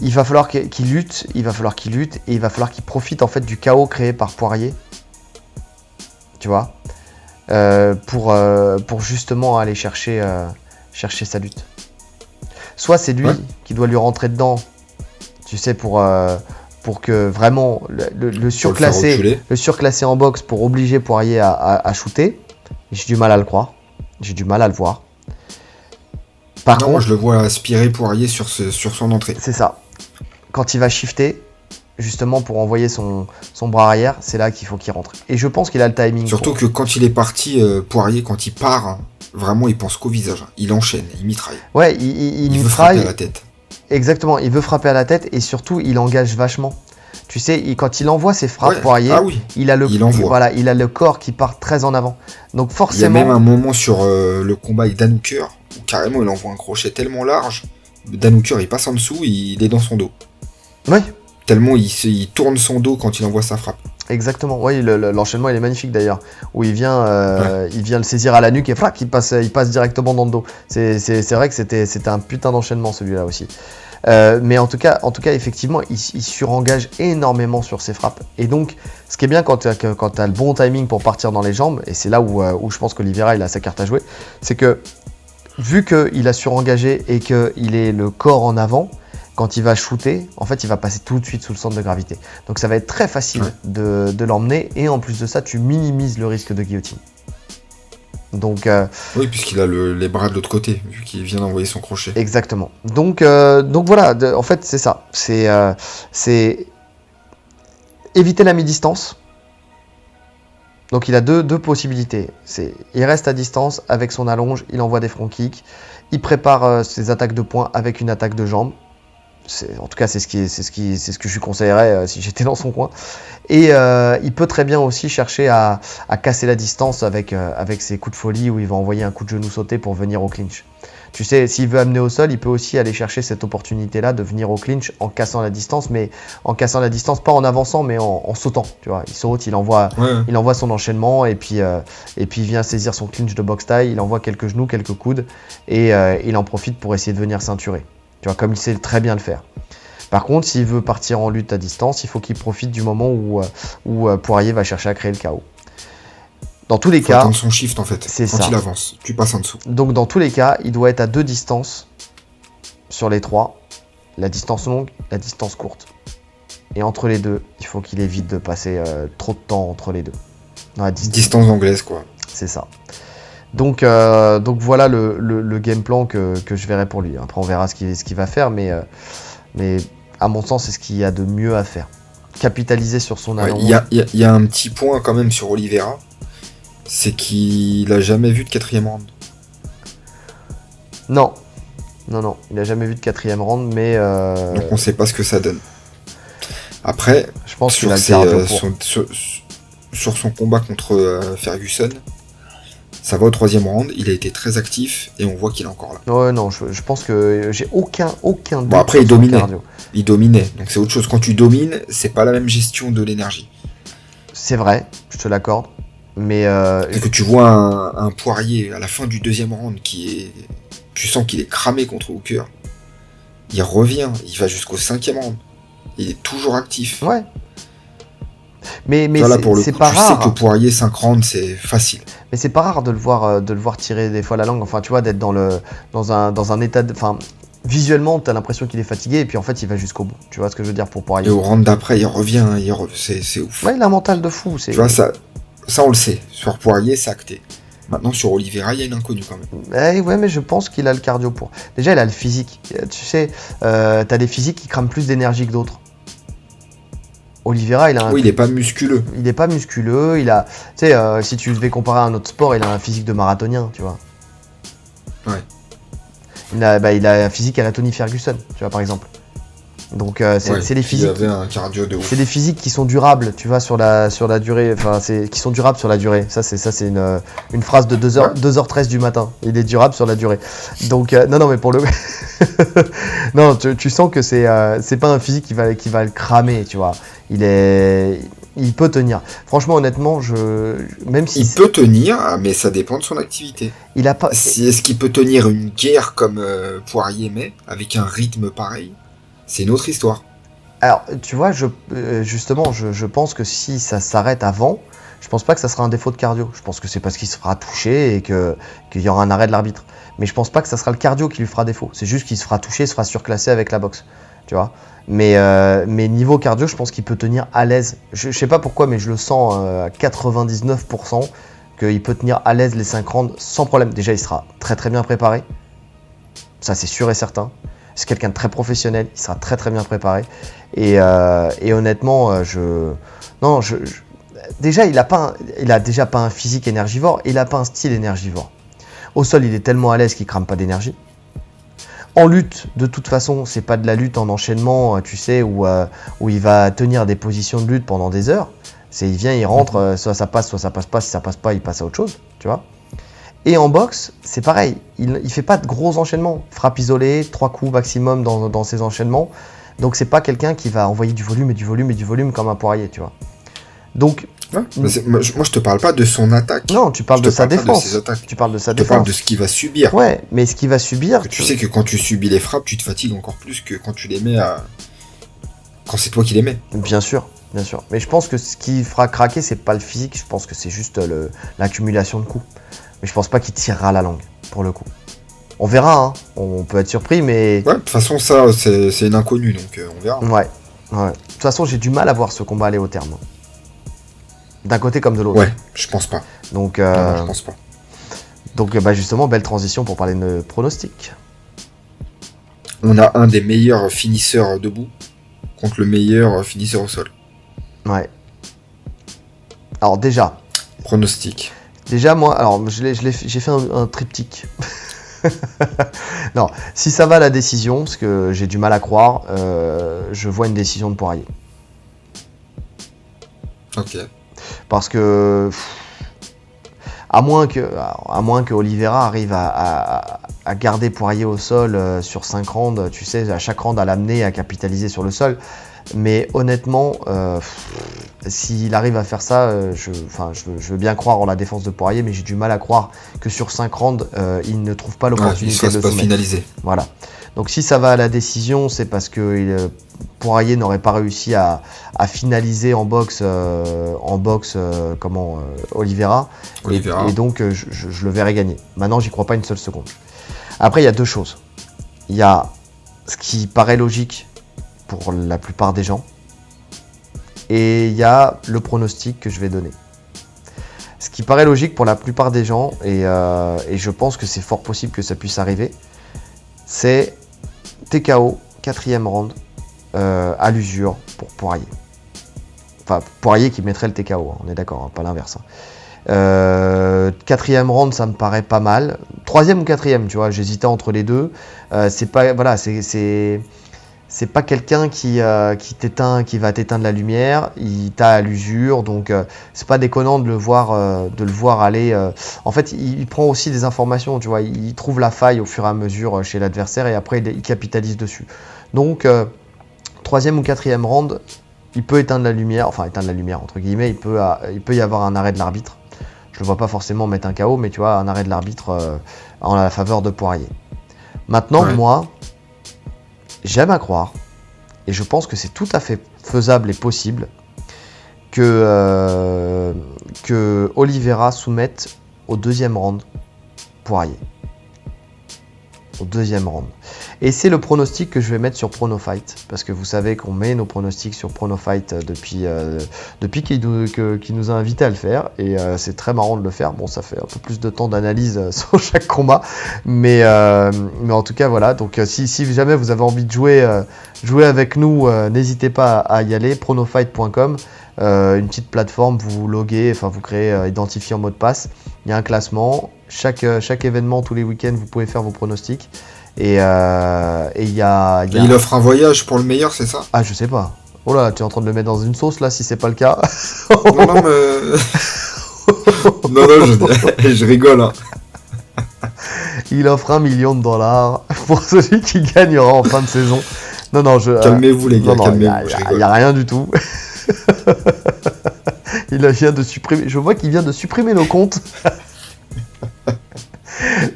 il va falloir qu'il lutte, il va falloir qu'il lutte, et il va falloir qu'il profite en fait du chaos créé par Poirier. Tu vois? Pour, euh, pour justement aller chercher, chercher sa lutte. Soit c'est lui Ouais. qui doit lui rentrer dedans, tu sais, pour, pour que vraiment le, le- en boxe pour obliger Poirier à, à, à shooter. J'ai du mal à le croire. J'ai du mal à le voir. Par Non, moi contre, je le vois aspirer Poirier sur, ce- sur son entrée. c'est ça. Quand il va shifter, justement pour envoyer son, son bras arrière, c'est là qu'il faut qu'il rentre. Et je pense qu'il a le timing. Surtout pour. que quand il est parti, euh, Poirier, quand il part, hein, vraiment il pense qu'au visage. Il enchaîne, il mitraille. Ouais, il, il, il Il, veut mitraille. frapper à la tête. Exactement, il veut frapper à la tête et surtout il engage vachement. Tu sais, il- quand il envoie ses frappes Ouais. Poirier, Ah oui. il a le il voilà, il a le corps qui part très en avant. Donc Il y a forcément, même un moment sur euh, le combat avec Dan Hooker où carrément il envoie un crochet tellement large. Dan Hooker il passe en dessous, il est dans son dos. Ouais, Tellement il, il tourne son dos quand il envoie sa frappe. Exactement. Le- le- l'enchaînement il est magnifique d'ailleurs, où il vient, euh, il vient le saisir à la nuque et frac, il passe, il passe directement dans le dos. C'est vrai que c'était un putain d'enchaînement celui-là aussi. Euh, mais en tout cas, en tout cas, effectivement, il, il surengage énormément sur ses frappes. Et donc, ce qui est bien quand tu as, le bon timing pour partir dans les jambes, et c'est là où, euh, où je pense qu'Olivera il a sa carte à jouer, c'est que vu qu'il a surengagé et qu'il est le corps en avant, quand il va shooter, en fait, il va passer tout de suite sous le centre de gravité. Donc ça va être très facile Ouais. de, de l'emmener, et en plus de ça, tu minimises le risque de guillotine. Donc, euh, Oui, puisqu'il a le- les bras de l'autre côté, vu qu'il vient d'envoyer son crochet. Exactement. Donc, euh, donc voilà, de- en fait, c'est ça. C'est euh, c'est éviter la mi-distance. Donc, il a deux, deux possibilités. C'est il reste à distance avec son allonge, il envoie des front kicks, il prépare ses attaques de poing avec une attaque de jambe. En tout cas, c'est ce, qui est- c'est ce, qui- c'est ce que je lui conseillerais euh, si j'étais dans son coin. Et euh, il peut très bien aussi chercher à, à casser la distance avec, euh, avec ses coups de folie où il va envoyer un coup de genou sauté pour venir au clinch. Tu sais, s'il veut amener au sol, il peut aussi aller chercher cette opportunité-là de venir au clinch en cassant la distance, mais en cassant la distance, pas en avançant, mais en, en sautant. Tu vois, il saute, il envoie, Ouais, il envoie son enchaînement et puis, et puis il vient saisir son clinch de box taille, il envoie quelques genoux, quelques coudes et il en profite pour essayer de venir ceinturer. Tu vois, comme il sait très bien le faire. Par contre, s'il veut partir en lutte à distance, il faut qu'il profite du moment où, euh, où euh, Poirier va chercher à créer le chaos. Dans tous les Faut cas, son shift en fait. c'est Quand ça. il avance, tu passes en dessous. donc dans tous les cas, il doit être à deux distances sur les trois. La distance longue, la distance courte. Et entre les deux, il faut qu'il évite de passer euh, trop de temps entre les deux. Dans la distance. Distance anglaise quoi. C'est ça. Donc, euh, donc voilà le, le- le game plan que, que je verrai pour lui. Après, on verra ce qu'il ce va faire, mais, euh, mais à mon sens, c'est ce qu'il y a de mieux à faire. Capitaliser sur son Ouais. Il y, a, y y un petit point quand même sur Oliveira, c'est qu'il a jamais vu de quatrième round. Non, non, non, il n'a jamais vu de quatrième round, mais euh, Donc on sait pas ce que ça donne. Après, je pense sur, ses, euh, son, sur, sur son combat contre Ferguson, ça va au troisième round, il a été très actif et on voit qu'il est encore là. Ouais, non, je, je pense que j'ai aucun, aucun doute Bon, après, il dominait. Il dominait, donc c'est autre chose. Quand tu domines, c'est pas la même gestion de l'énergie. C'est vrai, je te l'accorde, mais euh, que tu vois un, un poirier à la fin du deuxième round qui est. Tu sens qu'il est cramé contre Hooker. Il revient, il va jusqu'au cinquième round. Il est toujours actif. ouais. Mais, mais Voilà, c'est- pas tu rare. sais que Poirier 5 rounds, c'est facile. Mais c'est pas rare de le voir, euh, de le voir tirer des fois la langue. Enfin, tu vois, d'être dans le, dans un, dans un état de, enfin, visuellement, t'as l'impression qu'il est fatigué et puis en fait, il va jusqu'au bout. Tu vois ce que je veux dire pour Poirier Et au round d'après, il revient, il re- c'est c'est ouf. Ouais, il a un mental de fou. C'est. Tu vois, ça, ça on le sait. Sur Poirier, c'est acté. Maintenant, sur Oliveira, il y a une inconnue quand même. Eh ouais, mais je pense qu'il a le cardio pour. Déjà, il a le physique. Tu sais, euh, t'as des physiques qui crament plus d'énergie que d'autres. Oliveira, il a un Oui, il est pas musculeux. il n'est pas musculeux, il a, tu sais, euh, si tu devais comparer à un autre sport, il a un physique de marathonien, tu vois. Ouais. Il a, bah, il a un physique à la Tony Ferguson, tu vois, par exemple. Donc, euh, c'est Ouais, des physiques, c'est des physiques qui sont durables, tu vois, sur la, sur la durée, enfin, c'est, qui sont durables sur la durée. Ça, c'est, ça, c'est une, euh, une phrase de 2h, Ouais. 2h13 du matin. Il est durable sur la durée. Donc, euh, non, non, mais pour le, non, tu, tu sens que c'est, euh, c'est pas un physique qui va, qui va le cramer, tu vois. Il est, il peut tenir. Franchement, honnêtement, je, même si Il peut tenir, mais ça dépend de son activité. il a pas, Est-ce qu'il peut tenir une guerre comme Poirier met, avec un rythme pareil? C'est une autre histoire. Alors, tu vois, euh, justement, je, pense que si ça s'arrête avant, Je pense pas que ça sera un défaut de cardio. Je pense que c'est parce qu'il se fera toucher et qu'il y aura un arrêt de l'arbitre. Mais je pense pas que ça sera le cardio qui lui fera défaut. C'est juste qu'il se fera toucher, il se fera surclasser avec la boxe. Tu vois? Mais, euh, mais niveau cardio, je pense qu'il peut tenir à l'aise. Je, je sais pas pourquoi, mais je le sens euh, à 99% qu'il peut tenir à l'aise les 5 rounds sans problème. Déjà, il sera très très bien préparé. Ça, c'est sûr et certain. C'est quelqu'un de très professionnel. Il sera très très bien préparé. Et, euh, honnêtement, euh, je. Non, je, Déjà, il a, pas il a déjà pas un physique énergivore. Il a pas un style énergivore. Au sol, il est tellement à l'aise qu'il crame pas d'énergie. En lutte, de toute façon, c'est pas de la lutte en enchaînement, euh, tu sais, où, il va tenir des positions de lutte pendant des heures. C'est il vient, il rentre, soit ça passe, soit ça passe pas. Si ça passe pas, il passe à autre chose, tu vois. Et en boxe, c'est pareil. Il, il fait pas de gros enchaînements. Frappe isolée, trois coups maximum dans, dans ses enchaînements. Donc c'est pas quelqu'un qui va envoyer du volume et du volume et du volume comme un poirier, tu vois. Donc Ouais, mais c'est- moi, je, moi, je te parle pas de son attaque. non, tu parles Je de sa parle pas de défense. tu parles de sa Je te parle défense. de ce qu'il va subir. Ouais, mais ce qu'il va subir, Que tu sais que quand tu subis les frappes, tu te fatigues encore plus que quand tu les mets à. Quand c'est toi qui les mets. Bien sûr, bien sûr. Mais je pense que ce qui fera craquer, c'est pas le physique, je pense que c'est juste l'accumulation de coups. Mais je pense pas qu'il tirera la langue, pour le coup. On verra, hein. on peut être surpris, mais. Ouais, de toute façon, ça, c'est une inconnue, donc euh, on verra. Ouais, ouais. De toute façon, j'ai du mal à voir ce combat aller au terme. D'un côté comme de l'autre. Ouais, je pense pas. Donc, euh, non, je pense pas. donc bah, justement, belle transition pour parler de pronostic. On a un des meilleurs finisseurs debout contre le meilleur finisseur au sol. Ouais. Alors déjà, Pronostic. Déjà, moi, alors j'ai fait un, un triptyque. non, si ça va la décision, parce que j'ai du mal à croire, euh, je vois une décision de Poirier. Ok. Parce que, pff, à moins que, à moins que Oliveira arrive à, à- à garder Poirier au sol euh, sur 5 rounds, tu sais, à chaque round à l'amener à capitaliser sur le sol. Mais honnêtement, euh, s'il arrive à faire ça, euh, je, enfin, je, veux- je veux bien croire en la défense de Poirier, mais j'ai du mal à croire que sur 5 rounds, euh, il ne trouve pas Ouais, l'opportunité se de pas soumettre. finaliser. Voilà. Donc si ça va à la décision, c'est parce que Poirier n'aurait pas réussi à, à finaliser en boxe, euh, en boxe euh, comment, euh, Oliveira. Et- Oliveira. Et, donc je, je- je le verrai gagner. Maintenant, j'y crois pas une seule seconde. Après, il y a deux choses. Il y a ce qui paraît logique pour la plupart des gens. Et il y a le pronostic que je vais donner. Ce qui paraît logique pour la plupart des gens, et, euh, je pense que c'est fort possible que ça puisse arriver, c'est TKO, quatrième round, euh, à l'usure pour Poirier. Enfin, Poirier qui mettrait le TKO, hein, on est d'accord, hein, pas l'inverse. hein. Euh, quatrième round, ça me paraît pas mal. Troisième ou quatrième, tu vois, j'hésitais entre les deux. C'est pas, voilà, c'est, c'est, pas quelqu'un qui, euh, qui t'éteint, qui va t'éteindre la lumière. Il t'a à l'usure, donc euh, c'est pas déconnant de le voir, euh, de le voir aller. En fait, il, il prend aussi des informations, tu vois. Il, il trouve la faille au fur et à mesure chez l'adversaire et après il, il capitalise dessus. Donc troisième ou quatrième round, il peut éteindre la lumière, enfin éteindre la lumière entre guillemets. Il peut, il peut y avoir un arrêt de l'arbitre. Je le vois pas forcément mettre un KO, mais tu vois un arrêt de l'arbitre en la faveur de Poirier. Maintenant, Ouais. moi, j'aime à croire, et je pense que c'est tout à fait faisable et possible, que, euh, Oliveira soumette au deuxième round Poirier. Deuxième round. Et c'est le pronostic que je vais mettre sur PronoFight, parce que vous savez qu'on met nos pronostics sur PronoFight euh, depuis, euh, depuis qu'il nous, a invités à le faire, et euh, c'est très marrant de le faire. Bon, ça fait un peu plus de temps d'analyse sur chaque combat, mais, mais en tout cas, voilà. Donc, si, jamais vous avez envie de jouer, jouer avec nous, n'hésitez pas à y aller. Pronofight.com, euh, une petite plateforme, vous vous loguez, enfin, vous créez, euh, identifiez en mot de passe. Il y a un classement. Chaque, euh, chaque événement, tous les week-ends, vous pouvez faire vos pronostics. Et euh, et il y a. il Et offre un voyage pour le meilleur, c'est ça? Ah, je sais pas. Oh là, tu es en train de le mettre dans une sauce là, si c'est pas le cas. Non, non, mais. non, non, je, je rigole. hein. Il offre un million de dollars pour celui qui gagnera en fin de saison. Non, non, je. Calmez-vous, les gars, il y a- calmez-vous. il y je a- il rigole. y a rien du tout. il vient de supprimer. Je vois qu'il vient de supprimer nos comptes.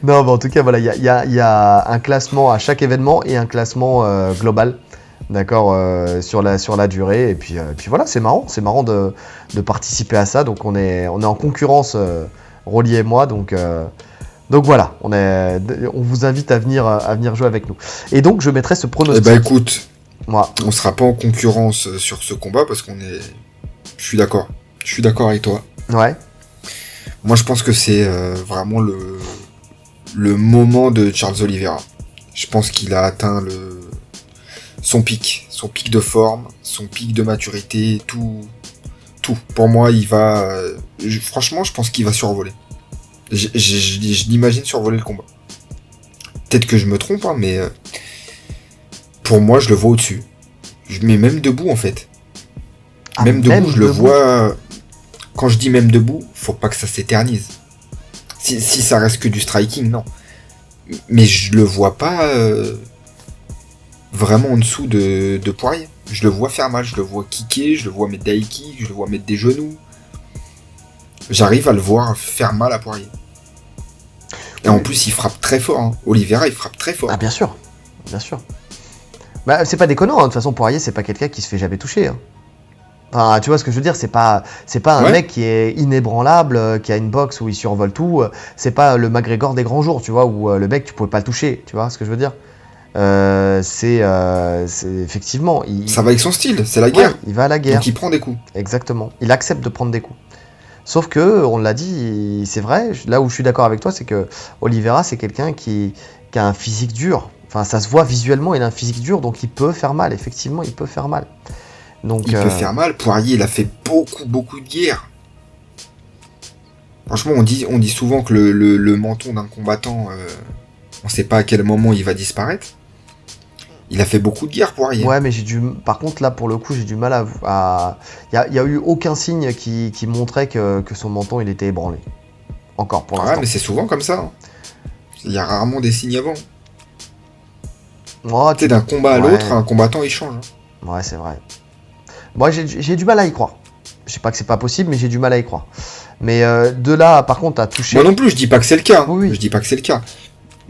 non, mais en tout cas, voilà, il y y a- un classement à chaque événement et un classement euh, global d'accord, euh, sur, la, durée. Et puis, euh, puis voilà, c'est marrant, c'est marrant de, participer à ça. Donc on est, en concurrence, Rolly et moi. Donc, voilà, on, est, on vous invite à venir, à venir jouer avec nous. Et donc je mettrai ce Eh pronostic. bah écoute, Moi, on sera pas en concurrence euh, sur ce combat parce qu'on est. Je suis d'accord. Je suis d'accord avec toi. ouais. Moi, je pense que c'est euh, vraiment le le moment de Charles Oliveira. Je pense qu'il a atteint le son pic, son pic de forme, son pic de maturité, tout, tout. Pour moi, il va. euh, je- franchement, je pense qu'il va survoler. Je, je- je- je l'imagine survoler le combat. Peut-être que je me trompe, hein, mais pour moi, je le vois au-dessus. Je mets même debout en fait. Ah, même debout, je le vois. Quand je dis même debout, faut pas que ça s'éternise. Si, si ça reste que du striking, non. Mais je le vois pas euh, vraiment en dessous de, de Poirier. Je le vois faire mal, je le vois kicker, je le vois mettre des je le vois mettre des genoux. J'arrive à le voir faire mal à Poirier. Et en plus, il frappe très fort. Hein. Oliveira, il frappe très fort. Ah bien sûr, bien sûr. Bah, c'est pas déconnant, hein. de toute façon Poirier c'est pas quelqu'un qui se fait jamais toucher. hein. Enfin, tu vois ce que je veux dire, c'est pas c'est pas un Ouais. mec qui est inébranlable, euh, qui a une boxe où il survole tout. euh, C'est pas le McGregor des grands jours, tu vois, où euh, le mec tu pouvais pas le toucher, tu vois ce que je veux dire. C'est c'est- effectivement, il, Ça va avec son style, c'est la ouais, guerre. il va à la guerre, Donc il prend des coups. exactement. Il accepte de prendre des coups. Sauf que, on l'a dit, c'est vrai. Là où je suis d'accord avec toi, c'est que Oliveira, c'est quelqu'un qui, qui a un physique dur. Enfin, ça se voit visuellement, il a un physique dur, donc il peut faire mal. Effectivement, il peut faire mal. Donc, Il euh, peut faire mal. Poirier, il a fait beaucoup, beaucoup de guerre. Franchement, on dit, on dit souvent que le, le- le menton d'un combattant, euh, on sait pas à quel moment il va disparaître. Il a fait beaucoup de guerre, Poirier. Ouais, mais j'ai du. Par contre, là, pour le coup, j'ai du mal à. à... Il y a, eu aucun signe qui, qui montrait que, que son menton il était ébranlé. Encore pour Ouais, l'instant. mais c'est souvent comme ça. hein. Il y a rarement des signes avant. Oh, Tu sais, d'un combat à Ouais. l'autre, un combattant, il change. hein. Ouais, c'est vrai. Moi, j'ai j'ai du mal à y croire. Je sais pas que c'est pas possible, mais j'ai du mal à y croire. Mais euh, de là, par contre, à toucher. Moi non plus, je dis pas que c'est le cas. hein. Oui, oui. Je dis pas que c'est le cas.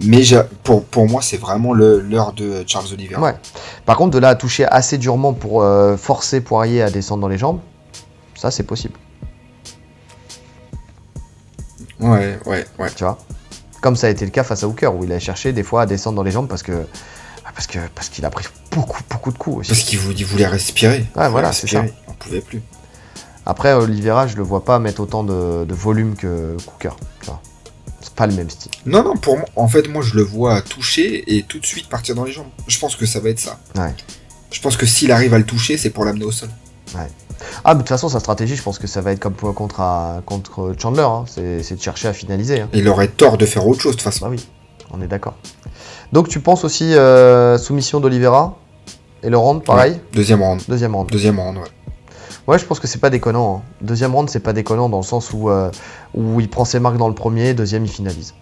Mais pour, pour moi, c'est vraiment l'heure de Charles Oliveira. Ouais. Par contre, de là à toucher assez durement pour euh, forcer Poirier à descendre dans les jambes, ça c'est possible, Ouais, ouais, ouais. tu vois? Comme ça a été le cas face à Hooker, où il a cherché des fois à descendre dans les jambes parce que parce que parce qu'il a pris beaucoup beaucoup de coups aussi. Parce qu'il vou- il voulait respirer. Voulait voilà, c'est. Il en pouvait plus. Après, Oliveira, je le vois pas mettre autant de, de volume que vois. C'est pas le même style. Non, non, pour moi, en fait, moi, je le vois toucher et tout de suite partir dans les jambes. Je pense que ça va être ça. Ouais. Je pense que s'il arrive à le toucher, c'est pour l'amener au sol. Ah, mais de toute façon, sa stratégie, je pense que ça va être comme pour- contre, à- contre Chandler, hein. c'est de chercher à finaliser. hein. Il aurait tort de faire autre chose, de toute façon. Bah oui, on est d'accord. Donc tu penses aussi euh, soumission d'Olivera et le round, pareil Deuxième round. Deuxième round. Deuxième round, ouais. Ouais, je pense que c'est pas déconnant. hein. Deuxième round, c'est pas déconnant dans le sens où, euh, où il prend ses marques dans le premier, deuxième, il finalise.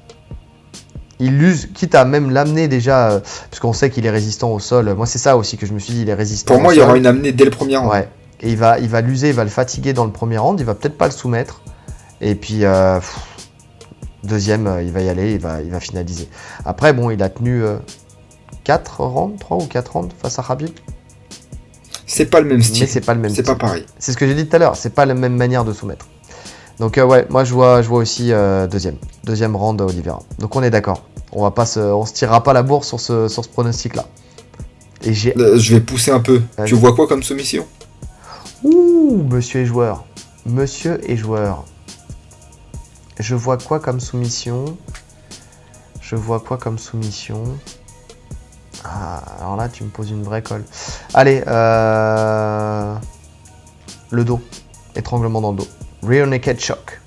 Il l'use, quitte à même l'amener déjà, euh, parce qu'on sait qu'il est résistant au sol. Moi, c'est ça aussi que je me suis dit, il est résistant Pour au moi, il y aura une amenée dès le premier round. Ouais. Et il va, il va l'user, il va le fatiguer dans le premier round, il va peut-être pas le soumettre. Et puis, euh, pff, deuxième, euh, il va y aller, il va, il va finaliser. Après, bon, il a tenu 4 rounds, 3 ou 4 rounds face à Khabib. C'est pas le même Mais style. c'est pas le même C'est pas pareil. C'est ce que j'ai dit tout à l'heure, c'est pas la même manière de soumettre. Donc euh, ouais, moi je vois, je vois aussi euh, deuxième, deuxième round Oliveira. Donc on est d'accord. On va pas se, on se tirera pas la bourre sur ce, sur ce pronostic là. Et j'ai, Euh, je vais pousser un peu. Tu vois quoi comme soumission? Ouh, monsieur et joueur, monsieur et joueur. Je vois quoi comme soumission? Je vois quoi comme soumission? Ah, alors là tu me poses une vraie colle. Allez, euh... le dos, étranglement dans le dos. Rear naked choke.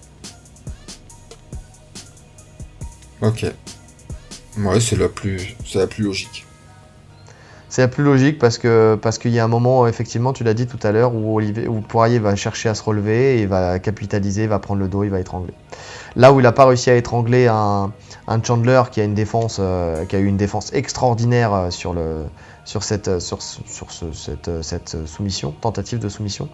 Ok. Ouais, c'est la plus, c'est la plus logique. C'est la plus logique parce que parce qu'il y a un moment, effectivement, tu l'as dit tout à l'heure, où, Olivier, où Poirier va chercher à se relever, et il va capitaliser, il va prendre le dos, il va étrangler. Là où il n'a pas réussi à étrangler un, un Chandler qui a une défense, euh, qui a eu une défense extraordinaire sur le sur cette sur, ce- sur ce- cette, cette soumission, tentative de soumission.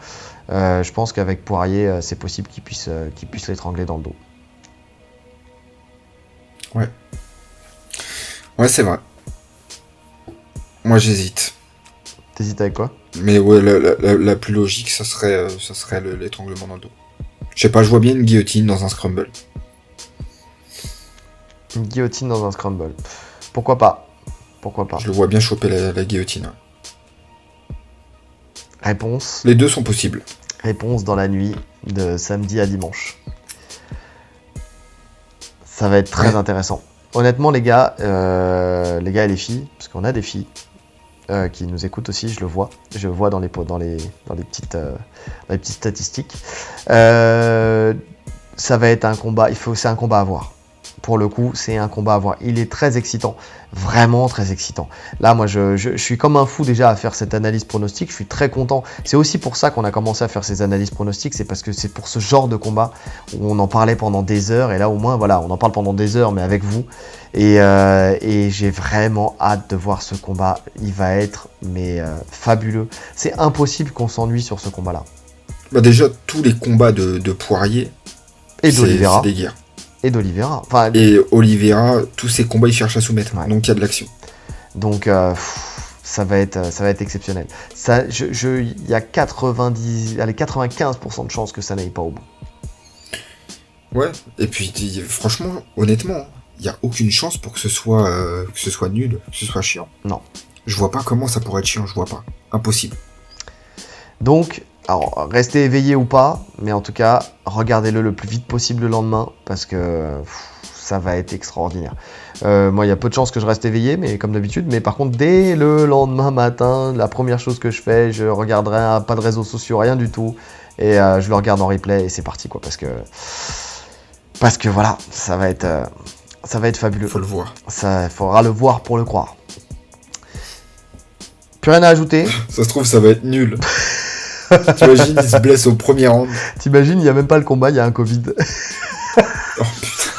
euh, je pense qu'avec Poirier, euh, c'est possible qu'il puisse qu'il puisse l'étrangler dans le dos. Ouais, c'est vrai. Moi, j'hésite. T'hésites avec quoi? Mais ouais, la, la- la- la plus logique, ça serait, ça serait le- l'étranglement dans le dos. Je sais pas, je vois bien une guillotine dans un scramble. Une guillotine dans un scramble. Pourquoi pas? Pourquoi pas? Je le vois bien choper la, la guillotine. Réponse Les deux sont possibles. Réponse dans la nuit de samedi à dimanche. Ça va être très Ouais. intéressant. Honnêtement, les gars, euh, les gars et les filles, parce qu'on a des filles euh, qui nous écoutent aussi, je le vois. Je le vois dans les, dans les, dans les, petites, euh, dans les petites statistiques. Ça va être un combat, il faut, c'est un combat à voir. Pour le coup, c'est un combat à voir. Il est très excitant, vraiment très excitant. Là, moi, je, je- je suis comme un fou déjà à faire cette analyse pronostique. Je suis très content. C'est aussi pour ça qu'on a commencé à faire ces analyses pronostiques. C'est parce que c'est pour ce genre de combat où on en parlait pendant des heures. Et là, au moins, voilà, on en parle pendant des heures, mais avec vous. Et, euh, et j'ai vraiment hâte de voir ce combat. Il va être mais euh, fabuleux. C'est impossible qu'on s'ennuie sur ce combat-là. Bah déjà, tous les combats de, de Poirier, Et d'Olivera. c'est des guerres. Et d'Olivera. Enfin, Et Oliveira, tous ces combats, il cherche à soumettre. Ouais. Donc il y a de l'action. Donc euh, pff, ça va être ça va être exceptionnel. Ça je je- il y a 90 allez 95% de chances que ça n'aille pas au bout. Ouais. Et puis, franchement, honnêtement, il n'y a aucune chance pour que ce soit, euh, que ce soit nul, que ce soit chiant. Non. Je vois pas comment ça pourrait être chiant, je vois pas. Impossible. Donc alors restez éveillé ou pas, mais en tout cas, regardez-le le plus vite possible le lendemain parce que pff, ça va être extraordinaire. Euh, moi, il y a peu de chances que je reste éveillé, mais comme d'habitude. Mais par contre, dès le lendemain matin, la première chose que je fais, je regarderai un- pas de réseaux sociaux, rien du tout, et euh, je le regarde en replay et c'est parti quoi, parce que parce que voilà, ça va être euh, ça va être fabuleux. Faut le voir. Ça, faudra le voir pour le croire. Plus rien à ajouter. Ça se trouve, ça va être nul. T'imagines, il se blesse au premier round. T'imagines, il n'y a même pas le combat, il y a un Covid. Oh putain.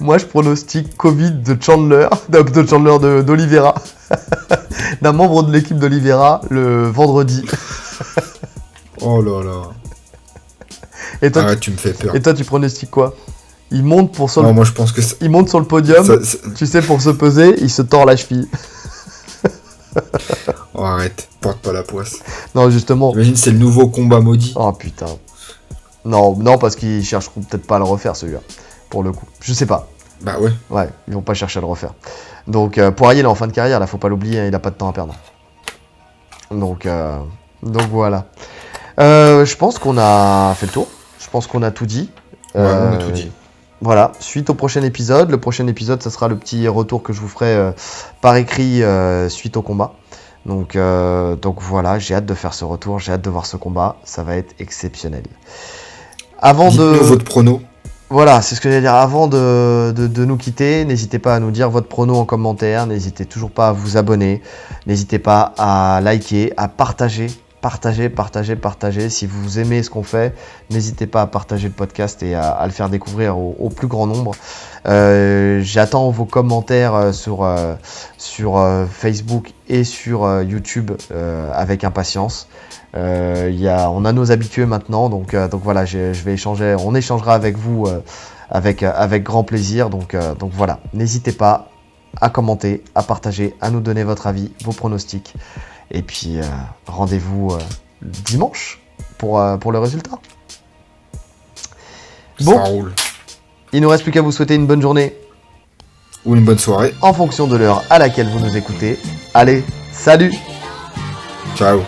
Moi, je pronostique Covid de Chandler, de, Chandler de- d'Olivera, d'un membre de l'équipe d'Olivera le vendredi. Oh là là. Et toi, Arrête, tu me fais peur. et toi, tu pronostiques quoi? Il monte pour sur Non, le, moi je pense que ça, il monte sur le podium. ça- ça- Tu sais, pour se peser, il se tord la cheville. Oh, arrête, porte pas la poisse. Non, justement. Imagine, c'est le nouveau combat maudit. Oh putain. Non, non, parce qu'ils chercheront peut-être pas à le refaire celui-là. Pour le coup, je sais pas. Bah ouais. Ouais, ils vont pas chercher à le refaire. Donc euh, Poirier, il est en fin de carrière, là, faut pas l'oublier, hein, il a pas de temps à perdre. Donc, euh, donc voilà. Euh, je pense qu'on a fait le tour. Je pense qu'on a tout dit. Ouais, on a Euh, tout dit. Voilà, suite au prochain épisode. Le prochain épisode, ça sera le petit retour que je vous ferai euh, par écrit euh, suite au combat. Donc, euh, donc voilà, j'ai hâte de faire ce retour, j'ai hâte de voir ce combat. Ça va être exceptionnel. Avant de. Votre prono. Voilà, c'est ce que j'allais dire. Avant de, de- de nous quitter, n'hésitez pas à nous dire votre prono en commentaire. N'hésitez toujours pas à vous abonner. N'hésitez pas à liker, à partager. Partager, partager, partager. Si vous aimez ce qu'on fait, n'hésitez pas à partager le podcast et à, le faire découvrir au, plus grand nombre. Euh, J'attends vos commentaires euh, sur, euh, Facebook et sur YouTube avec impatience. On a nos habitués maintenant, donc, voilà, je, vais échanger, on échangera avec vous avec, grand plaisir. Donc voilà, n'hésitez pas à commenter, à partager, à nous donner votre avis, vos pronostics. Et puis euh, rendez-vous euh, dimanche pour, euh, pour le résultat. Bon. Ça roule. Il nous reste plus qu'à vous souhaiter une bonne journée Ou une bonne soirée. en fonction de l'heure à laquelle vous nous écoutez. Allez, salut Ciao.